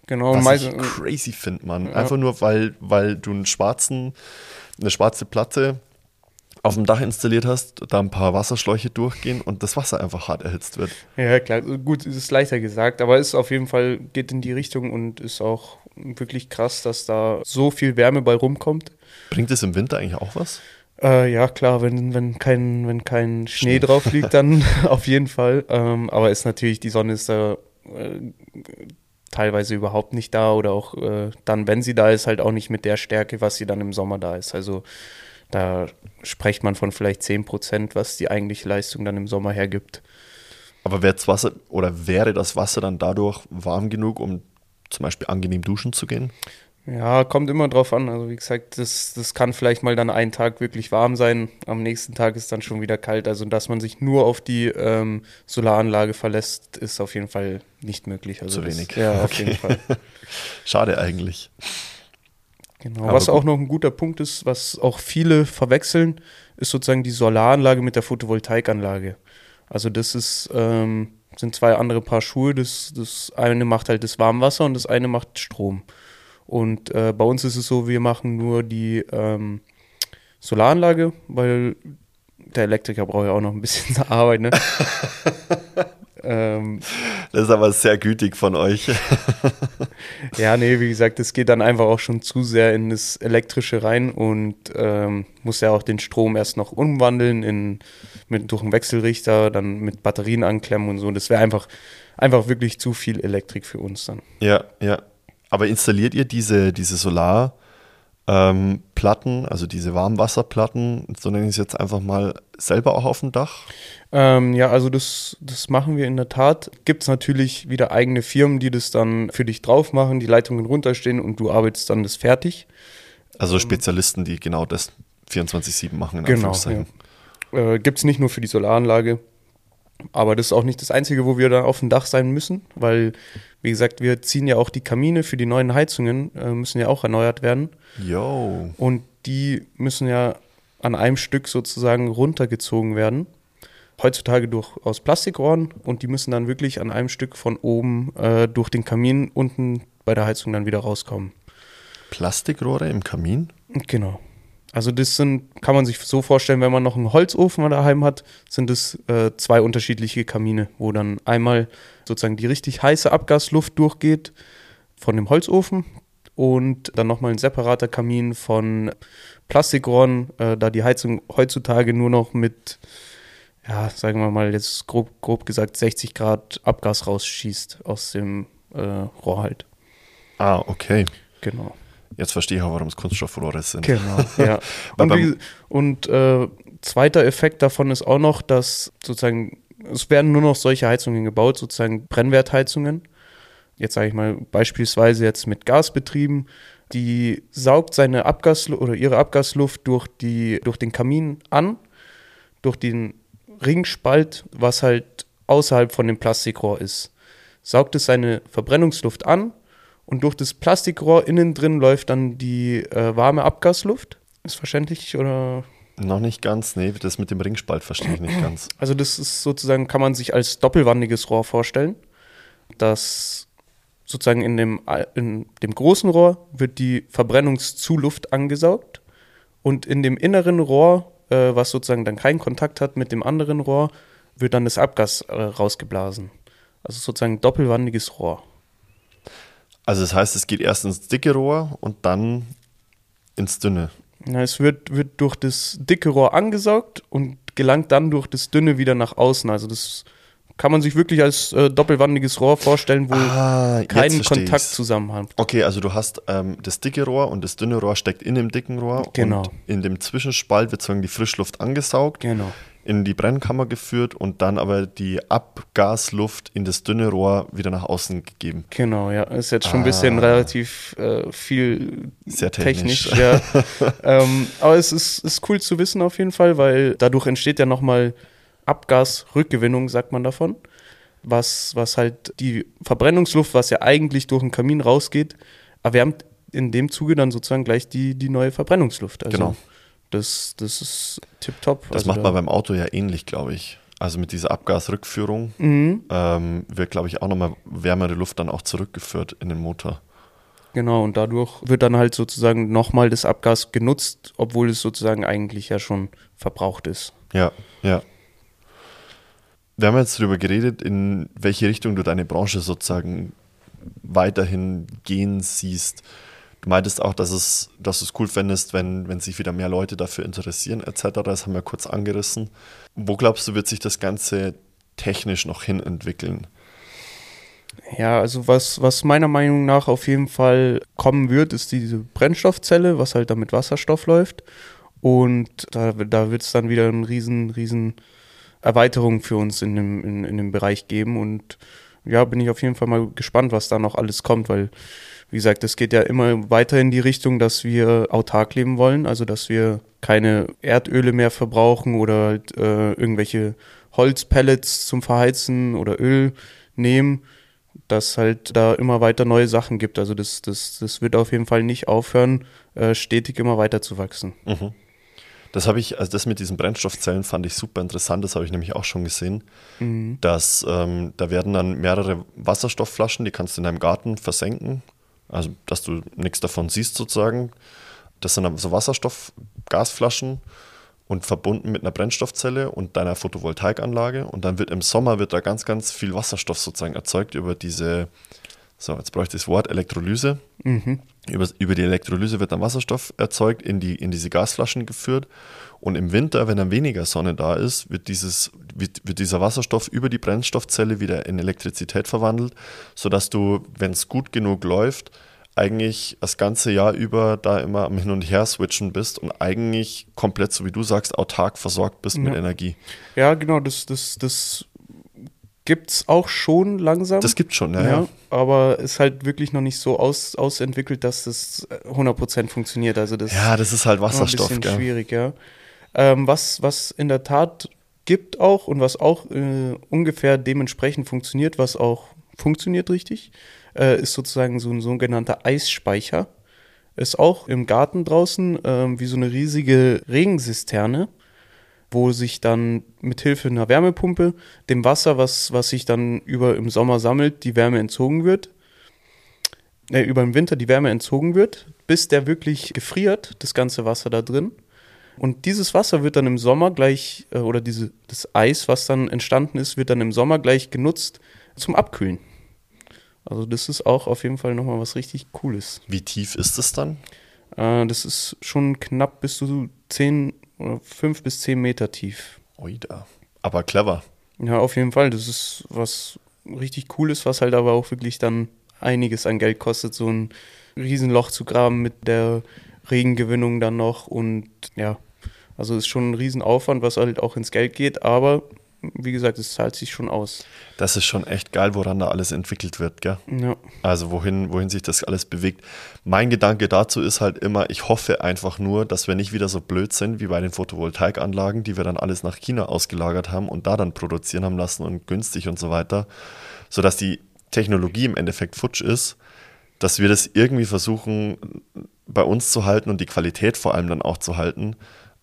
Genau, Was ich crazy finde, man. Ja. Einfach nur, weil, weil du einen schwarzen, eine schwarze Platte auf dem Dach installiert hast, da ein paar Wasserschläuche durchgehen und das Wasser einfach hart erhitzt wird. Ja, klar. Gut, es ist leichter gesagt, aber es ist auf jeden Fall, geht in die Richtung und ist auch wirklich krass, dass da so viel Wärme bei rumkommt. Bringt es im Winter eigentlich auch was? Äh, ja, klar, wenn, wenn, kein, wenn kein Schnee, Schnee. drauf liegt, dann auf jeden Fall. Ähm, aber ist natürlich, die Sonne ist da äh, teilweise überhaupt nicht da oder auch äh, dann, wenn sie da ist, halt auch nicht mit der Stärke, was sie dann im Sommer da ist. Also da spricht man von vielleicht 10 Prozent, was die eigentliche Leistung dann im Sommer hergibt. Aber wäre das Wasser oder wäre das Wasser dann dadurch warm genug, um zum Beispiel angenehm duschen zu gehen? Ja, kommt immer drauf an. Also wie gesagt, das, das kann vielleicht mal dann einen Tag wirklich warm sein. Am nächsten Tag ist dann schon wieder kalt. Also dass man sich nur auf die ähm, Solaranlage verlässt, ist auf jeden Fall nicht möglich. Also Zu wenig. Das, ja, okay. auf jeden Fall. Schade eigentlich. Genau. Aber was gut. auch noch ein guter Punkt ist, was auch viele verwechseln, ist sozusagen die Solaranlage mit der Photovoltaikanlage. Also das ist ähm, sind zwei andere Paar Schuhe. Das, das eine macht halt das Warmwasser und das eine macht Strom. Und äh, bei uns ist es so, wir machen nur die ähm, Solaranlage, weil der Elektriker braucht ja auch noch ein bisschen Arbeit, ne? ähm, das ist aber sehr gütig von euch. ja, nee, wie gesagt, das geht dann einfach auch schon zu sehr in das Elektrische rein und ähm, muss ja auch den Strom erst noch umwandeln in mit, durch einen Wechselrichter, dann mit Batterien anklemmen und so. Das wäre einfach, einfach wirklich zu viel Elektrik für uns dann. Ja, ja. Aber installiert ihr diese, diese Solarplatten, ähm, also diese Warmwasserplatten, so nenne ich es jetzt einfach mal, selber auch auf dem Dach? Ähm, ja, also das, das machen wir in der Tat. Gibt es natürlich wieder eigene Firmen, die das dann für dich drauf machen, die Leitungen runterstehen und du arbeitest dann das fertig. Also Spezialisten, die genau das 24-7 machen, in genau, Ja. Äh, Gibt es nicht nur für die Solaranlage. Aber das ist auch nicht das Einzige, wo wir da auf dem Dach sein müssen, weil, wie gesagt, wir ziehen ja auch die Kamine für die neuen Heizungen, äh, müssen ja auch erneuert werden. Yo. Und die müssen ja an einem Stück sozusagen runtergezogen werden. Heutzutage durch, aus Plastikrohren und die müssen dann wirklich an einem Stück von oben äh, durch den Kamin unten bei der Heizung dann wieder rauskommen. Plastikrohre im Kamin? Genau. Also das sind, kann man sich so vorstellen, wenn man noch einen Holzofen daheim hat, sind es äh, zwei unterschiedliche Kamine, wo dann einmal sozusagen die richtig heiße Abgasluft durchgeht von dem Holzofen und dann nochmal ein separater Kamin von Plastikrohren, äh, da die Heizung heutzutage nur noch mit, ja, sagen wir mal jetzt grob, grob gesagt 60 Grad Abgas rausschießt aus dem äh, Rohr halt. Ah, okay. Genau. Jetzt verstehe ich auch, warum es Kunststoffrohre sind. Genau, ja. und, wie, und äh, zweiter Effekt davon ist auch noch, dass sozusagen, es werden nur noch solche Heizungen gebaut, sozusagen Brennwertheizungen. Jetzt sage ich mal beispielsweise jetzt mit Gasbetrieben, die saugt seine Abgasluft oder ihre Abgasluft durch, die, durch den Kamin an, durch den Ringspalt, was halt außerhalb von dem Plastikrohr ist. Saugt es seine Verbrennungsluft an und durch das Plastikrohr innen drin läuft dann die äh, warme Abgasluft. Ist verständlich oder? Noch nicht ganz, nee, das mit dem Ringspalt verstehe ich nicht ganz. Also das ist sozusagen, kann man sich als doppelwandiges Rohr vorstellen, das sozusagen in dem, in dem großen Rohr wird die Verbrennungszuluft angesaugt und in dem inneren Rohr, äh, was sozusagen dann keinen Kontakt hat mit dem anderen Rohr, wird dann das Abgas äh, rausgeblasen. Also sozusagen ein doppelwandiges Rohr. Also das heißt, es geht erst ins dicke Rohr und dann ins dünne. Ja, es wird, wird durch das dicke Rohr angesaugt und gelangt dann durch das dünne wieder nach außen. Also das kann man sich wirklich als äh, doppelwandiges Rohr vorstellen, wo Ah, versteh Kontakt ich's. zusammen hat. Okay, also du hast ähm, das dicke Rohr und das dünne Rohr steckt in dem dicken Rohr. Genau. Und in dem Zwischenspalt wird sozusagen die Frischluft angesaugt, Genau. In die Brennkammer geführt und dann aber die Abgasluft in das dünne Rohr wieder nach außen gegeben. Genau, ja. Ist jetzt schon ein bisschen relativ äh, viel Ah. Sehr technisch. ja. ähm, aber es ist, ist cool zu wissen auf jeden Fall, weil dadurch entsteht ja nochmal Abgasrückgewinnung, sagt man davon. Was, was halt die Verbrennungsluft, was ja eigentlich durch den Kamin rausgeht, erwärmt in dem Zuge dann sozusagen gleich die, die neue Verbrennungsluft. Also Genau. Das, das ist tipptopp. Das also macht man beim Auto ja ähnlich, glaube ich. Also mit dieser Abgasrückführung Mhm. ähm, wird, glaube ich, auch nochmal wärmere Luft dann auch zurückgeführt in den Motor. Genau, und dadurch wird dann halt sozusagen nochmal das Abgas genutzt, obwohl es sozusagen eigentlich ja schon verbraucht ist. Ja, ja. Wir haben jetzt darüber geredet, in welche Richtung du deine Branche sozusagen weiterhin gehen siehst. Du meintest auch, dass, es, dass du es cool fändest, wenn, wenn sich wieder mehr Leute dafür interessieren, etc. Das haben wir kurz angerissen. Wo glaubst du, wird sich das Ganze technisch noch hin entwickeln? Ja, also was, was meiner Meinung nach auf jeden Fall kommen wird, ist diese Brennstoffzelle, was halt dann mit Wasserstoff läuft. Und da, da wird es dann wieder eine riesen, riesen Erweiterung für uns in dem, in, in dem Bereich geben. Und ja, bin ich auf jeden Fall mal gespannt, was da noch alles kommt, weil, wie gesagt, es geht ja immer weiter in die Richtung, dass wir autark leben wollen, also dass wir keine Erdöle mehr verbrauchen oder halt, äh, irgendwelche Holzpellets zum Verheizen oder Öl nehmen, dass halt da immer weiter neue Sachen gibt. Also das, das, das wird auf jeden Fall nicht aufhören, äh, stetig immer weiter zu wachsen. Mhm. Das habe ich, also das mit diesen Brennstoffzellen fand ich super interessant, das habe ich nämlich auch schon gesehen. Dass ähm, da werden dann mehrere Wasserstoffflaschen, die kannst du in deinem Garten versenken, also dass du nichts davon siehst sozusagen. Das sind dann so Wasserstoffgasflaschen und verbunden mit einer Brennstoffzelle und deiner Photovoltaikanlage. Und dann wird im Sommer wird da ganz, ganz viel Wasserstoff sozusagen erzeugt über diese, so jetzt bräuchte ich das Wort, Elektrolyse. Über, über die Elektrolyse wird dann Wasserstoff erzeugt, in, die, in diese Gasflaschen geführt. Und im Winter, wenn dann weniger Sonne da ist, wird, dieses, wird, wird dieser Wasserstoff über die Brennstoffzelle wieder in Elektrizität verwandelt, sodass du, wenn es gut genug läuft, eigentlich das ganze Jahr über da immer am Hin und Her switchen bist und eigentlich komplett, so wie du sagst, autark versorgt bist mit Ja. Energie. Ja, genau, das, das, das gibt's auch schon langsam. Das gibt schon, ja. ja, aber ist halt wirklich noch nicht so aus, ausentwickelt, dass das äh, 100% funktioniert. Also das Ja, das ist halt Wasserstoff, ein bisschen gell? schwierig, ja. Ähm, was, was in der Tat gibt auch und was auch äh, ungefähr dementsprechend funktioniert, was auch funktioniert richtig, äh, ist sozusagen so ein sogenannter Eisspeicher. Ist auch im Garten draußen ähm, wie so eine riesige Regensisterne, wo sich dann mit Hilfe einer Wärmepumpe dem Wasser, was, was sich dann über im Sommer sammelt, die Wärme entzogen wird. Äh, über den Winter die Wärme entzogen wird, bis der wirklich gefriert, das ganze Wasser da drin. Und dieses Wasser wird dann im Sommer gleich, äh, oder diese, das Eis, was dann entstanden ist, wird dann im Sommer gleich genutzt zum Abkühlen. Also das ist auch auf jeden Fall nochmal was richtig Cooles. Wie tief ist es dann? Äh, das ist schon knapp bis zu 10 oder 5 bis 10 Meter tief. Oida. Aber clever. Ja, auf jeden Fall. Das ist was richtig Cooles, was halt aber auch wirklich dann einiges an Geld kostet, so ein Riesenloch zu graben mit der Regengewinnung dann noch. Und ja, also ist schon ein Riesenaufwand, was halt auch ins Geld geht, aber wie gesagt, es zahlt sich schon aus. Das ist schon echt geil, woran da alles entwickelt wird, gell? Ja, Also wohin, wohin sich das alles bewegt. Mein Gedanke dazu ist halt immer, ich hoffe einfach nur, dass wir nicht wieder so blöd sind wie bei den Photovoltaikanlagen, die wir dann alles nach China ausgelagert haben und da dann produzieren haben lassen und günstig und so weiter, sodass die Technologie im Endeffekt futsch ist, dass wir das irgendwie versuchen bei uns zu halten und die Qualität vor allem dann auch zu halten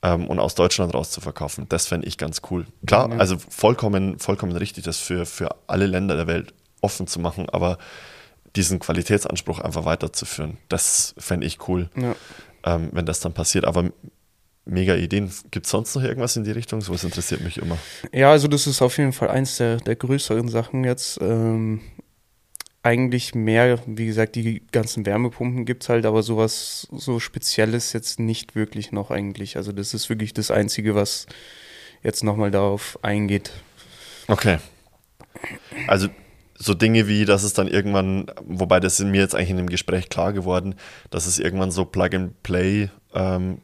ähm, und aus Deutschland rauszuverkaufen. Das fände ich ganz cool. Klar, Ja. also vollkommen, vollkommen richtig, das für, für alle Länder der Welt offen zu machen, aber diesen Qualitätsanspruch einfach weiterzuführen. Das fände ich cool, Ja. ähm, wenn das dann passiert. Aber mega Ideen. Gibt es sonst noch irgendwas in die Richtung? Sowas interessiert mich immer. Ja, also das ist auf jeden Fall eins der, der größeren Sachen jetzt. Ähm, eigentlich mehr, wie gesagt, die ganzen Wärmepumpen gibt es halt, aber sowas so Spezielles jetzt nicht wirklich noch eigentlich. Also das ist wirklich das Einzige, was jetzt nochmal darauf eingeht. Okay. Also so Dinge wie, dass es dann irgendwann, wobei das ist mir jetzt eigentlich in dem Gespräch klar geworden, dass es irgendwann so Plug-and-Play ähm,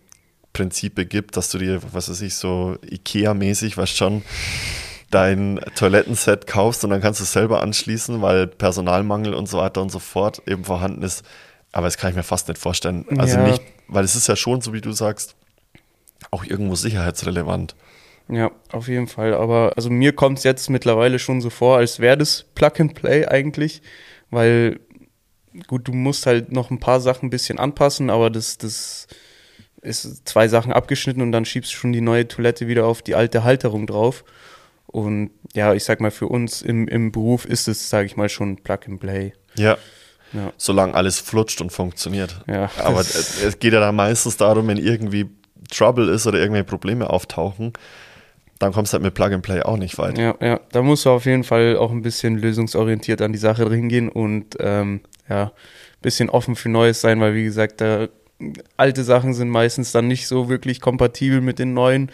gibt, dass du dir, was weiß ich, so Ikea-mäßig, was schon, dein Toilettenset kaufst und dann kannst du es selber anschließen, weil Personalmangel und so weiter und so fort eben vorhanden ist. Aber das kann ich mir fast nicht vorstellen. Also Ja. nicht, weil es ist ja schon, so wie du sagst, auch irgendwo sicherheitsrelevant. Ja, auf jeden Fall. Aber also mir kommt es jetzt mittlerweile schon so vor, als wäre das Plug and Play eigentlich, weil gut, du musst halt noch ein paar Sachen ein bisschen anpassen, aber das, das ist zwei Sachen abgeschnitten und dann schiebst du schon die neue Toilette wieder auf die alte Halterung drauf. Und ja, ich sag mal, für uns im, im Beruf ist es, sage ich mal, schon Plug and Play. Ja. Ja. Solange alles flutscht und funktioniert. Ja, Aber es geht ja dann meistens darum, wenn irgendwie Trouble ist oder irgendwelche Probleme auftauchen, dann kommst du halt mit Plug and Play auch nicht weit. Ja, ja, da musst du auf jeden Fall auch ein bisschen lösungsorientiert an die Sache rangehen und ähm, ja, ein bisschen offen für Neues sein, weil wie gesagt, da, alte Sachen sind meistens dann nicht so wirklich kompatibel mit den neuen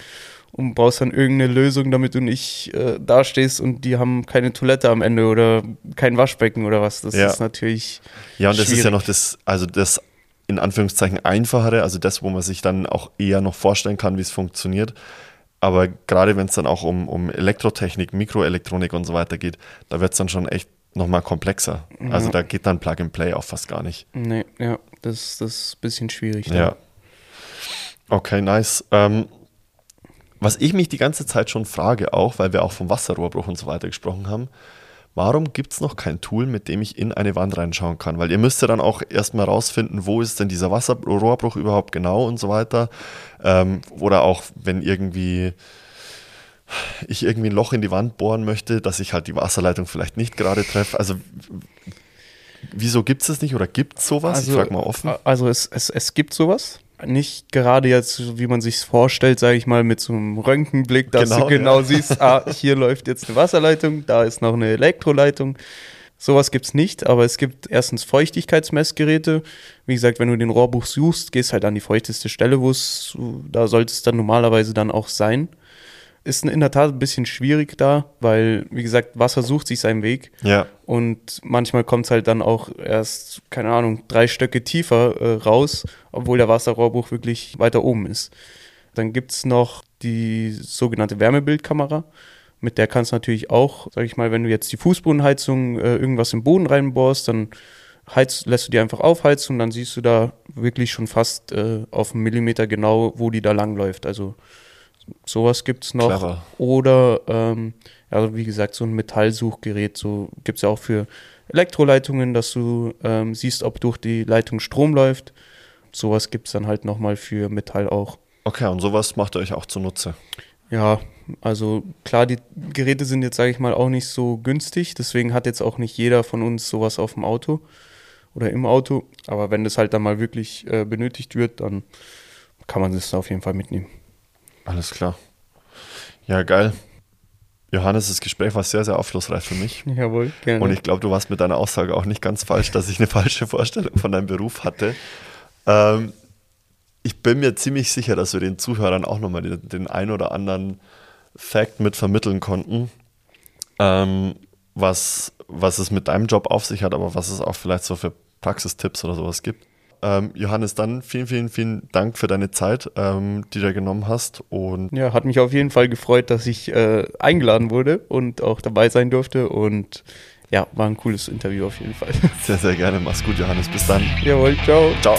und brauchst dann irgendeine Lösung, damit du nicht äh, dastehst und die haben keine Toilette am Ende oder kein Waschbecken oder was. Das Ja. ist natürlich Ja, und das ist ja schwierig. noch das, also das in Anführungszeichen einfachere, also das, wo man sich dann auch eher noch vorstellen kann, wie es funktioniert. Aber gerade wenn es dann auch um, um Elektrotechnik, Mikroelektronik und so weiter geht, da wird es dann schon echt nochmal komplexer. Also da geht dann Plug and Play auch fast gar nicht. Nee, ja, das, das ist ein bisschen schwierig. Ja. Okay, nice. Ähm, was ich mich die ganze Zeit schon frage, auch weil wir auch vom Wasserrohrbruch und so weiter gesprochen haben, warum gibt es noch kein Tool, mit dem ich in eine Wand reinschauen kann? Weil ihr müsst ja dann auch erstmal rausfinden, wo ist denn dieser Wasserrohrbruch überhaupt genau und so weiter. Ähm, oder auch, wenn irgendwie ich irgendwie ein Loch in die Wand bohren möchte, dass ich halt die Wasserleitung vielleicht nicht gerade treffe. Also wieso gibt es das nicht oder gibt es sowas? ich frage mal offen. Also es, es, es gibt sowas. Nicht gerade jetzt, wie man sich vorstellt, sage ich mal, mit so einem Röntgenblick, dass Genau, du genau ja. siehst, ah, hier läuft jetzt eine Wasserleitung, da ist noch eine Elektroleitung. Sowas gibt's nicht, aber es gibt erstens Feuchtigkeitsmessgeräte. Wie gesagt, wenn du den Rohrbuch suchst, gehst halt an die feuchteste Stelle, wo es, da sollte es dann normalerweise dann auch sein. Ist in der Tat ein bisschen schwierig da, weil, wie gesagt, Wasser sucht sich seinen Weg. Ja. Und manchmal kommt es halt dann auch erst, keine Ahnung, drei Stöcke tiefer äh, raus, obwohl der Wasserrohrbruch wirklich weiter oben ist. Dann gibt es noch die sogenannte Wärmebildkamera. Mit der kannst du natürlich auch, sag ich mal, wenn du jetzt die Fußbodenheizung äh, irgendwas im Boden reinbohrst, dann heiz, lässt du die einfach aufheizen und dann siehst du da wirklich schon fast äh, auf einen Millimeter genau, wo die da langläuft. Also sowas gibt es noch. Clever. Oder, ähm, ja, wie gesagt, so ein Metallsuchgerät, so gibt es ja auch für Elektroleitungen, dass du ähm, siehst, ob durch die Leitung Strom läuft. Sowas gibt es dann halt nochmal für Metall auch. Okay, und sowas macht ihr euch auch zunutze. Ja, also klar, die Geräte sind jetzt, sage ich mal, auch nicht so günstig. Deswegen hat jetzt auch nicht jeder von uns sowas auf dem Auto oder im Auto. Aber wenn das halt dann mal wirklich äh, benötigt wird, dann kann man das auf jeden Fall mitnehmen. Alles klar. Ja, geil. Johannes, das Gespräch war sehr, sehr aufschlussreich für mich. Jawohl, gerne. Und ich glaube, du warst mit deiner Aussage auch nicht ganz falsch, dass ich eine falsche Vorstellung von deinem Beruf hatte. Ähm, ich bin mir ziemlich sicher, dass wir den Zuhörern auch nochmal den, den ein oder anderen Fact mit vermitteln konnten, ähm, was, was es mit deinem Job auf sich hat, aber was es auch vielleicht so für Praxistipps oder sowas gibt. Ähm, Johannes, dann vielen, vielen, vielen Dank für deine Zeit, ähm, die du genommen hast. Und Ja, hat mich auf jeden Fall gefreut, dass ich äh, eingeladen wurde und auch dabei sein durfte. Und ja, war ein cooles Interview auf jeden Fall. sehr, sehr gerne. Mach's gut, Johannes. Bis dann. Jawohl, ciao. Ciao.